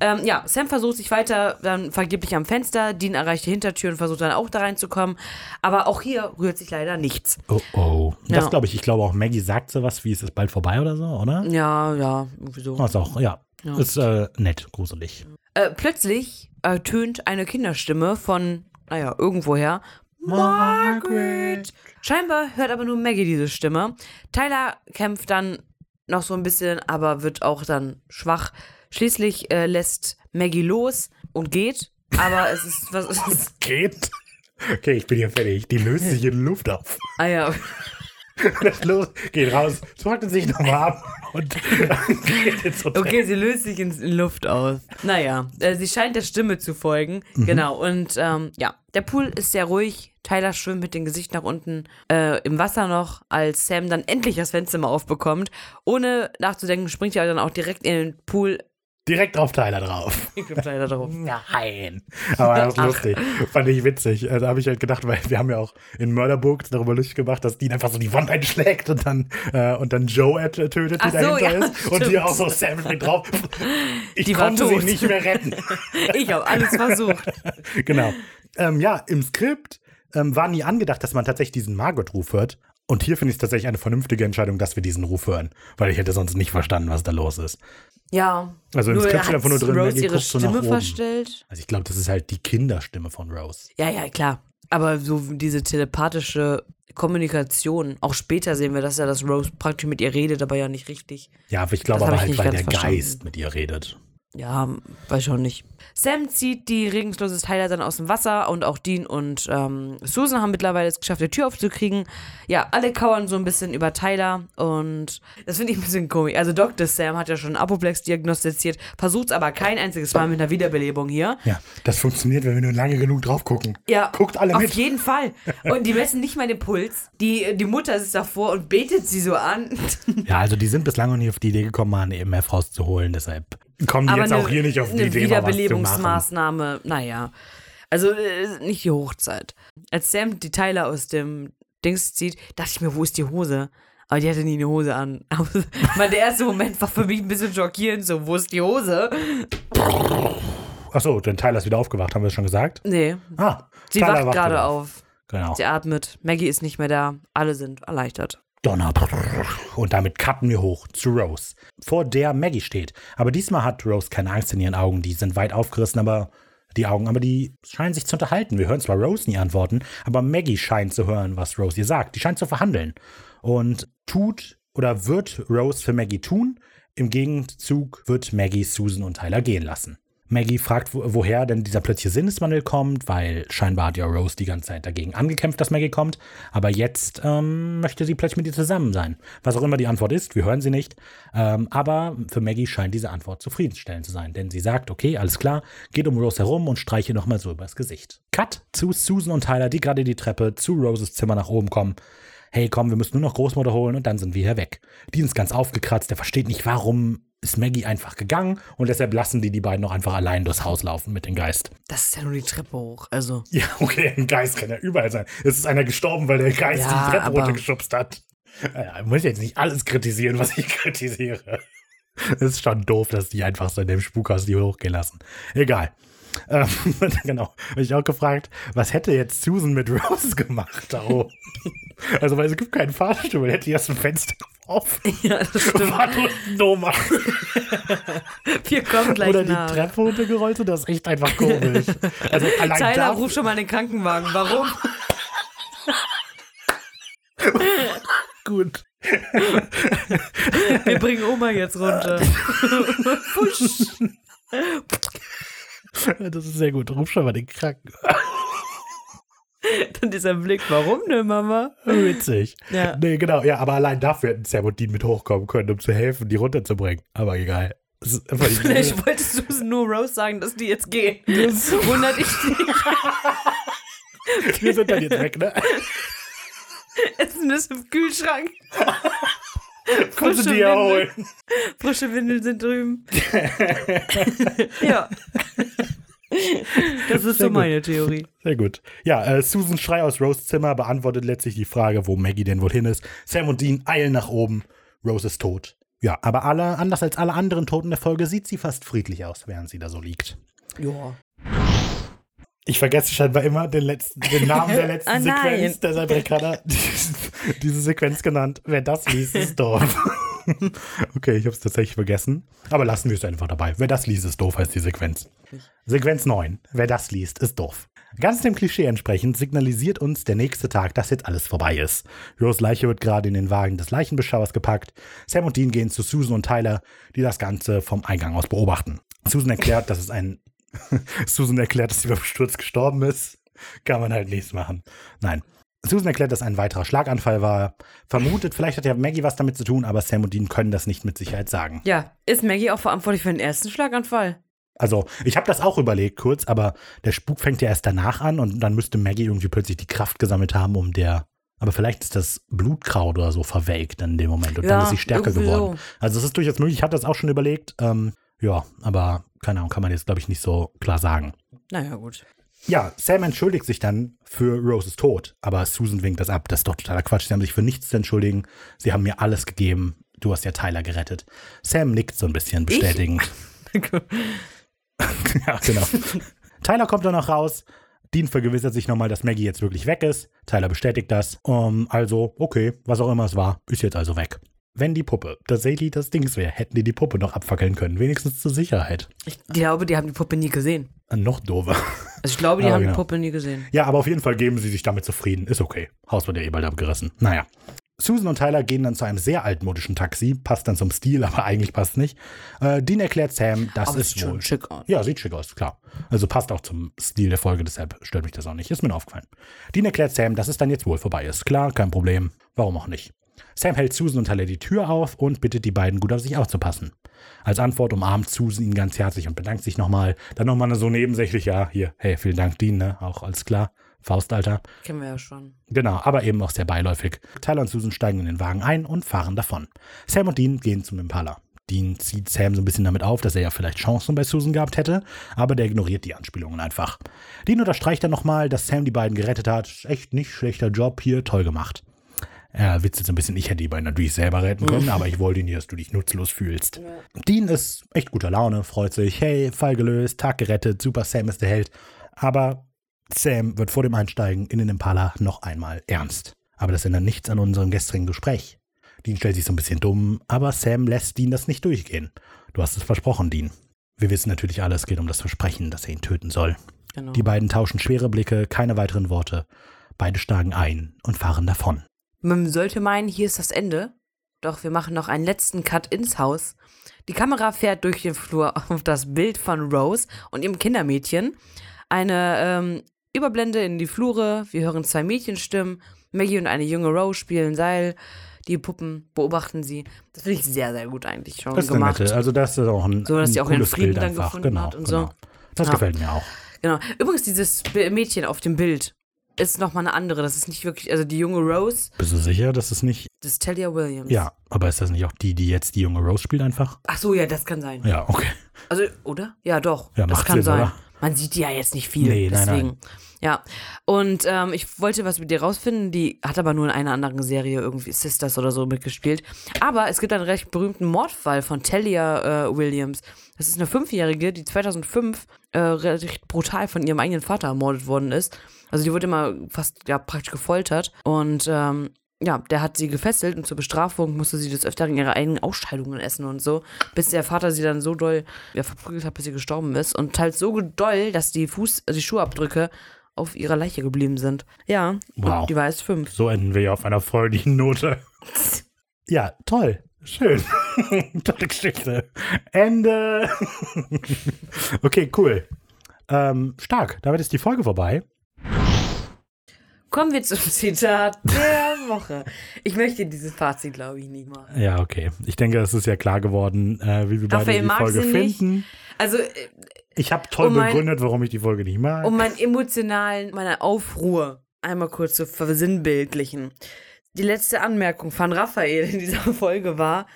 Ähm, ja, Sam versucht sich weiter dann vergeblich am Fenster. Dean erreicht die Hintertür und versucht dann auch da reinzukommen. Aber auch hier rührt sich leider nichts. Oh oh. Das Ja. glaube ich. Ich glaube auch Maggie sagt sowas wie, es ist bald vorbei oder so, oder? Ja, ja, irgendwie so. Das auch, ja. Ist äh, nett, gruselig. Äh, plötzlich ertönt eine Kinderstimme von, naja, irgendwoher. Margaret. Scheinbar hört aber nur Maggie diese Stimme. Tyler kämpft dann noch so ein bisschen, aber wird auch dann schwach. Schließlich äh, lässt Maggie los und geht. Aber es ist, was ist es? Geht. Okay, ich bin hier fertig. Die löst sich in Luft auf. Ah ja, Das los, geht raus, trocknet sich nochmal ab und geht ins Hotel. okay, sie löst sich in, Luft aus. Naja, äh, sie scheint der Stimme zu folgen. Genau, und ähm, ja, der Pool ist sehr ruhig. Tyler schwimmt mit dem Gesicht nach unten äh, im Wasser noch, als Sam dann endlich das Fenster mal aufbekommt. Ohne nachzudenken, springt er dann auch direkt in den Pool. Direkt auf Tyler drauf. Bin Tyler drauf. Nein. Aber das ist lustig. Fand ich witzig. Also, da habe ich halt gedacht, weil wir haben ja auch in Murderbooks darüber lustig gemacht, dass Dean einfach so die Wand einschlägt und dann, äh, und dann Joe äh, tötet, die so, dahinter ja, ist. Und stimmt. hier auch so Sam drauf. Ich Die konnte sie nicht mehr retten. Ich habe alles versucht. genau. Ähm, ja, im Skript ähm, war nie angedacht, dass man tatsächlich diesen Margot-Ruf hört. Und hier finde ich es tatsächlich eine vernünftige Entscheidung, dass wir diesen Ruf hören. Weil ich hätte sonst nicht verstanden, was da los ist. Ja. Also hat einfach nur drin, Rose Maggie ihre guckt so nach Stimme oben. verstellt. Also ich glaube, das ist halt die Kinderstimme von Rose. Ja, ja, klar. Aber so diese telepathische Kommunikation, auch später sehen wir, dass ja das Rose praktisch mit ihr redet, aber ja nicht richtig. Ja, aber ich glaube Das aber ich halt, weil der verstanden. Geist mit ihr redet. Ja, weiß schon nicht. Sam zieht die regungslose Tyler dann aus dem Wasser und auch Dean und ähm, Susan haben mittlerweile es geschafft, die Tür aufzukriegen. Ja, alle kauern so ein bisschen über Tyler und das finde ich ein bisschen komisch. Also Dr. Sam hat ja schon Apoplex diagnostiziert, versucht es aber kein einziges Mal mit einer Wiederbelebung hier. Ja, das funktioniert, wenn wir nur lange genug drauf gucken. Ja, Guckt alle auf mit. jeden Fall. Und die messen nicht mal den Puls. Die, die Mutter sitzt davor und betet sie so an. Ja, also die sind bislang noch nie auf die Idee gekommen, mal eine EMF rauszuholen. Deshalb kommen die jetzt auch hier nicht auf die eine Idee. Wiederbelebungsmaßnahme, naja. Also äh, nicht die Hochzeit. Als Sam die Teile aus dem Dings zieht, dachte ich mir, wo ist die Hose? Aber die hatte nie eine Hose an. meine, der erste Moment war für mich ein bisschen schockierend, so, wo ist die Hose? Achso, denn Tyler ist wieder aufgewacht, haben wir das schon gesagt? Nee, Ah, sie Tyler wacht gerade wieder auf. Genau. Sie atmet. Maggie ist nicht mehr da. Alle sind erleichtert. Donner. Und damit cutten wir hoch zu Rose, vor der Maggie steht. Aber diesmal hat Rose keine Angst in ihren Augen. Die sind weit aufgerissen, aber die Augen, aber die scheinen sich zu unterhalten. Wir hören zwar Rose nie antworten, aber Maggie scheint zu hören, was Rose ihr sagt. Die scheint zu verhandeln. Und tut oder wird Rose für Maggie tun. Im Gegenzug wird Maggie Susan und Tyler gehen lassen. Maggie fragt, wo, woher denn dieser plötzliche Sinneswandel kommt, weil scheinbar hat ja Rose die ganze Zeit dagegen angekämpft, dass Maggie kommt. Aber jetzt ähm, möchte sie plötzlich mit ihr zusammen sein. Was auch immer die Antwort ist, wir hören sie nicht. Ähm, aber für Maggie scheint diese Antwort zufriedenstellend zu sein, denn sie sagt, okay, alles klar, geht um Rose herum und streiche nochmal so übers Gesicht. Cut zu Susan und Tyler, die gerade die Treppe zu Roses Zimmer nach oben kommen. Hey, komm, wir müssen nur noch Großmutter holen und dann sind wir hier weg. Dean ist ganz aufgekratzt, der versteht nicht, warum ist Maggie einfach gegangen und deshalb lassen die die beiden noch einfach allein durchs Haus laufen mit dem Geist. Das ist ja nur die Treppe hoch. Also. Ja, okay, ein Geist kann ja überall sein. Es ist einer gestorben, weil der Geist Ja, die Treppe aber- runtergeschubst hat. Ja, ich muss jetzt nicht alles kritisieren, was ich kritisiere. Es ist schon doof, dass die einfach so in dem Spukhaus die hochgehen lassen. Egal. Ähm, genau. Habe ich auch gefragt, was hätte jetzt Susan mit Rose gemacht da oben? Also, weil es gibt keinen Fahrstuhl, hätte die aus dem Fenster geworfen. Ja, das stimmt. War nur Nummer. Wir kommen gleich Oder die nach. Treppe runtergerollt und das ist echt einfach komisch. Also, allein Tyler, da, ruf schon mal den Krankenwagen. Warum? gut. Wir bringen Oma jetzt runter. Fusch. Das ist sehr gut. Ruf schon mal den Kranken. Dann dieser Blick, warum ne, Mama? Witzig. Ja. Nee, genau. Ja, aber allein dafür hätten Dean mit hochkommen können, um zu helfen, die runterzubringen. Aber egal. Nicht- Vielleicht wollte Susan nur Rose sagen, dass die jetzt gehen. Wundert ich dich. Wir sind dann jetzt weg, ne? Essen ist im Kühlschrank. Kannst du die ja holen? Frische Windeln sind drüben. ja. Das ist so gut. meine Theorie. Sehr gut. Ja, äh, Susan Schrei aus Rose Zimmer beantwortet letztlich die Frage, wo Maggie denn wohl hin ist. Sam und Dean eilen nach oben. Rose ist tot. Ja, aber alle, anders als alle anderen Toten der Folge sieht sie fast friedlich aus, während sie da so liegt. Ja. Ich vergesse scheinbar immer den, letzten, den Namen der letzten nein. Sequenz. Deshalb hat diese, diese Sequenz genannt. Wer das liest, ist doof. okay, ich habe es tatsächlich vergessen. Aber lassen wir es einfach dabei. Wer das liest, ist doof, heißt die Sequenz. Sequenz 9. Wer das liest, ist doof. Ganz dem Klischee entsprechend signalisiert uns der nächste Tag, dass jetzt alles vorbei ist. Rose Leiche wird gerade in den Wagen des Leichenbeschauers gepackt. Sam und Dean gehen zu Susan und Tyler, die das Ganze vom Eingang aus beobachten. Susan erklärt, dass es ein Susan erklärt, dass sie beim Sturz gestorben ist. Kann man halt nichts machen. Nein. Susan erklärt, dass ein weiterer Schlaganfall war. Vermutet, vielleicht hat ja Maggie was damit zu tun, aber Sam und Dean können das nicht mit Sicherheit sagen. Ja, ist Maggie auch verantwortlich für den ersten Schlaganfall? Also, ich habe das auch überlegt kurz, aber der Spuk fängt ja erst danach an und dann müsste Maggie irgendwie plötzlich die Kraft gesammelt haben, um der. Aber vielleicht ist das Blutkraut oder so verwelkt in dem Moment und dann Ja, ist sie stärker geworden. so. Also, es ist durchaus möglich. Ich hatte das auch schon überlegt. Ähm, ja, aber keine Ahnung, kann man jetzt, glaube ich, nicht so klar sagen. Naja, gut. Ja, Sam entschuldigt sich dann für Roses Tod, aber Susan winkt das ab. Das ist doch totaler Quatsch. Sie haben sich für nichts zu entschuldigen. Sie haben mir alles gegeben. Du hast ja Tyler gerettet. Sam nickt so ein bisschen bestätigend. ja, genau. Tyler kommt dann noch raus. Dean vergewissert sich nochmal, dass Maggie jetzt wirklich weg ist. Tyler bestätigt das. Um, also, okay, was auch immer es war, ist jetzt also weg. Wenn die Puppe tatsächlich das Dings wäre, hätten die die Puppe noch abfackeln können. Wenigstens zur Sicherheit. Ich glaube, die haben die Puppe nie gesehen. Äh, Noch doofer. Also ich glaube, die Aber haben genau. die Puppe nie gesehen. Ja, aber auf jeden Fall geben sie sich damit zufrieden. Ist okay. Haus wird ja eh bald abgerissen. Naja. Susan und Tyler gehen dann zu einem sehr altmodischen Taxi. Passt dann zum Stil, aber eigentlich passt nicht. Äh, Dean erklärt Sam, das Aber ist sieht schon wohl. schick aus. Ja, sieht schick aus, klar. Also passt auch zum Stil der Folge, deshalb stört mich das auch nicht. Ist mir aufgefallen. Dean erklärt Sam, dass es dann jetzt wohl vorbei ist. Klar, kein Problem. Warum auch nicht? Sam hält Susan und Tyler die Tür auf und bittet die beiden gut auf sich aufzupassen. Als Antwort umarmt Susan ihn ganz herzlich und bedankt sich nochmal. Dann nochmal so nebensächlich, ja, hier, hey, vielen Dank, Dean, ne? Auch alles klar. Faust, Alter. Kennen wir ja schon. Genau, aber eben auch sehr beiläufig. Tyler und Susan steigen in den Wagen ein und fahren davon. Sam und Dean gehen zum Impala. Dean zieht Sam so ein bisschen damit auf, dass er ja vielleicht Chancen bei Susan gehabt hätte, aber der ignoriert die Anspielungen einfach. Dean unterstreicht dann nochmal, dass Sam die beiden gerettet hat. Echt nicht schlechter Job hier, toll gemacht. Er witzelt so ein bisschen, ich hätte die beiden natürlich selber retten können, aber ich wollte nicht, dass du dich nutzlos fühlst. Dean ist echt guter Laune, freut sich, hey, Fall gelöst, Tag gerettet, super, Sam ist der Held. Aber Sam wird vor dem Einsteigen in den Impala noch einmal ernst. Aber das ändert nichts an unserem gestrigen Gespräch. Dean stellt sich so ein bisschen dumm, aber Sam lässt Dean das nicht durchgehen. Du hast es versprochen, Dean. Wir wissen natürlich alle, es geht um das Versprechen, dass er ihn töten soll. Genau. Die beiden tauschen schwere Blicke, keine weiteren Worte. Beide steigen ein und fahren davon. Man sollte meinen, hier ist das Ende. Doch wir machen noch einen letzten Cut ins Haus. Die Kamera fährt durch den Flur auf das Bild von Rose und ihrem Kindermädchen. Eine ähm, Überblende in die Flure. Wir hören zwei Mädchenstimmen. Maggie und eine junge Rose spielen Seil. Die Puppen beobachten sie. Das finde ich sehr, sehr gut eigentlich schon Das ist eine gemacht. nette, also das ist auch ein, So, dass ein sie auch ihren Frieden Bild dann einfach. gefunden genau, hat und genau. so. Das Ja. gefällt mir auch. Genau. Übrigens, dieses Mädchen auf dem Bild ist nochmal eine andere. Das ist nicht wirklich, also die junge Rose, Bist du sicher, dass es nicht. das ist Talia Williams. Ja, aber ist das nicht auch die, die jetzt die junge Rose spielt einfach? Ach so, ja, das kann sein. Ja, okay. Also, oder? Ja, doch. Ja, das kann Sinn, sein. oder? Man sieht die ja jetzt nicht viel. Nee, nein, deswegen. nein. Ja. Und ähm, ich wollte was mit dir rausfinden. Die hat aber nur in einer anderen Serie irgendwie Sisters oder so mitgespielt. Aber es gibt einen recht berühmten Mordfall von Talia äh, Williams. Das ist eine Fünfjährige, die 2005 äh, recht brutal von ihrem eigenen Vater ermordet worden ist. Also die wurde immer fast ja praktisch gefoltert. Und ähm, ja, der hat sie gefesselt und zur Bestrafung musste sie des Öfteren ihre eigenen Ausscheidungen essen und so, bis der Vater sie dann so doll ja, verprügelt hat, bis sie gestorben ist. Und halt so doll, dass die Fuß, die Schuhabdrücke auf ihrer Leiche geblieben sind. Ja, Wow. die war erst fünf. So enden wir ja auf einer freudigen Note. Ja, toll. Schön. Tolle Geschichte. Ende. okay, cool. Ähm, stark. Damit ist die Folge vorbei. Kommen wir zum Zitat der Woche. Ich möchte dieses Fazit, glaube ich, nicht machen. Ja, okay. Ich denke, es ist ja klar geworden, äh, wie wir beide Raphael die Folge sie nicht. finden. Also, äh, Ich habe toll Um mein- begründet, warum ich die Folge nicht mag. um meinen emotionalen, meine Aufruhr einmal kurz zu versinnbildlichen. Die letzte Anmerkung von Raphael in dieser Folge war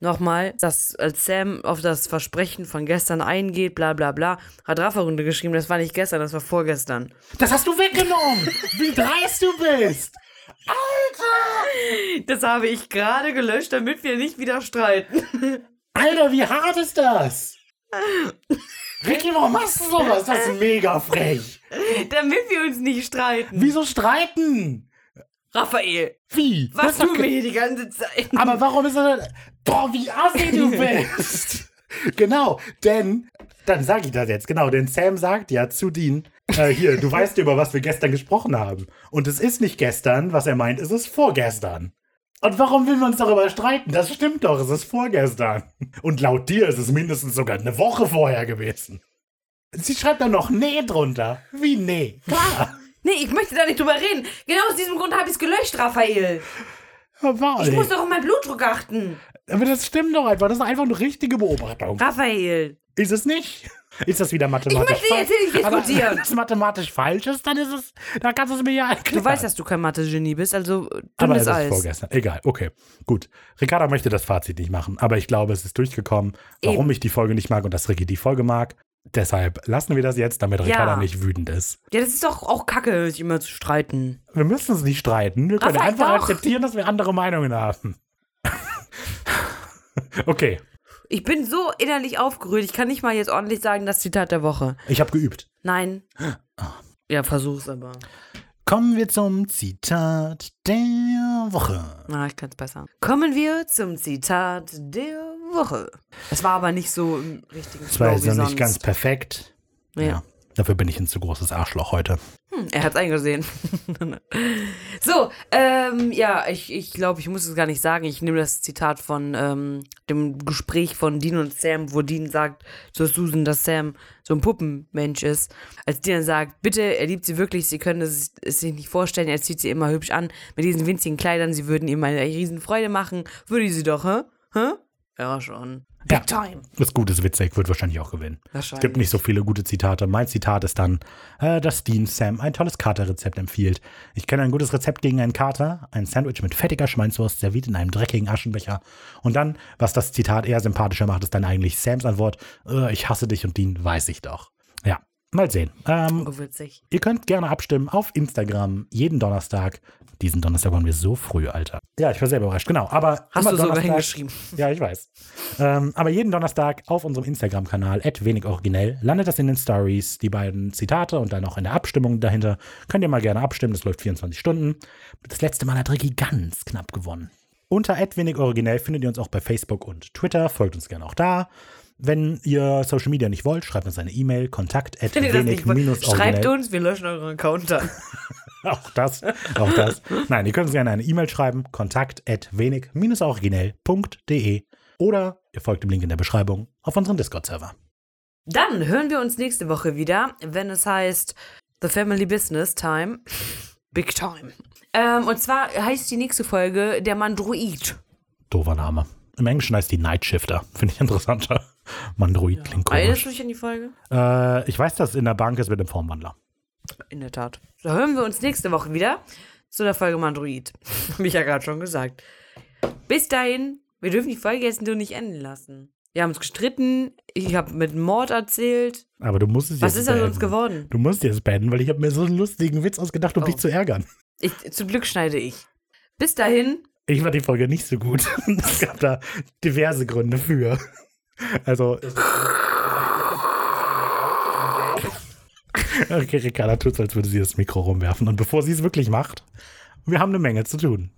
nochmal, dass als Sam auf das Versprechen von gestern eingeht, bla bla bla, hat Raphael runter geschrieben, das war nicht gestern, das war vorgestern. das hast du weggenommen. wie dreist du bist. Das habe ich gerade gelöscht, damit wir nicht wieder streiten. Alter, wie hart ist das? Ricky, warum machst du sowas? Das ist mega frech. damit wir uns nicht streiten. Wieso streiten? Raphael, Wie? was doch tun wir hier die ganze Zeit? Aber warum ist er denn... Boah, wie assi du bist. genau, denn... Dann sage ich das jetzt, genau, denn Sam sagt ja zu Dean, Äh, hier, du weißt über was wir gestern gesprochen haben. Und es ist nicht gestern, was er meint, es ist vorgestern. Und warum will man uns darüber streiten? Das stimmt doch, es ist vorgestern. Und laut dir ist es mindestens sogar eine Woche vorher gewesen. Sie schreibt dann noch Nee drunter. Wie Nee? Klar. Nee, ich möchte da nicht drüber reden. Genau aus diesem Grund habe ich es gelöscht, Raphael. Aber, Ich muss doch auf meinen Blutdruck achten. aber das stimmt doch einfach. Das ist einfach eine richtige Beobachtung. Raphael. Ist es nicht? Ist das wieder mathematisch möchte jetzt hier nicht Aber diskutieren. wenn es mathematisch falsch ist, dann ist es, dann kannst du es mir ja erklären. Du weißt, dass du kein Mathe-Genie bist, also äh, aber dünnes es ist Eis. vorgestern. Egal, okay, gut. Ricarda möchte das Fazit nicht machen, aber ich glaube, es ist durchgekommen, warum Eben. ich die Folge nicht mag und dass Ricky die Folge mag. Deshalb lassen wir das jetzt, damit Ricarda Ja. nicht wütend ist. Ja, das ist doch auch kacke, sich immer zu streiten. Wir müssen uns nicht streiten. Wir können Raphael, einfach doch. akzeptieren, dass wir andere Meinungen haben. okay, Ich bin so innerlich aufgerührt, ich kann nicht mal jetzt ordentlich sagen, das Zitat der Woche. ich habe geübt. Nein. Ja, versuch's aber. Kommen wir zum Zitat der Woche. Na, ich kann's besser. Kommen wir zum Zitat der Woche. Es war aber nicht so im richtigen Das war sonst. nicht ganz perfekt. Ja. ja. Dafür bin ich ein zu großes Arschloch heute. Hm, er hat's eingesehen. so, ähm, ja, ich, ich glaube, ich muss es gar nicht sagen. Ich nehme das Zitat von ähm, dem Gespräch von Dean und Sam, wo Dean sagt zu Susan, dass Sam so ein Puppenmensch ist. Als Dean sagt, bitte, er liebt sie wirklich, sie können es, es sich nicht vorstellen, er zieht sie immer hübsch an mit diesen winzigen Kleidern, sie würden ihm eine riesen Freude machen. Würde sie doch, hä? Hä? Ja, schon. Ja. Big time. Das Gute ist witzig, wird wahrscheinlich auch gewinnen. Es Wahrscheinlich. gibt nicht so viele gute Zitate. Mein Zitat ist dann, äh, dass Dean Sam ein tolles Katerrezept empfiehlt. Ich kenne ein gutes Rezept gegen einen Kater, ein Sandwich mit fettiger Schweinswurst, serviert in einem dreckigen Aschenbecher. Und dann, was das Zitat eher sympathischer macht, ist dann eigentlich Sams Antwort, äh, ich hasse dich und Dean weiß ich doch. Ja, mal sehen. Ähm, Oh, witzig. Ihr könnt gerne abstimmen auf Instagram jeden Donnerstag. Diesen Donnerstag waren wir so früh, Alter. Ja, ich war sehr überrascht, genau. Aber Hast du sogar Donnerstag- hingeschrieben. Ja, ich weiß. ähm, aber jeden Donnerstag auf unserem Instagram-Kanal, wenig originell, landet das in den Stories, die beiden Zitate und dann auch in der Abstimmung dahinter. Könnt ihr mal gerne abstimmen, das läuft 24 Stunden. Das letzte Mal hat Ricky ganz knapp gewonnen. Unter wenig originell findet ihr uns auch bei Facebook und Twitter. Folgt uns gerne auch da. Wenn ihr Social Media nicht wollt, schreibt uns eine E-Mail, kontakt at wenig schreibt uns, wir löschen euren Account dann. Auch das, auch das. Nein, ihr könnt uns gerne eine E-Mail schreiben, kontakt at wenig-originell.de oder ihr folgt dem Link in der Beschreibung auf unseren Discord-Server. Dann hören wir uns nächste Woche wieder, wenn es heißt The Family Business Time. Big Time. Ähm, und zwar heißt die nächste Folge Der Mandroid. Doofer Name. Im Englischen heißt die Night Shifter. Finde ich interessanter. Mandroid klingt Erinnerst komisch. du dich an die Folge? Äh, ich weiß, dass es in der Bank ist mit dem Formwandler. In der Tat. So hören wir uns nächste Woche wieder zu der Folge Mandroid. Hab ich ja gerade schon gesagt. Bis dahin, wir dürfen die Folge jetzt nur nicht enden lassen. Wir haben uns gestritten, ich habe mit Mord erzählt. Aber du musst es Was jetzt ist aus uns geworden? Du musst jetzt beenden, weil ich habe mir so einen lustigen Witz ausgedacht, um Oh. dich zu ärgern. Ich, zum Glück schneide ich. Bis dahin, Ich fand die Folge nicht so gut. Es gab da diverse Gründe für. Also. Okay, Ricarda tut so, als würde sie das Mikro rumwerfen. Und bevor sie es wirklich macht, wir haben eine Menge zu tun.